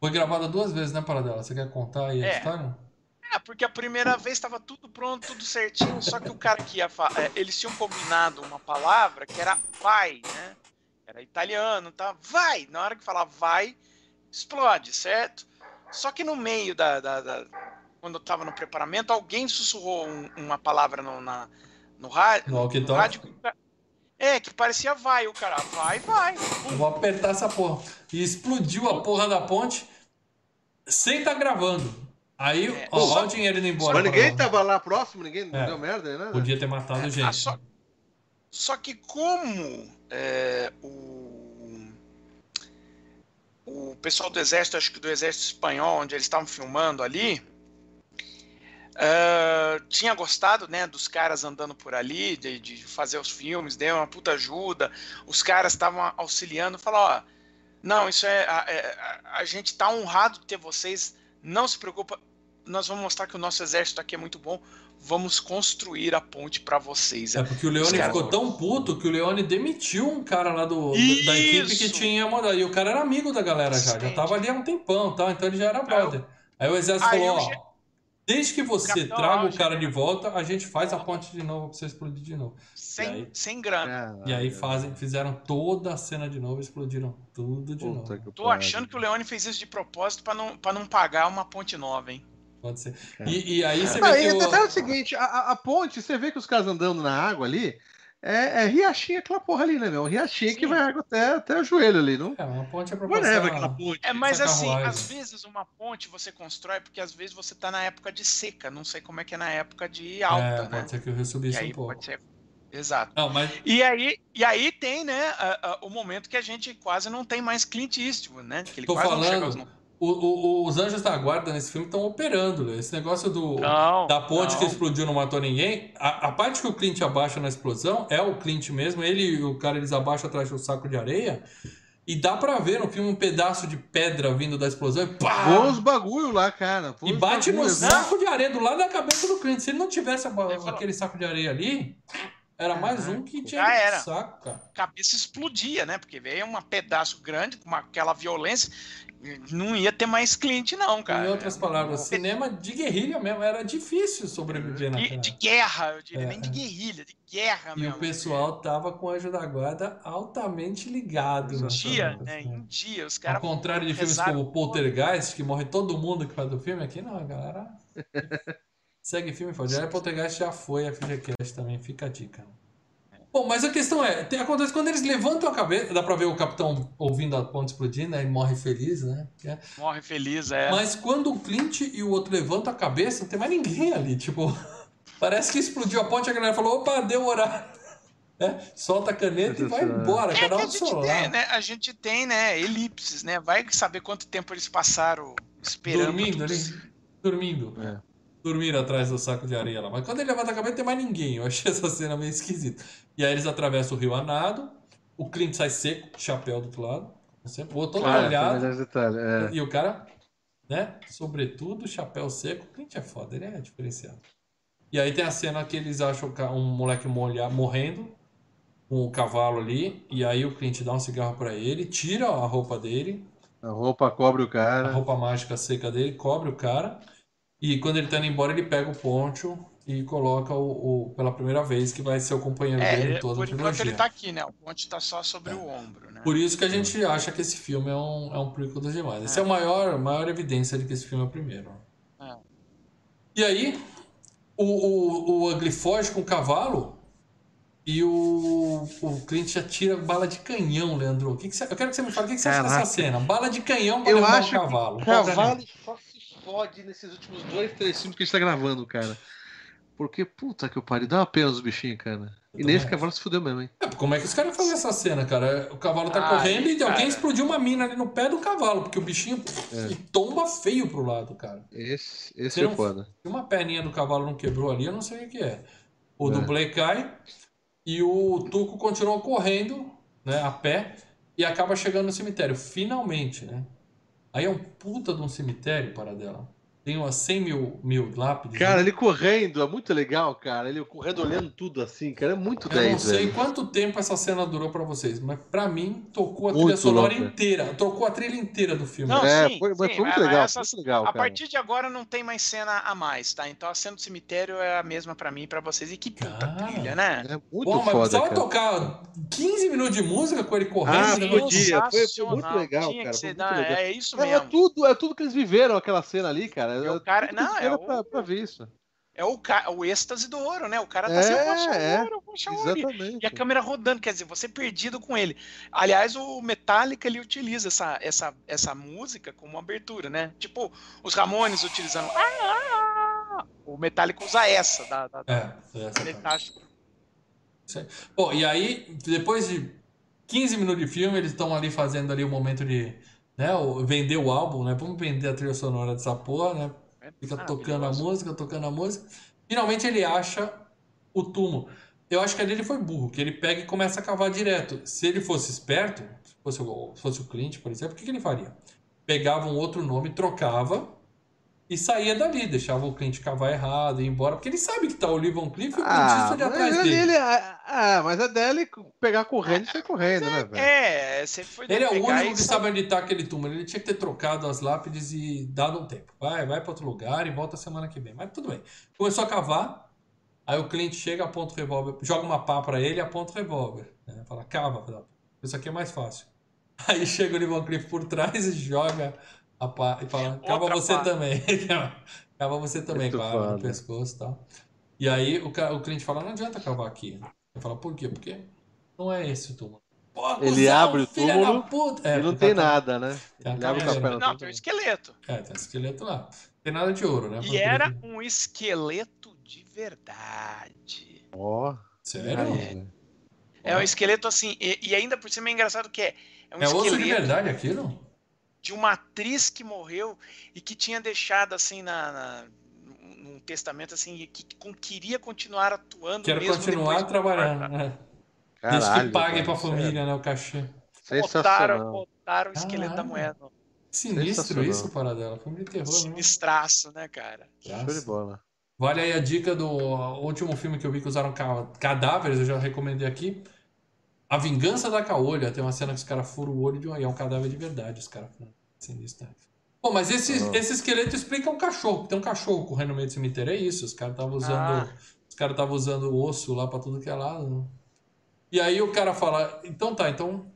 foi gravada duas vezes, né, Paradela? Você quer contar aí a é. história? É, porque a primeira vez estava tudo pronto, tudo certinho, só que o cara que ia falar. É, eles tinham combinado uma palavra que era vai, né? Era italiano, tá? Vai! Na hora que falar vai, explode, certo? Só que no meio da. da, da quando eu tava no preparamento, alguém sussurrou um, uma palavra no, na, no, rádio, no, no rádio. É, que parecia vai, o cara, vai, vai. Eu vou apertar essa porra. E explodiu a porra da ponte sem estar tá gravando. Aí, é, ó, só, o dinheiro indo embora. Mas ninguém tava lá próximo, ninguém é, deu merda, né? Podia ter matado é, gente. Só, só, que como é, o o pessoal do exército, acho que do exército espanhol, onde eles estavam filmando ali, uh, tinha gostado, né, dos caras andando por ali, de, de, fazer os filmes, deu uma puta ajuda, os caras estavam auxiliando, falaram, ó, não, isso é, a, é, a, a gente tá honrado de ter vocês, não se preocupa, nós vamos mostrar que o nosso exército aqui é muito bom, vamos construir a ponte para vocês. É porque o Leone ficou tão puto que o Leone demitiu um cara lá do, da equipe que tinha mandado. E o cara era amigo da galera já, já tava ali há um tempão, tá? Então ele já era brother. Aí, Aí o exército Aí falou, ó, desde que você o traga o cara de volta, a gente faz a ponte de novo pra você explodir de novo. Sem, aí, sem grana. E aí fazem, fizeram toda a cena de novo e explodiram tudo de Puta novo. Tô achando que o Leone fez isso de propósito para não, pra não pagar uma ponte nova, hein? Pode ser. É. E, e, aí você ah, vê que. O... o seguinte: a, a, ponte, você vê que os caras andando na água ali. É, é riachinho aquela porra ali, né, meu? Riachinho Sim. que vai água até, até o joelho ali, não? É, uma ponte é pra passar... aquela ponte. É, mas assim, às vezes uma ponte você constrói porque às vezes você tá na época de seca, não sei como é que é na época de alta, é, né? Pode ser que o rio subisse um pouco. Pode ser... Exato. Não, mas... e, aí, e aí tem, né, a, a, o momento que a gente quase não tem mais Clint Eastwood, né? Que ele Tô quase falando, o, o, os Anjos da Guarda nesse filme estão operando. Né? Esse negócio do, não, da ponte não. que explodiu não matou ninguém. A, a, parte que o Clint abaixa na explosão é o Clint mesmo. Ele e o cara eles abaixam atrás do saco de areia. E dá pra ver no filme um pedaço de pedra vindo da explosão e pá! Bons bagulho lá, cara. e bate no saco de areia do lado da cabeça do Clint. Se ele não tivesse aquele saco de areia ali, era mais um que tinha Já era. saco, cara. Cabeça explodia, né? Porque veio um pedaço grande com aquela violência não ia ter mais cliente, não, cara. Em outras palavras, cinema de guerrilha mesmo. Era difícil sobreviver na De guerra, eu diria, é. nem de guerrilha, de guerra e mesmo. E o pessoal tava com o Anjo da Guarda altamente ligado. Em dia, né? Em dia, os caras. Ao contrário de filmes como Poltergeist, que morre todo mundo que faz o filme, aqui não, a galera. Segue filme forte. Já Poltergeist já foi, a FGCast também, fica a dica. Bom, mas a questão é, tem, acontece quando eles levantam a cabeça, dá pra ver o capitão ouvindo a ponte explodir, né? Ele morre feliz, né? É. Morre feliz, é. Mas quando o Clint e o outro levantam a cabeça, não tem mais ninguém ali, tipo... Parece que explodiu a ponte e a galera falou, opa, deu horário. É, solta a caneta e vai embora, é cada um a gente tem, né? A gente tem, né, elipses, né? Vai saber quanto tempo eles passaram esperando. Dormindo ali. Dormindo. É. Dormiram atrás do saco de areia lá. Mas quando ele levanta a cabeça, não tem mais ninguém. Eu achei essa cena meio esquisita. E aí eles atravessam o rio a nado. O Clint sai seco, chapéu do outro lado. O outro ah, olhado. É. E o cara, né? Sobretudo, chapéu seco. O Clint é foda, ele é diferenciado. E aí tem a cena que eles acham um moleque molha, morrendo com o cavalo ali. E aí o Clint dá um cigarro para ele, tira a roupa dele. A roupa cobre o cara. A roupa mágica seca dele cobre o cara. E quando ele tá indo embora, ele pega o poncho e coloca o, o pela primeira vez que vai ser o companheiro é, dele em toda por a trilogia. enquanto ele tá aqui, né? O poncho tá só sobre é. o ombro, né? Por isso que a gente acha que esse filme é um, é um prequel dos demais. É. Essa é a maior, maior evidência de que esse filme é o primeiro. É. E aí, o, o, o Ugly foge com o cavalo e o, o cliente já tira bala de canhão, Leandro. O que que você, eu quero que você me fale o que, que você Caraca. acha dessa cena. Bala de canhão para levar o cavalo. cavalo só se fode nesses últimos dois, três filmes que a gente tá gravando, cara. Porque, puta que o pariu, dá uma pena os bichinhos, cara. E nem esse cavalo se fudeu mesmo, hein? É, como é que os caras fazem essa cena, cara? O cavalo tá Ai, correndo e alguém explodiu uma mina ali no pé do cavalo, porque o bichinho é. tomba feio pro lado, cara. Esse, esse é foda. Se uma perninha do cavalo não quebrou ali, eu não sei o que é. O é. do Blake cai, e o Tuco continuou correndo, né, a pé, e acaba chegando no cemitério, finalmente, né? Aí é um puta de um cemitério, para dela tem umas 100 mil, mil lápides. Cara, né? ele correndo, é muito legal, cara. Ele correndo olhando tudo assim, cara. É muito Eu 10, Eu não sei velho. quanto tempo essa cena durou pra vocês, mas pra mim tocou a muito trilha sonora louco, inteira. Trocou a trilha inteira do filme. Não, é, sim, foi, sim, foi muito legal, essas, muito legal. A partir de agora não tem mais cena a mais, tá? Então a cena do cemitério é a mesma pra mim e pra vocês. E que puta cara, trilha, né? É muito Bom, mas foda, precisava tocar 15 minutos de música com ele correndo. Ah, né? podia. Foi, foi muito legal, cara. Muito legal. É isso mesmo. É, tudo, é tudo que eles viveram, aquela cena ali, cara. É, o cara, não, é o, pra, pra ver isso. É o, o êxtase do ouro, né? O cara tá é, assim, é, ouro, exatamente. E a câmera rodando, quer dizer, você perdido com ele. Aliás, o Metallica ele utiliza essa, essa, essa música como abertura, né? Tipo, os Ramones utilizando. Ah, ah, ah. O Metallica usa essa da, da, é, essa Bom, e aí, depois de 15 minutos de filme, eles estão ali fazendo ali o momento de né, vender o álbum, né? Vamos vender a trilha sonora dessa porra, né? Fica ah, tocando a música, tocando a música. Finalmente ele acha o túmulo. Eu acho que ali ele foi burro, que ele pega e começa a cavar direto. Se ele fosse esperto, se fosse o, fosse o Clint, por exemplo, o que, que ele faria? Pegava um outro nome, trocava e saía dali, deixava o cliente cavar errado, ir embora, porque ele sabe que tá o Lee Van Cleef e o ah, de atrás dele. Ele, ah, mas é dele pegar correndo e sair correndo, né, velho? É, sempre foi Ele é o único que sabe onde tá aquele túmulo. Ele tinha que ter trocado as lápides e dado um tempo. Vai, vai para outro lugar e volta semana que vem. Mas tudo bem. Começou a cavar, aí o cliente chega, aponta o revólver, joga uma pá para ele e aponta o revólver. Né? Fala, cava, isso aqui é mais fácil. Aí chega o Lee Van Cleef por trás e joga a e fala, cava você pá. também. cava você também, claro, no pescoço e tal. E aí o, o cliente fala, não adianta cavar aqui. Ele fala, por quê? Porque não é esse o túmulo. Pô, ele abre o túmulo é, e não tem nada, né? Tem ele abre o Não, tem um esqueleto. É, tem um esqueleto lá. Tem nada de ouro, né? E era um esqueleto de verdade. Ó. Oh, Sério? É. é um esqueleto assim, e, e, ainda por cima é engraçado que é. É, um é esqueleto. osso de verdade aquilo? De uma atriz que morreu e que tinha deixado assim na, na num testamento assim que, que queria continuar atuando Quero mesmo continuar trabalhando. Né? Desde que paguem para a família, né, o cachê. Botaram, botaram o esqueleto da moeda. Sinistro isso, Paradela. Filme de terror. Né? Sinistraço, né, cara? Show de bola. Vale aí a dica do último filme que eu vi que usaram cadáveres, eu já recomendei aqui. A Vingança da Caolha. Tem uma cena que os caras furam o olho de um, e é um cadáver de verdade, os caras Sinistro. Né? Bom, mas esse, oh. esse esqueleto explica um cachorro. Tem um cachorro correndo no meio do cemitério. É isso. Os caras estavam usando. Ah. Os caras estavam usando osso lá pra tudo que é lado. Né? E aí o cara fala: então tá, então.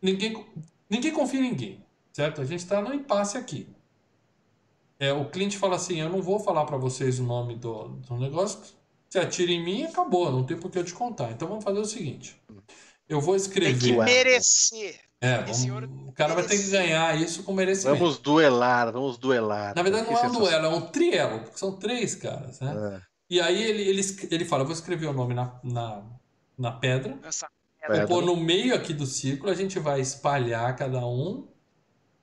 Ninguém, ninguém confia em ninguém. Certo? A gente tá no impasse aqui. é, o cliente fala assim: eu não vou falar para vocês o nome do, do negócio. Você atira em mim acabou, não tem por que eu te contar. Então vamos fazer o seguinte: eu vou escrever. Tem que merecer. É, vamos, o cara vai ter que ganhar isso com merecimento. Vamos duelar, vamos duelar. Na verdade, não é um duelo, é um trielo, porque são três caras, né? É. E aí ele, ele, ele fala: vou escrever o nome na, na, na pedra. Essa pedra. Vou pôr no meio aqui do círculo, a gente vai espalhar cada um.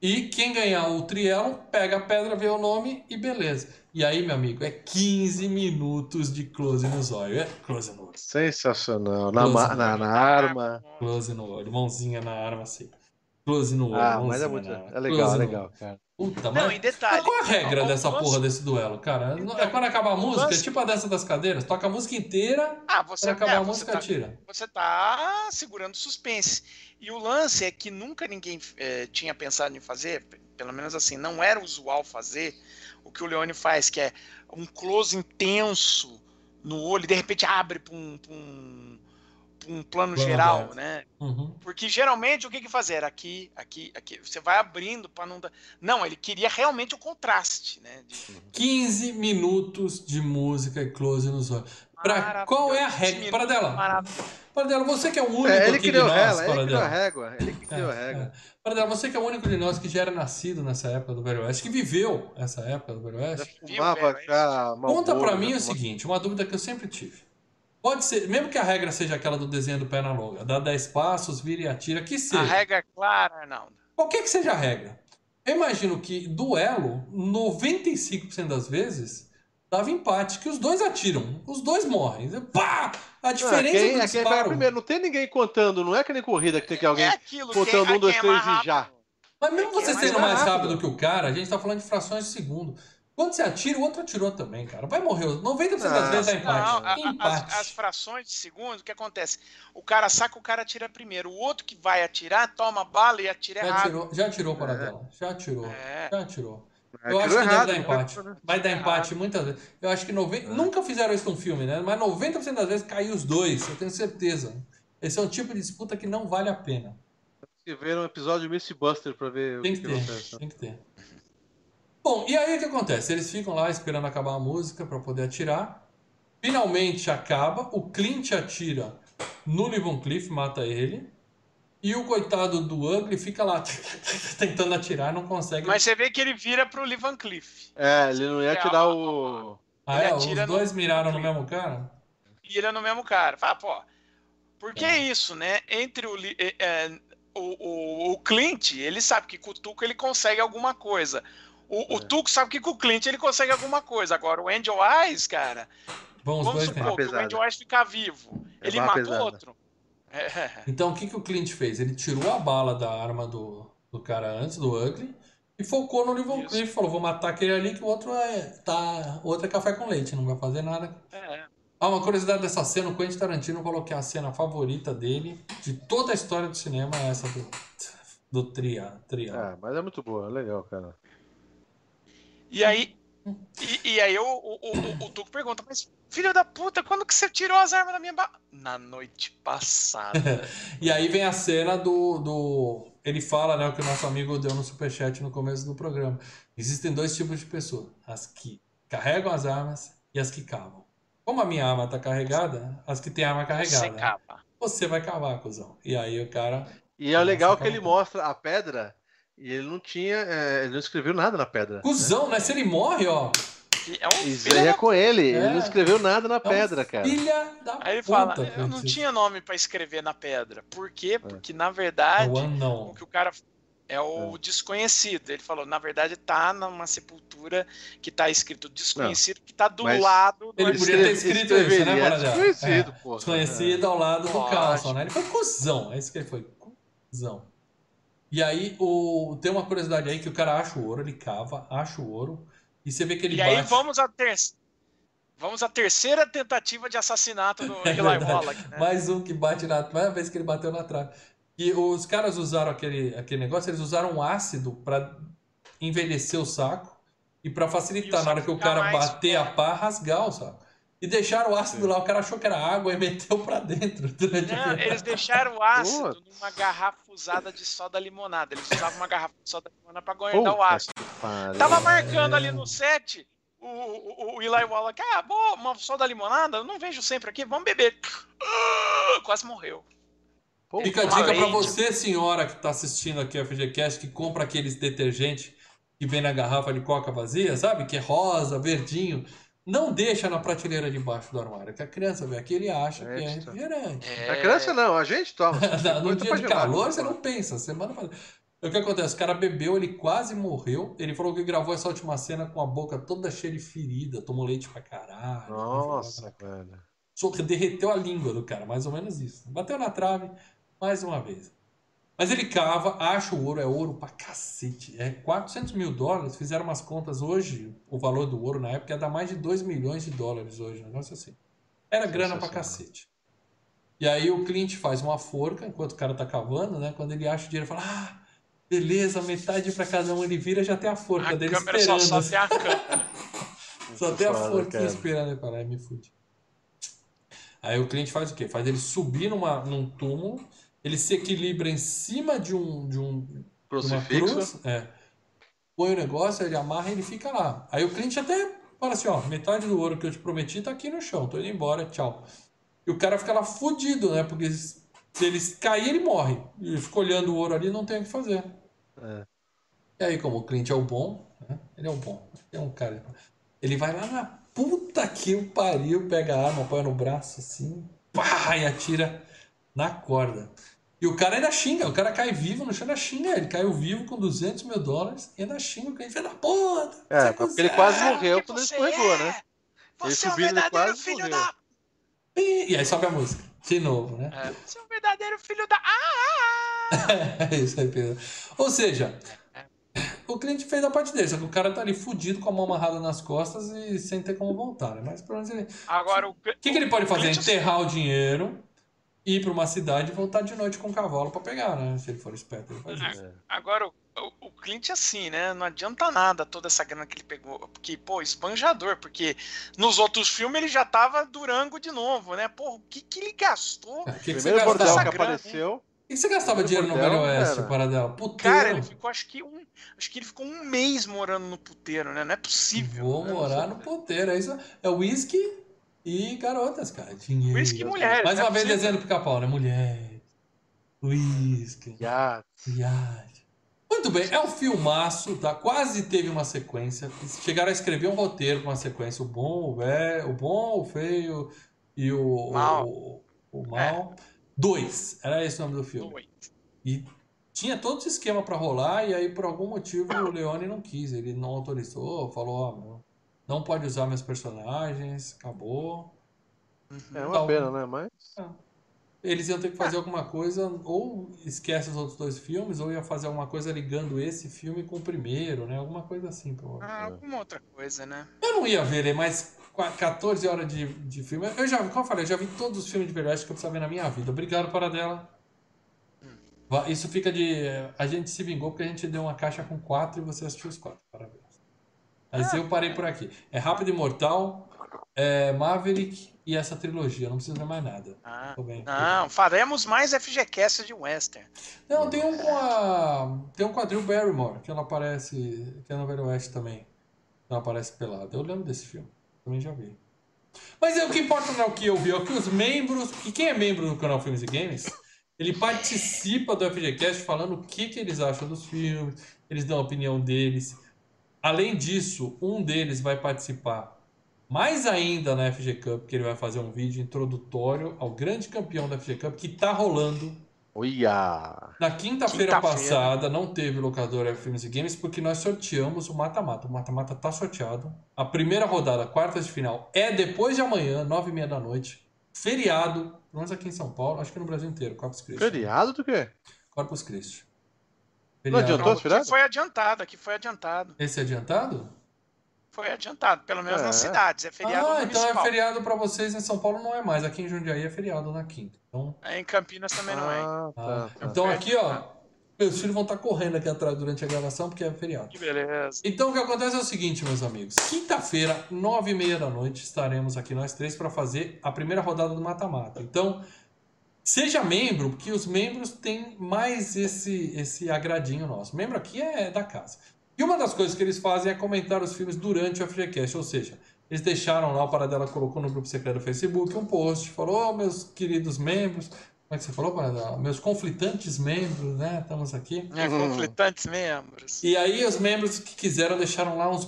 E quem ganhar o trielo, pega a pedra, vê o nome e beleza. E aí, meu amigo, é 15 minutos de close nos olhos. É close no olho. Sensacional. Na, na, na, na, arma. Close no olho. Mãozinha na arma, assim. Close no olho. Ah, mas é muito. É legal, é legal, cara. Puta, mas, não, em detalhe, qual é a regra dessa porra desse duelo, cara? Então, é quando acaba a música, lance... é tipo a dessa das cadeiras, toca a música inteira, ah, você, quando acabar é, a música, tá, tira. Você tá segurando suspense. E o lance é que nunca ninguém é, tinha pensado em fazer, pelo menos assim, não era usual fazer o que o Leone faz, que é um close intenso no olho, e de repente abre para um, um um plano, geral, né? Uhum. Porque geralmente o que que fazer? Aqui, aqui, aqui. Você vai abrindo para não dar. Não, ele queria realmente o contraste, né? De... 15 minutos de música e close nos olhos. Pra, qual é a regra? Para dela. Para dela, você que é o único é, ele criou de nós, ela, ele criou a régua. Ele que criou a é, régua. É. Para dela, você que é o único de nós que já era nascido nessa época do Velho Oeste, que viveu essa época do Velho Oeste. Fumava já, Conta para mim o seguinte, uma dúvida que eu sempre tive. Pode ser, mesmo que a regra seja aquela do desenho do perna longa, dá 10 passos, vira e atira, que seja. A regra é clara, não. Qualquer que seja a regra. Eu imagino que duelo, 95% das vezes, dava empate, que os dois atiram, os dois morrem. Pá! A diferença ah, quem, do disparo... É primeiro, não tem ninguém contando, não é que nem corrida que tem que alguém é aquilo, contando quem, um, dois, três e já. Mas mesmo é você é sendo mais rápido. rápido que o cara, a gente tá falando de frações de segundo. Quando você atira, o outro atirou também, cara. Vai morrer. 90% das vezes dá empate. Não, empate. As, as, frações de segundo, o que acontece? O cara saca, o cara atira primeiro. O outro que vai atirar, toma bala e atira já errado. Atirou, já atirou para é. Já atirou. É. Já atirou. Eu acho que errado, deve dar empate. Vai dar empate muitas vezes. Eu acho que 90... É. nunca fizeram isso num filme, né? Mas 90% das vezes caiu os dois, eu tenho certeza. Esse é um tipo de disputa que não vale a pena. Tem que ver um episódio de Missy Buster pra ver tem o que, que, ter, Tem que ter. Bom, e aí o que acontece? Eles ficam lá esperando acabar a música para poder atirar. Finalmente acaba, o Clint atira no Livon Cliff, mata ele. E o coitado do Ugly fica lá tentando atirar, não consegue. Mas você vê que ele vira pro Lee Van Cliff. É, ele não ia atirar o. Ah, é? Os dois miraram no mesmo cara? Mira no mesmo cara. Fala, pô, por que é. isso, né? Entre o, é, o, o, o Clint, ele sabe que com o Tuco ele consegue alguma coisa. O, o é. Tuco sabe que com o Clint ele consegue alguma coisa. Agora, o Angel Eyes, cara. Bom, vamos supor que o Angel Eyes ficar vivo. É ele matou outro. É. Então, o que, que o Clint fez? Ele tirou a bala da arma do, do cara antes, do Ugly, e focou no Livon Cliff. Falou: vou matar aquele ali que o outro é, tá, o outro é café com leite, não vai fazer nada. É. Ah, uma curiosidade dessa cena: o Quentin Tarantino falou que a cena favorita dele, de toda a história do cinema, é essa do, do Tria. tria. É, mas é muito boa, é legal, cara. E aí, e, e, aí o, o, o, o Tuco pergunta, mas filho da puta, quando que você tirou as armas da minha ba... Na noite passada. e aí vem a cena do, do. Ele fala, né, o que o nosso amigo deu no superchat no começo do programa. Existem dois tipos de pessoas: as que carregam as armas e as que cavam. Como a minha arma tá carregada, as que têm arma carregada. Você cava. Você vai cavar, cuzão. E aí o cara. E é legal que ele mostra a pedra e ele não tinha. É, ele não escreveu nada na pedra. Cusão, né? né? Se ele morre, ó. É um Isso é com ele, é. ele não escreveu nada na é pedra, um cara. Filha da Aí ele fala, eu não tinha nome para escrever na pedra. Por quê? É. Porque na verdade, é o que o cara é o é. desconhecido. Ele falou, na verdade, tá numa sepultura que tá escrito desconhecido, não, que tá do lado do Ele podia ter escrito isso, né, é Desconhecido, é. pô. Desconhecido ao lado do Carlson, né? Ele foi cuzão. É isso que ele foi. Cuzão. E aí o, tem uma curiosidade aí que o cara acha o ouro, ele cava, acha o ouro, e você vê que ele e bate... aí vamos à ter... vamos à terceira tentativa de assassinato do é Eli Wallach, né? Mais um que bate na mais vez que ele bateu na trave. E os caras usaram aquele, aquele negócio, eles usaram ácido para envelhecer o saco e para facilitar, e na hora que o cara bater a pá, rasgar o saco. E deixaram o ácido lá. O cara achou que era água e meteu pra dentro. Não, eles deixaram o ácido numa garrafa usada de soda limonada. Eles usavam uma garrafa de soda limonada pra guardar o ácido. Tava marcando ali no set o, o, o Eli Wallach. Ah, boa, uma soda limonada? Eu não vejo sempre aqui, vamos beber. Uh, quase morreu. Fica a dica para você, senhora que está assistindo aqui a FGCast, que compra aqueles detergentes que vem na garrafa de coca vazia, sabe? Que é rosa, verdinho. Não deixa na prateleira de baixo do armário, que a criança vê aqui ele acha é, que é refrigerante. É... A criança não, a gente toma. no dia de calor você não pensa, semana O que acontece? O cara bebeu, ele quase morreu. Ele falou que gravou essa última cena com a boca toda cheia de ferida, tomou leite pra caralho. Nossa, velho. Só que derreteu a língua do cara, mais ou menos isso. Bateu na trave mais uma vez. Mas ele cava, acha o ouro, é ouro pra cacete. É 400 mil dólares, fizeram umas contas hoje, o valor do ouro na época ia dar mais de 2 milhões de dólares hoje, um negócio assim. Era grana pra cacete. E aí o cliente faz uma forca, enquanto o cara tá cavando, né? Quando ele acha o dinheiro, fala, ah, beleza, metade pra cada um, ele vira, já tem a forca a dele esperando. Só, só tem a câmera. só tem a forquinha esperando ele falar, me fude. Aí o cliente faz o quê? Faz ele subir numa, num túmulo ele se equilibra em cima de um de um crucifixo, cruz, é, põe o negócio, ele amarra e ele fica lá. Aí o cliente até fala assim, ó, metade do ouro que eu te prometi tá aqui no chão, tô indo embora, tchau. E o cara fica lá fudido, né? Porque se ele cair, ele morre. E ele fica olhando o ouro ali não tem o que fazer. É. E aí, como o cliente é o bom, né? ele é o bom, é um cara. Ele vai lá na puta que o pariu, pega a arma, põe no braço assim, pá, e atira na corda. E o cara ainda xinga, o cara cai vivo no chão, ainda xinga ele. Caiu vivo com 200 mil dólares e ainda xinga o cliente, filho da puta. É, porque ele quase morreu quando ele escorregou, é. né? Você ele é um verdadeiro filho morreu. da. E, e, aí sobe a música, de novo, né? É. Você é um verdadeiro filho da. Ah! é isso aí, Pedro. Ou seja, o cliente fez a parte dele, só que o cara tá ali fudido com a mão amarrada nas costas e sem ter como voltar, né? Mas pelo menos ele. Agora, o que, que, ele pode fazer? Enterrar o dinheiro ir para uma cidade e voltar de noite com o cavalo para pegar, né? Se ele for esperto, ele faz isso. Agora, o, o, o cliente, assim, né? Não adianta nada toda essa grana que ele pegou. Porque, pô, esbanjador, porque nos outros filmes ele já tava Durango de novo, né? Pô, o que, que ele gastou? É, que Primeiro que bordel que apareceu. E você gastava dinheiro no Velho Oeste, para dela? Puteiro. Cara, ele ficou, acho que um, acho que ele ficou um mês morando no puteiro, né? Não é possível. Vou né? morar no puteiro, é isso. É whisky e garotas, cara. Dinheiro. Whisky e mulheres. Mais né? uma vez desenho do pica-pau, né? Mulheres. Whisky. Iate. Iate. Muito bem, é um filmaço, tá? Quase teve uma sequência. Chegaram a escrever um roteiro com uma sequência. O bom, o velho, o bom, o feio e o mal. O, o mal. É. Dois. Era esse o nome do filme. Dois. E tinha todo esse esquema para rolar, e aí por algum motivo o Leone não quis. Ele não autorizou, falou, ó, oh, não pode usar meus personagens, acabou. É uma pena, né? Mas. É. Eles iam ter que fazer ah. alguma coisa, ou esquece os outros dois filmes, ou ia fazer alguma coisa ligando esse filme com o primeiro, né? Alguma coisa assim, Ah, alguma outra coisa, né? Eu não ia ver, mais 14 horas de, de filme. Eu já, como eu falei, eu já vi todos os filmes de verdade que eu precisava ver na minha vida. Obrigado, para dela. Hum. Isso fica de. A gente se vingou porque a gente deu uma caixa com quatro e você assistiu os quatro. Parabéns. Mas eu parei por aqui. É Rápido e Mortal, é Maverick e essa trilogia. Não precisa ver mais nada. Ah, não, faremos mais FGCast de Western. Não, tem um com a. Tem um quadril Barrymore, que ela aparece. Que é no Velho Oeste também. Ela aparece pelada. Eu lembro desse filme. Também já vi. Mas é, o que importa não é o que eu vi, é o que os membros. E quem é membro do canal Filmes e Games, ele participa do FGCast falando o que, que eles acham dos filmes, eles dão a opinião deles. Além disso, um deles vai participar mais ainda na FG Cup, que ele vai fazer um vídeo introdutório ao grande campeão da FG Cup que está rolando. Oia! Na quinta-feira quinta passada não teve locadora Filmes e Games porque nós sorteamos o mata-mata. O mata-mata está sorteado. A primeira rodada, quartas de final, é depois de amanhã, nove e meia da noite. Feriado, pelo menos aqui em São Paulo, acho que no Brasil inteiro, Corpus Christi. Feriado do quê? Corpus Christi. Não adiantou as Aqui foi adiantado, aqui foi adiantado. Esse é adiantado? Foi adiantado, pelo menos é. nas cidades. É feriado Ah, então é feriado para vocês em São Paulo não é mais. Aqui em Jundiaí é feriado na quinta. Então... É, em Campinas também não é. Ah, tá, tá. Então aqui, ó, Meus filhos vão estar correndo aqui atrás durante a gravação, porque é feriado. Que beleza. Então o que acontece é o seguinte, meus amigos. Quinta-feira, nove e meia da noite, estaremos aqui nós três para fazer a primeira rodada do mata-mata. Então, seja membro, porque os membros têm mais esse, esse agradinho nosso. Membro aqui é da casa. E uma das coisas que eles fazem é comentar os filmes durante o FGCast, ou seja, eles deixaram lá, o Paradela colocou no grupo secreto do Facebook um post, falou, oh, meus queridos membros, como é que você falou, Paradela? Meus conflitantes membros, né? Estamos aqui. É, conflitantes membros. E aí os membros que quiseram deixaram lá uns.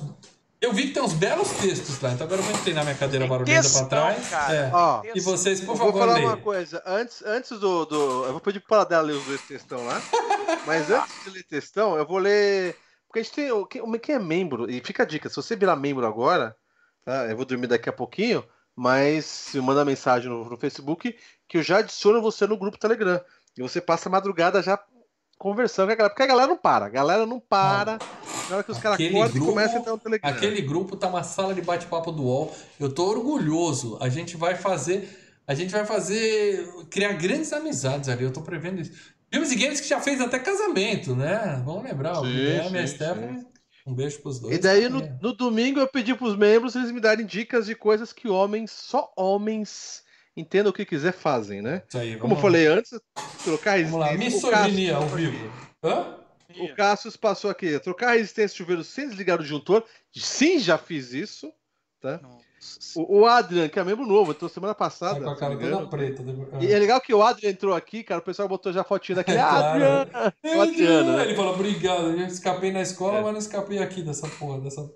Eu vi que tem uns belos textos lá, então agora eu vou inclinar minha cadeira barulhenta para trás. É. Ó, e vocês, por favor, vou falar uma coisa. Antes, antes do, do. Eu vou pedir para dela ler os dois textão lá. mas antes de ler textão, eu vou ler. Porque a gente tem. Quem, quem é membro, e fica a dica, se você virar membro agora, tá? Eu vou dormir daqui a pouquinho, mas manda mensagem no, no Facebook que eu já adiciono você no grupo Telegram. E você passa a madrugada já conversando com a galera. Porque a galera não para. A galera não para. Na hora que os caras acordam e começam a entrar no Telegram. Aquele grupo tá uma sala de bate-papo do UOL. Eu tô orgulhoso. A gente vai fazer. A gente vai fazer. criar grandes amizades ali. Eu tô prevendo isso. Filmes e games que já fez até casamento, né? Vamos lembrar. Sim, o Guilherme e a Stephanie. Um beijo pros dois. E daí no, no, domingo eu pedi pros membros eles me darem dicas de coisas que homens, só homens entenda o que quiser, fazem, né? Isso aí, Como eu falei antes, trocar resistência. Vamos lá, misoginia ao vivo. Hã? O Cassius passou aqui, trocar resistência de chuveiro sem desligar o disjuntor. Sim, já fiz isso. Tá? O, o, Adrian, que é membro novo, entrou semana passada. Tá com a cara toda preta. E é legal que o Adrian entrou aqui, cara. O pessoal botou já a fotinha daquele. É, Adrian! Adriano, né? Ele falou, obrigado. Eu escapei na escola, é. mas não escapei aqui dessa porra, dessa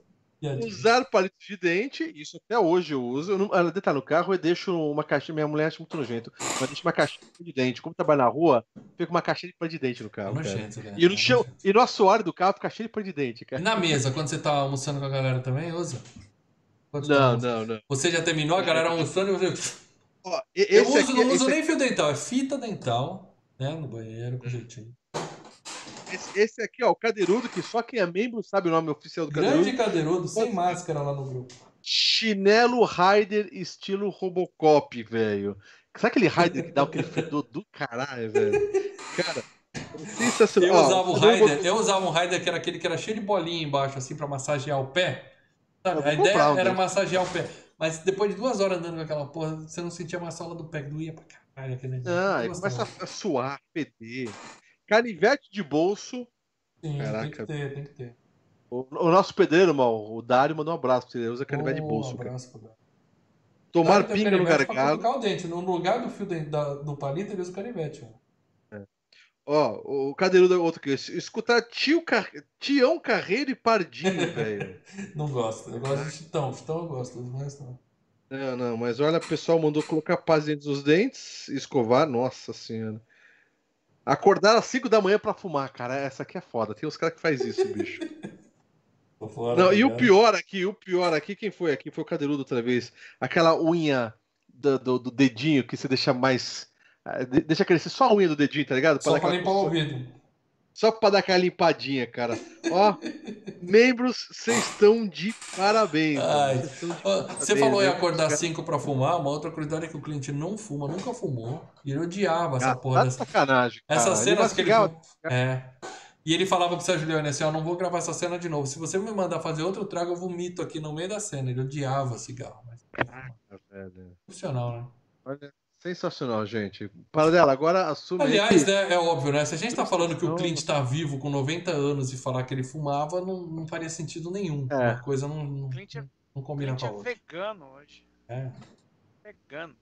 Usar palito de dente, isso até hoje eu uso. Eu não, ela tá no carro e deixo uma caixinha. Minha mulher acha muito nojento. Mas deixo uma caixinha de dente. Como trabalho na rua, fica uma caixinha de palito de dente no carro. É nojento, cara. E no, chão, e no assoalho do carro fica cheio de palito de dente, cara. E na mesa, quando você tá almoçando com a galera também, usa? Quando não, tá não, não. Você já terminou a galera almoçando e você. Ó, eu uso, aqui, não uso nem fio dental, é fita dental, né? No banheiro, com jeitinho. Esse, esse, aqui, ó, o Cadeirudo, que só quem é membro sabe o nome oficial do Cadeirudo. Grande Cadeirudo, sem máscara lá no grupo. Chinelo Raider estilo Robocop, velho. Sabe aquele Raider que dá aquele fedor do caralho, velho? Cara, sensacional. Eu usava o Raider, eu usava um Raider que era aquele que era cheio de bolinha embaixo, assim, pra massagear o pé. Sabe? A ideia era massagear o pé. Mas depois de duas horas andando com aquela porra, você não sentia mais sola do pé, doía pra caralho. Aquele ah, começa a suar, feder. Canivete de bolso. Sim, Caraca. tem que ter, tem que ter. O, o nosso pedreiro, mal, o Dário, mandou um abraço pra você. Ele usa canivete oh, de bolso. Um abraço pro Dário. Tomar Dário pinga no gargalo. o dente. No lugar do fio de, da, do palito, ele usa o canivete. Ó, é. ó o cadeirudo é outro que escutar tio Car... Tião Carreiro e Pardinho, velho. não gosto. Eu gosto de Chitão. Chitão eu gosto, mas não. Não, não, mas olha, o pessoal mandou colocar paz dentro dos dentes, escovar, nossa senhora. Acordar às 5 da manhã para fumar, cara. Essa aqui é foda. Tem uns caras que faz isso, bicho. Não, e o pior aqui, o pior aqui, quem foi aqui? Foi o Cadeirudo outra vez. Aquela unha do, do, do dedinho que você deixa mais. Ah, deixa crescer só a unha do dedinho, tá ligado? Pra só pra limpar o ouvido. Só pra dar aquela limpadinha, cara. Ó, membros, vocês estão de parabéns. Você falou em acordar 5 pra fumar, uma outra curiosidade é que o cliente não fuma, nunca fumou. E ele odiava essa ah, porra. Tá dessa... sacanagem. Cara. Essas cenas que ele. É. E ele falava pro Sérgio Leone assim: ó, não vou gravar essa cena de novo. Se você me mandar fazer outro trago, eu vomito aqui no meio da cena. Ele odiava cigarro. Mas... Ah. Profissional, né? Olha. Sensacional, gente. Para dela, agora assume. Aliás, que... né, é óbvio, né? Se a gente está falando que o Clint está vivo com 90 anos e falar que ele fumava, não, não faria sentido nenhum. É. Uma coisa não, não, é, não combina com a é outra. é vegano hoje. É. Vegano.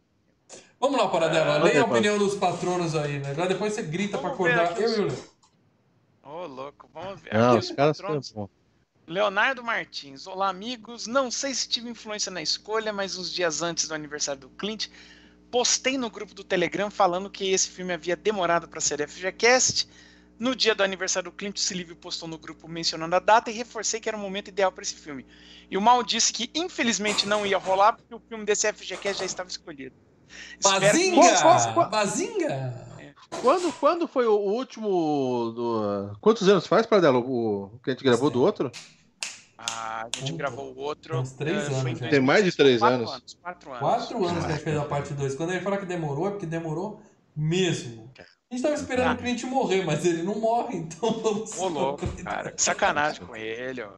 Vamos lá, para dela. É, Leia a opinião dos patronos aí, né? Agora depois você grita para acordar. Eu e o Léo. Ô, louco, vamos ver. Não, os, caras patronos. Leonardo Martins. Olá, amigos. Não sei se tive influência na escolha, mas uns dias antes do aniversário do Clint, postei no grupo do Telegram falando que esse filme havia demorado para ser FGCast. No dia do aniversário do Clint, o Silvio postou no grupo mencionando a data e reforcei que era o momento ideal para esse filme. E o Mal disse que infelizmente não ia rolar porque o filme desse FGCast já estava escolhido. Bazinga! Que... Bazinga! Quando, quando foi o último. Do... Quantos anos faz, Pradelo, o que a gente gravou do outro? A gente gravou o outro. Uns três uh, anos. Tem mais de três quatro anos. anos. Quatro anos. Quatro anos que a gente fez a parte 2. Quando ele fala que demorou, é porque demorou Mesmo. A gente tava esperando ah. o cliente morrer, mas ele não morre, então vamos. Ô, louco, cara. Que sacanagem com ele, ó.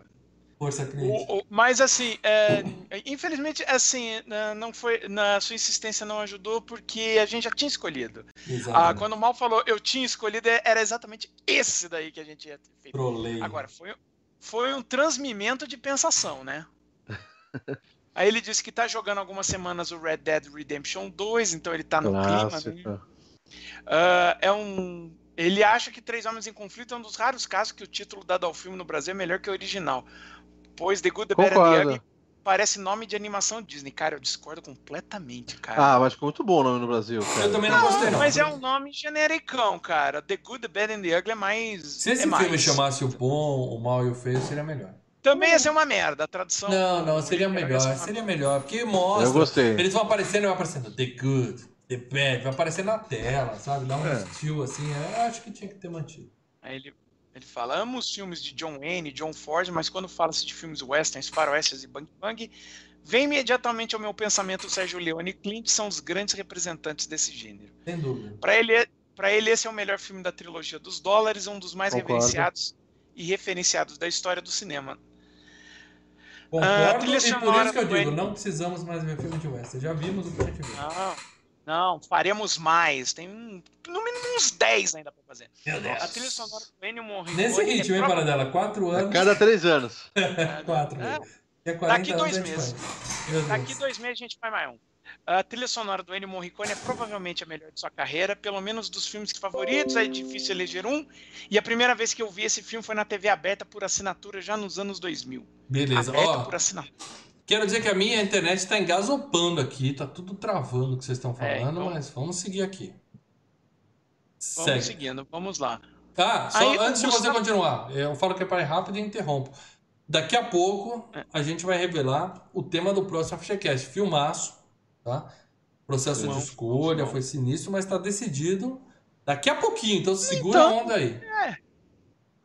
Força cliente. O, o, mas assim, é, infelizmente, assim, não foi. Na sua insistência não ajudou porque a gente já tinha escolhido. Ah, quando o Mal falou eu tinha escolhido, é, era exatamente esse daí que a gente ia ter feito. Trolei. Agora, foi, foi um transmimento de pensação, né? Aí ele disse que tá jogando algumas semanas o Red Dead Redemption 2, então ele tá no Clássico. clima. Né? Uh, é um. Ele acha que Três Homens em Conflito é um dos raros casos que o título dado ao filme no Brasil é melhor que o original. Pois The Good, The Bad and the Ugly parece nome de animação Disney. Cara, eu discordo completamente, cara. Ah, mas ficou muito bom o nome no Brasil, cara. Eu também não, gostei, não. Mas é um nome genericão, cara. The Good, The Bad and the Ugly é mais... Se esse é filme mais. chamasse o bom, o mal e o feio, seria melhor. Também ia ser uma merda, a tradução... Não, não, seria melhor, seria melhor. Porque mostra... Eu gostei. Eles vão aparecendo e vai aparecendo The Good, The Bad, vai aparecer na tela, sabe? Dá um é. estilo assim. Eu acho que tinha que ter mantido. Aí ele ele fala, amo os filmes de John Wayne, John Ford, mas quando fala-se de filmes westerns, faroestes e bang bang, vem imediatamente ao meu pensamento o Sérgio Leone e Clint são os grandes representantes desse gênero. Sem dúvida. Para ele, para ele esse é o melhor filme da trilogia dos dólares, um dos mais Concordo. reverenciados e referenciados da história do cinema. Concordo, ah, e por isso que eu digo, não precisamos mais ver filme de western. Já vimos o que a gente viu. Não. Não, faremos mais. Tem um, no mínimo uns 10 ainda pra fazer. Meu Deus. A trilha sonora do Ennio Morricone... Nesse ritmo, é hein, para dela? Quatro anos... A cada três anos. Quatro. É. É Daqui dois meses. Daqui dois meses a gente faz mais um. A trilha sonora do Ennio Morricone é provavelmente a melhor de sua carreira, pelo menos dos filmes favoritos, é difícil eleger um. E a primeira vez que eu vi esse filme foi na TV aberta por assinatura já nos anos 2000. Beleza, aberta ó. por assinatura. Quero dizer que a minha internet está engasopando aqui, tá tudo travando o que vocês estão é, falando, é, então... mas vamos seguir aqui. Vamos Segue. seguindo, vamos lá. Ah, só Aí, antes de você continuar, eu falo que é para ir rápido e interrompo. Daqui a pouco é. a gente vai revelar o tema do próximo FGCast. Filmaço, tá? Processo de escolha, foi sinistro, mas está decidido daqui a pouquinho, então segura então, a onda aí. É,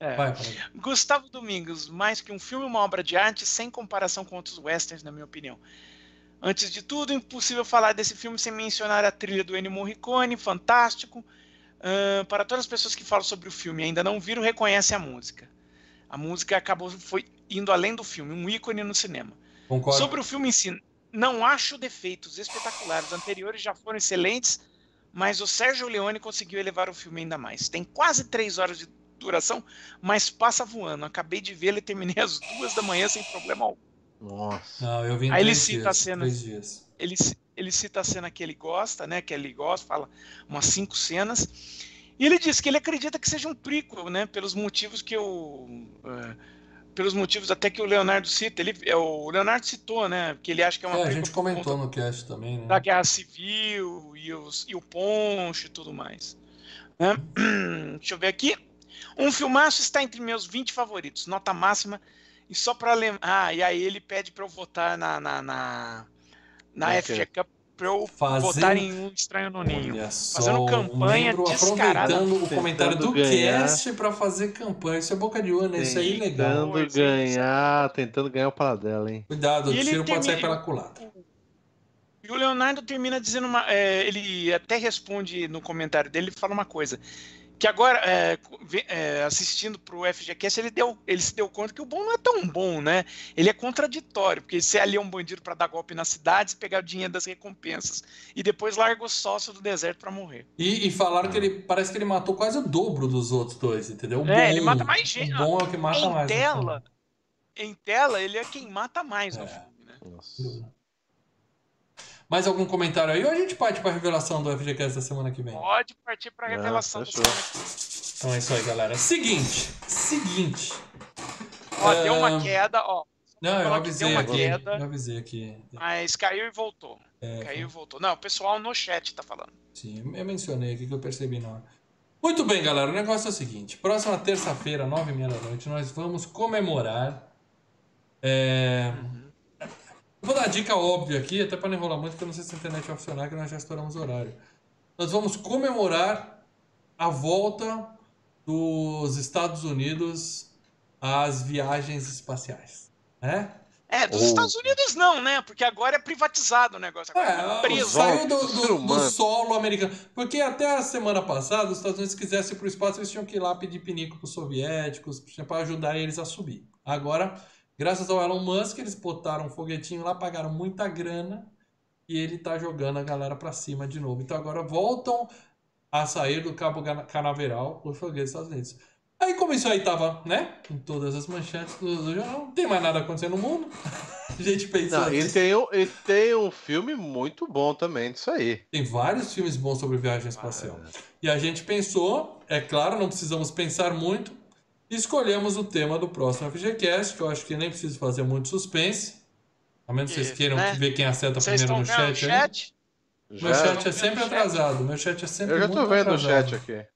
é. Vai, Gustavo Domingos, mais que um filme, uma obra de arte sem comparação com outros westerns, na minha opinião. Antes de tudo, impossível falar desse filme sem mencionar a trilha do Ennio Morricone, fantástico. Uh, para todas as pessoas que falam sobre o filme e ainda não viram, reconhecem a música. A música acabou foi indo além do filme, um ícone no cinema. Concordo. Sobre o filme em si, não acho defeitos espetaculares. Os anteriores já foram excelentes, mas o Sérgio Leone conseguiu elevar o filme ainda mais. Tem quase três horas de duração, mas passa voando. Acabei de vê-lo e terminei às duas da manhã sem problema algum. Nossa. Não, eu vi Aí ele cita dias, a cena. Ele, ele cita a cena que ele gosta, né? Que ele gosta, fala umas cinco cenas. E ele diz que ele acredita que seja um prequel, né? Pelos motivos que eu. Uh, pelos motivos até que o Leonardo cita. Ele, é, o Leonardo citou, né? Que ele acha que é uma. É, a gente comentou no cast também, né? Da guerra civil e, os, e o poncho e tudo mais. Né? Deixa eu ver aqui. Um filmaço está entre meus 20 favoritos, nota máxima. E só para lembrar. Ah, e aí ele pede para eu votar na, na, na, na é FG Cup para eu Fazendo... votar em um estranho no ninho. Olha Fazendo campanha um descarada. Aproveitando o comentário do ganhar. cast para fazer campanha. Isso é boca de urna, isso aí é legal. Tentando ganhar, tentando ganhar o paradela, hein? Cuidado, o tiro pode sair pela culata. E o Leonardo termina dizendo uma. É, ele até responde no comentário dele, ele fala uma coisa que agora, é, é, assistindo para o FGCast, ele, deu, ele se deu conta que o bom não é tão bom, né? Ele é contraditório, porque você ali é um bandido para dar golpe nas cidades, pegar o dinheiro das recompensas e depois larga o sócio do deserto para morrer. E, e falaram que ele parece que ele matou quase o dobro dos outros dois, entendeu? O é, bom, ele mata mais gente. O bom é o que mata em mais. Tela, em tela, ele é quem mata mais no é. filme, né? Nossa. Mais algum comentário aí ou a gente parte para a revelação do FGCast da semana que vem? Pode partir para a revelação da semana que vem. Então é isso aí, galera. Seguinte, seguinte. Ó, deu uma queda, ó. Não, eu avisei aqui. Queda, eu avisei aqui. Mas caiu e voltou. É, caiu e voltou. Não, o pessoal no chat tá falando. Sim, eu mencionei aqui que eu percebi na hora. Muito bem, galera. O negócio é o seguinte: próxima terça-feira, nove e meia da noite, nós vamos comemorar. É, uhum Vou dar a dica óbvia aqui, até para não enrolar muito, porque eu não sei se a internet vai funcionar, que nós já estouramos o horário. Nós vamos comemorar a volta dos Estados Unidos às viagens espaciais. Né? É, É, dos Estados Unidos não, né? Porque agora é privatizado o negócio. Agora é, é preso. Saiu do, do, do, solo americano. Porque até a semana passada, os Estados Unidos quisessem ir para o espaço, eles tinham que ir lá pedir pinico para os soviéticos, para ajudar eles a subir. Agora, graças ao Elon Musk, eles botaram um foguetinho lá, pagaram muita grana e ele tá jogando a galera para cima de novo. Então agora voltam a sair do Cabo Canaveral os foguetes dos Estados Unidos. Aí como isso aí tava, né, em todas as manchetes do, jornal, não tem mais nada acontecendo no mundo. a gente pensa... Não, ele, tem um, ele tem um filme muito bom também disso aí. Tem vários filmes bons sobre viagem espacial. Ah. E a gente pensou, é claro, não precisamos pensar muito, escolhemos o tema do próximo FGCast, que eu acho que nem preciso fazer muito suspense. A menos que vocês queiram né? ver quem acerta vocês primeiro no chat. chat? Meu chat é sempre atrasado. Meu chat é sempre Eu já tô vendo atrasado. o chat aqui.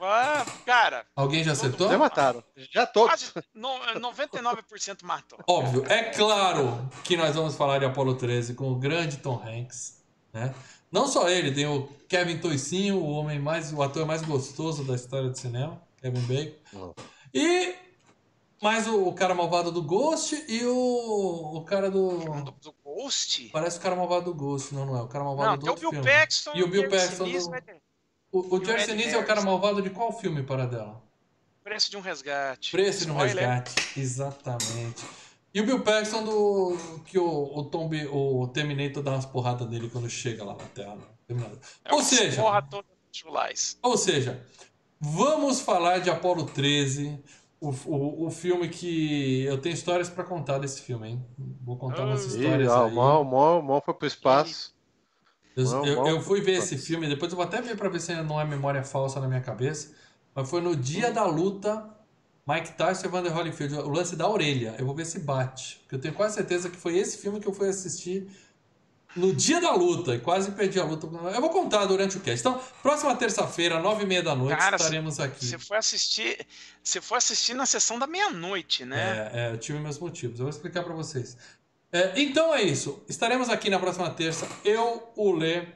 Ah, cara. Alguém já acertou? Já mataram. Já todos. Quase 99% matou. Óbvio. É claro que nós vamos falar de Apollo 13 com o grande Tom Hanks. Né? Não só ele, tem o Kevin Toicinho, o homem mais, o ator mais gostoso da história do cinema, Kevin Bacon. Oh. E mais o, o, cara malvado do Ghost e o, o cara do. Do, do Ghost? Parece o cara malvado do Ghost, não, não é. O cara malvado não, do outro o Bill filme. Paxton e o Bill Paxton. Do... O, o Jerry Sinise é o cara malvado de qual filme para dela? Preço de um resgate. Preço de um resgate, exatamente. E o Bill Paxton do que o, o Tom o Terminator dá umas porradas dele quando chega lá na Terra. É ou seja, porra toda ou seja, vamos falar de Apolo 13, o, o, o filme que eu tenho histórias para contar desse filme, hein? Vou contar umas histórias Ih, aí. Mal, mal, mal foi pro espaço. Eu, não, eu, eu, fui ver esse filme, depois eu vou até ver para ver se não é memória falsa na minha cabeça. Mas foi no dia da luta, Mike Tyson e Evander Holyfield, o lance da orelha. Eu vou ver se bate. Porque eu tenho quase certeza que foi esse filme que eu fui assistir no dia da luta e quase perdi a luta. Eu vou contar durante o cast. Então, próxima terça-feira, nove e meia da noite, Cara, estaremos aqui. Você foi assistir, você foi assistir na sessão da meia-noite, né? É, é, eu tive meus motivos. Eu vou explicar para vocês. É, então é isso. Estaremos aqui na próxima terça. Eu, o Lê,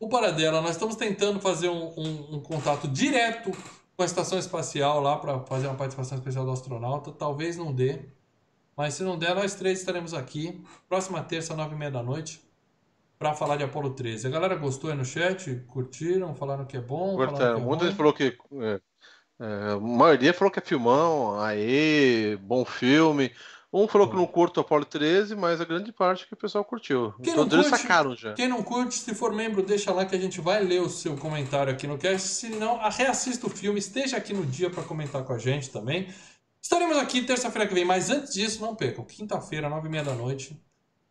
o Paradela. Nós estamos tentando fazer um, um, um contato direto com a estação espacial lá para fazer uma participação especial do astronauta. Talvez não dê. Mas se não der, nós três estaremos aqui. Próxima terça, nove e meia da noite. Para falar de Apolo 13. A galera gostou aí no chat? Curtiram? Falaram que é bom? Curtaram. É Muita gente falou que. É, é, a maioria falou que é filmão, aê, bom filme. Um falou que não curte o Apollo 13, mas a grande parte que o pessoal curtiu. Quem Todos eles sacaram já. Quem não curte, se for membro, deixa lá que a gente vai ler o seu comentário aqui no cast. Se não, reassista o filme, esteja aqui no dia para comentar com a gente também. Estaremos aqui terça-feira que vem, mas antes disso, não percam. Quinta-feira, nove e meia da noite,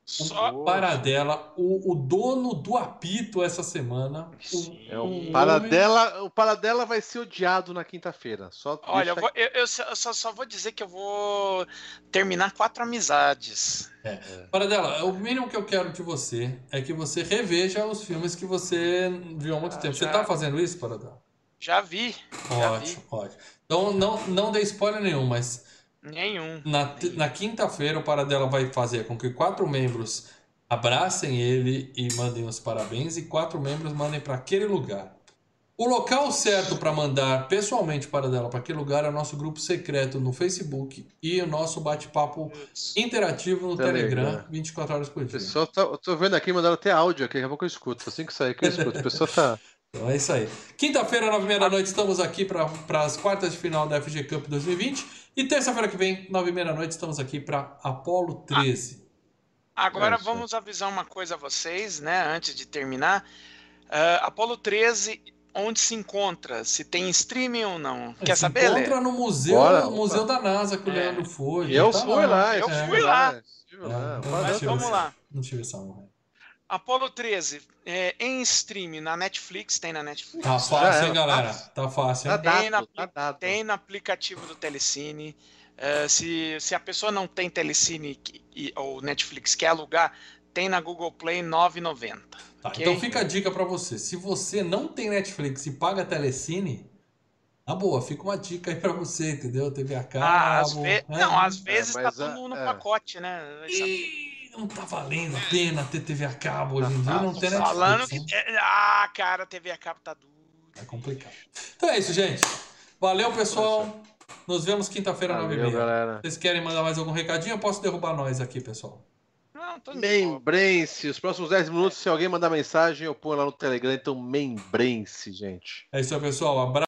só Paradela, o, o dono do apito essa semana. O, é, o, o Paradela, homem... o Paradela vai ser odiado na quinta-feira. Só Olha, eu, vou, eu, eu, só, só, vou dizer que eu vou terminar quatro amizades. É. Paradela, o mínimo que eu quero de você é que você reveja os filmes que você viu há muito ah, tempo. Já... Você tá fazendo isso, Paradela? Já vi. Ótimo, já vi. ótimo. Então não, não dê spoiler nenhum, mas Nenhum. Na, na quinta-feira, o Paradela vai fazer com que quatro membros abracem ele e mandem os parabéns, e quatro membros mandem para aquele lugar. O local certo para mandar pessoalmente para dela para aquele lugar é o nosso grupo secreto no Facebook e o nosso bate-papo interativo no Telegram, Telegram 24 horas por dia. Pessoal tá, eu tô vendo aqui, mandaram até áudio aqui, daqui a pouco eu escuto. Assim que sair que eu escuto. A pessoa tá. Então é isso aí. Quinta-feira, nove e meia da noite, estamos aqui para as quartas de final da FG Cup 2020. E terça-feira que vem, nove e meia da noite, estamos aqui para Apolo 13. Ah, agora é vamos avisar uma coisa a vocês, né? Antes de terminar. Uh, Apolo 13, onde se encontra? Se tem streaming ou não? Quer se saber? Encontra no museu, Bora, museu da NASA que o é. Leandro foi. Eu tá fui lá, lá, eu é. fui lá. É, Mas vamos lá. Não tive essa honra. Apollo 13, é, em stream na Netflix, tem na Netflix. Tá fácil, hein, galera? Tá fácil. Tá dado, tem, na, tá tem no aplicativo do Telecine. Uh, se, se a pessoa não tem Telecine e, ou Netflix quer alugar, tem na Google Play 9,90. Tá, okay? Então fica a dica para você. Se você não tem Netflix e paga Telecine, na boa, fica uma dica aí pra você, entendeu? TV a cabo. Ah, às ve... Né? Não, às vezes é, tá tudo no é. pacote, né? E não tá valendo a pena ter TV a cabo hoje em dia, não tem Netflix. Falando que. Né? Ah, cara, TV a cabo tá duro. É complicado. Então é isso, gente. Valeu, pessoal. Nos vemos quinta-feira, 9h30. Vocês querem mandar mais algum recadinho? Eu posso derrubar nós aqui, pessoal. Membrense. Os próximos 10 minutos, se alguém mandar mensagem, eu ponho lá no Telegram. Então, membrense, gente. É isso aí, pessoal. Abraço.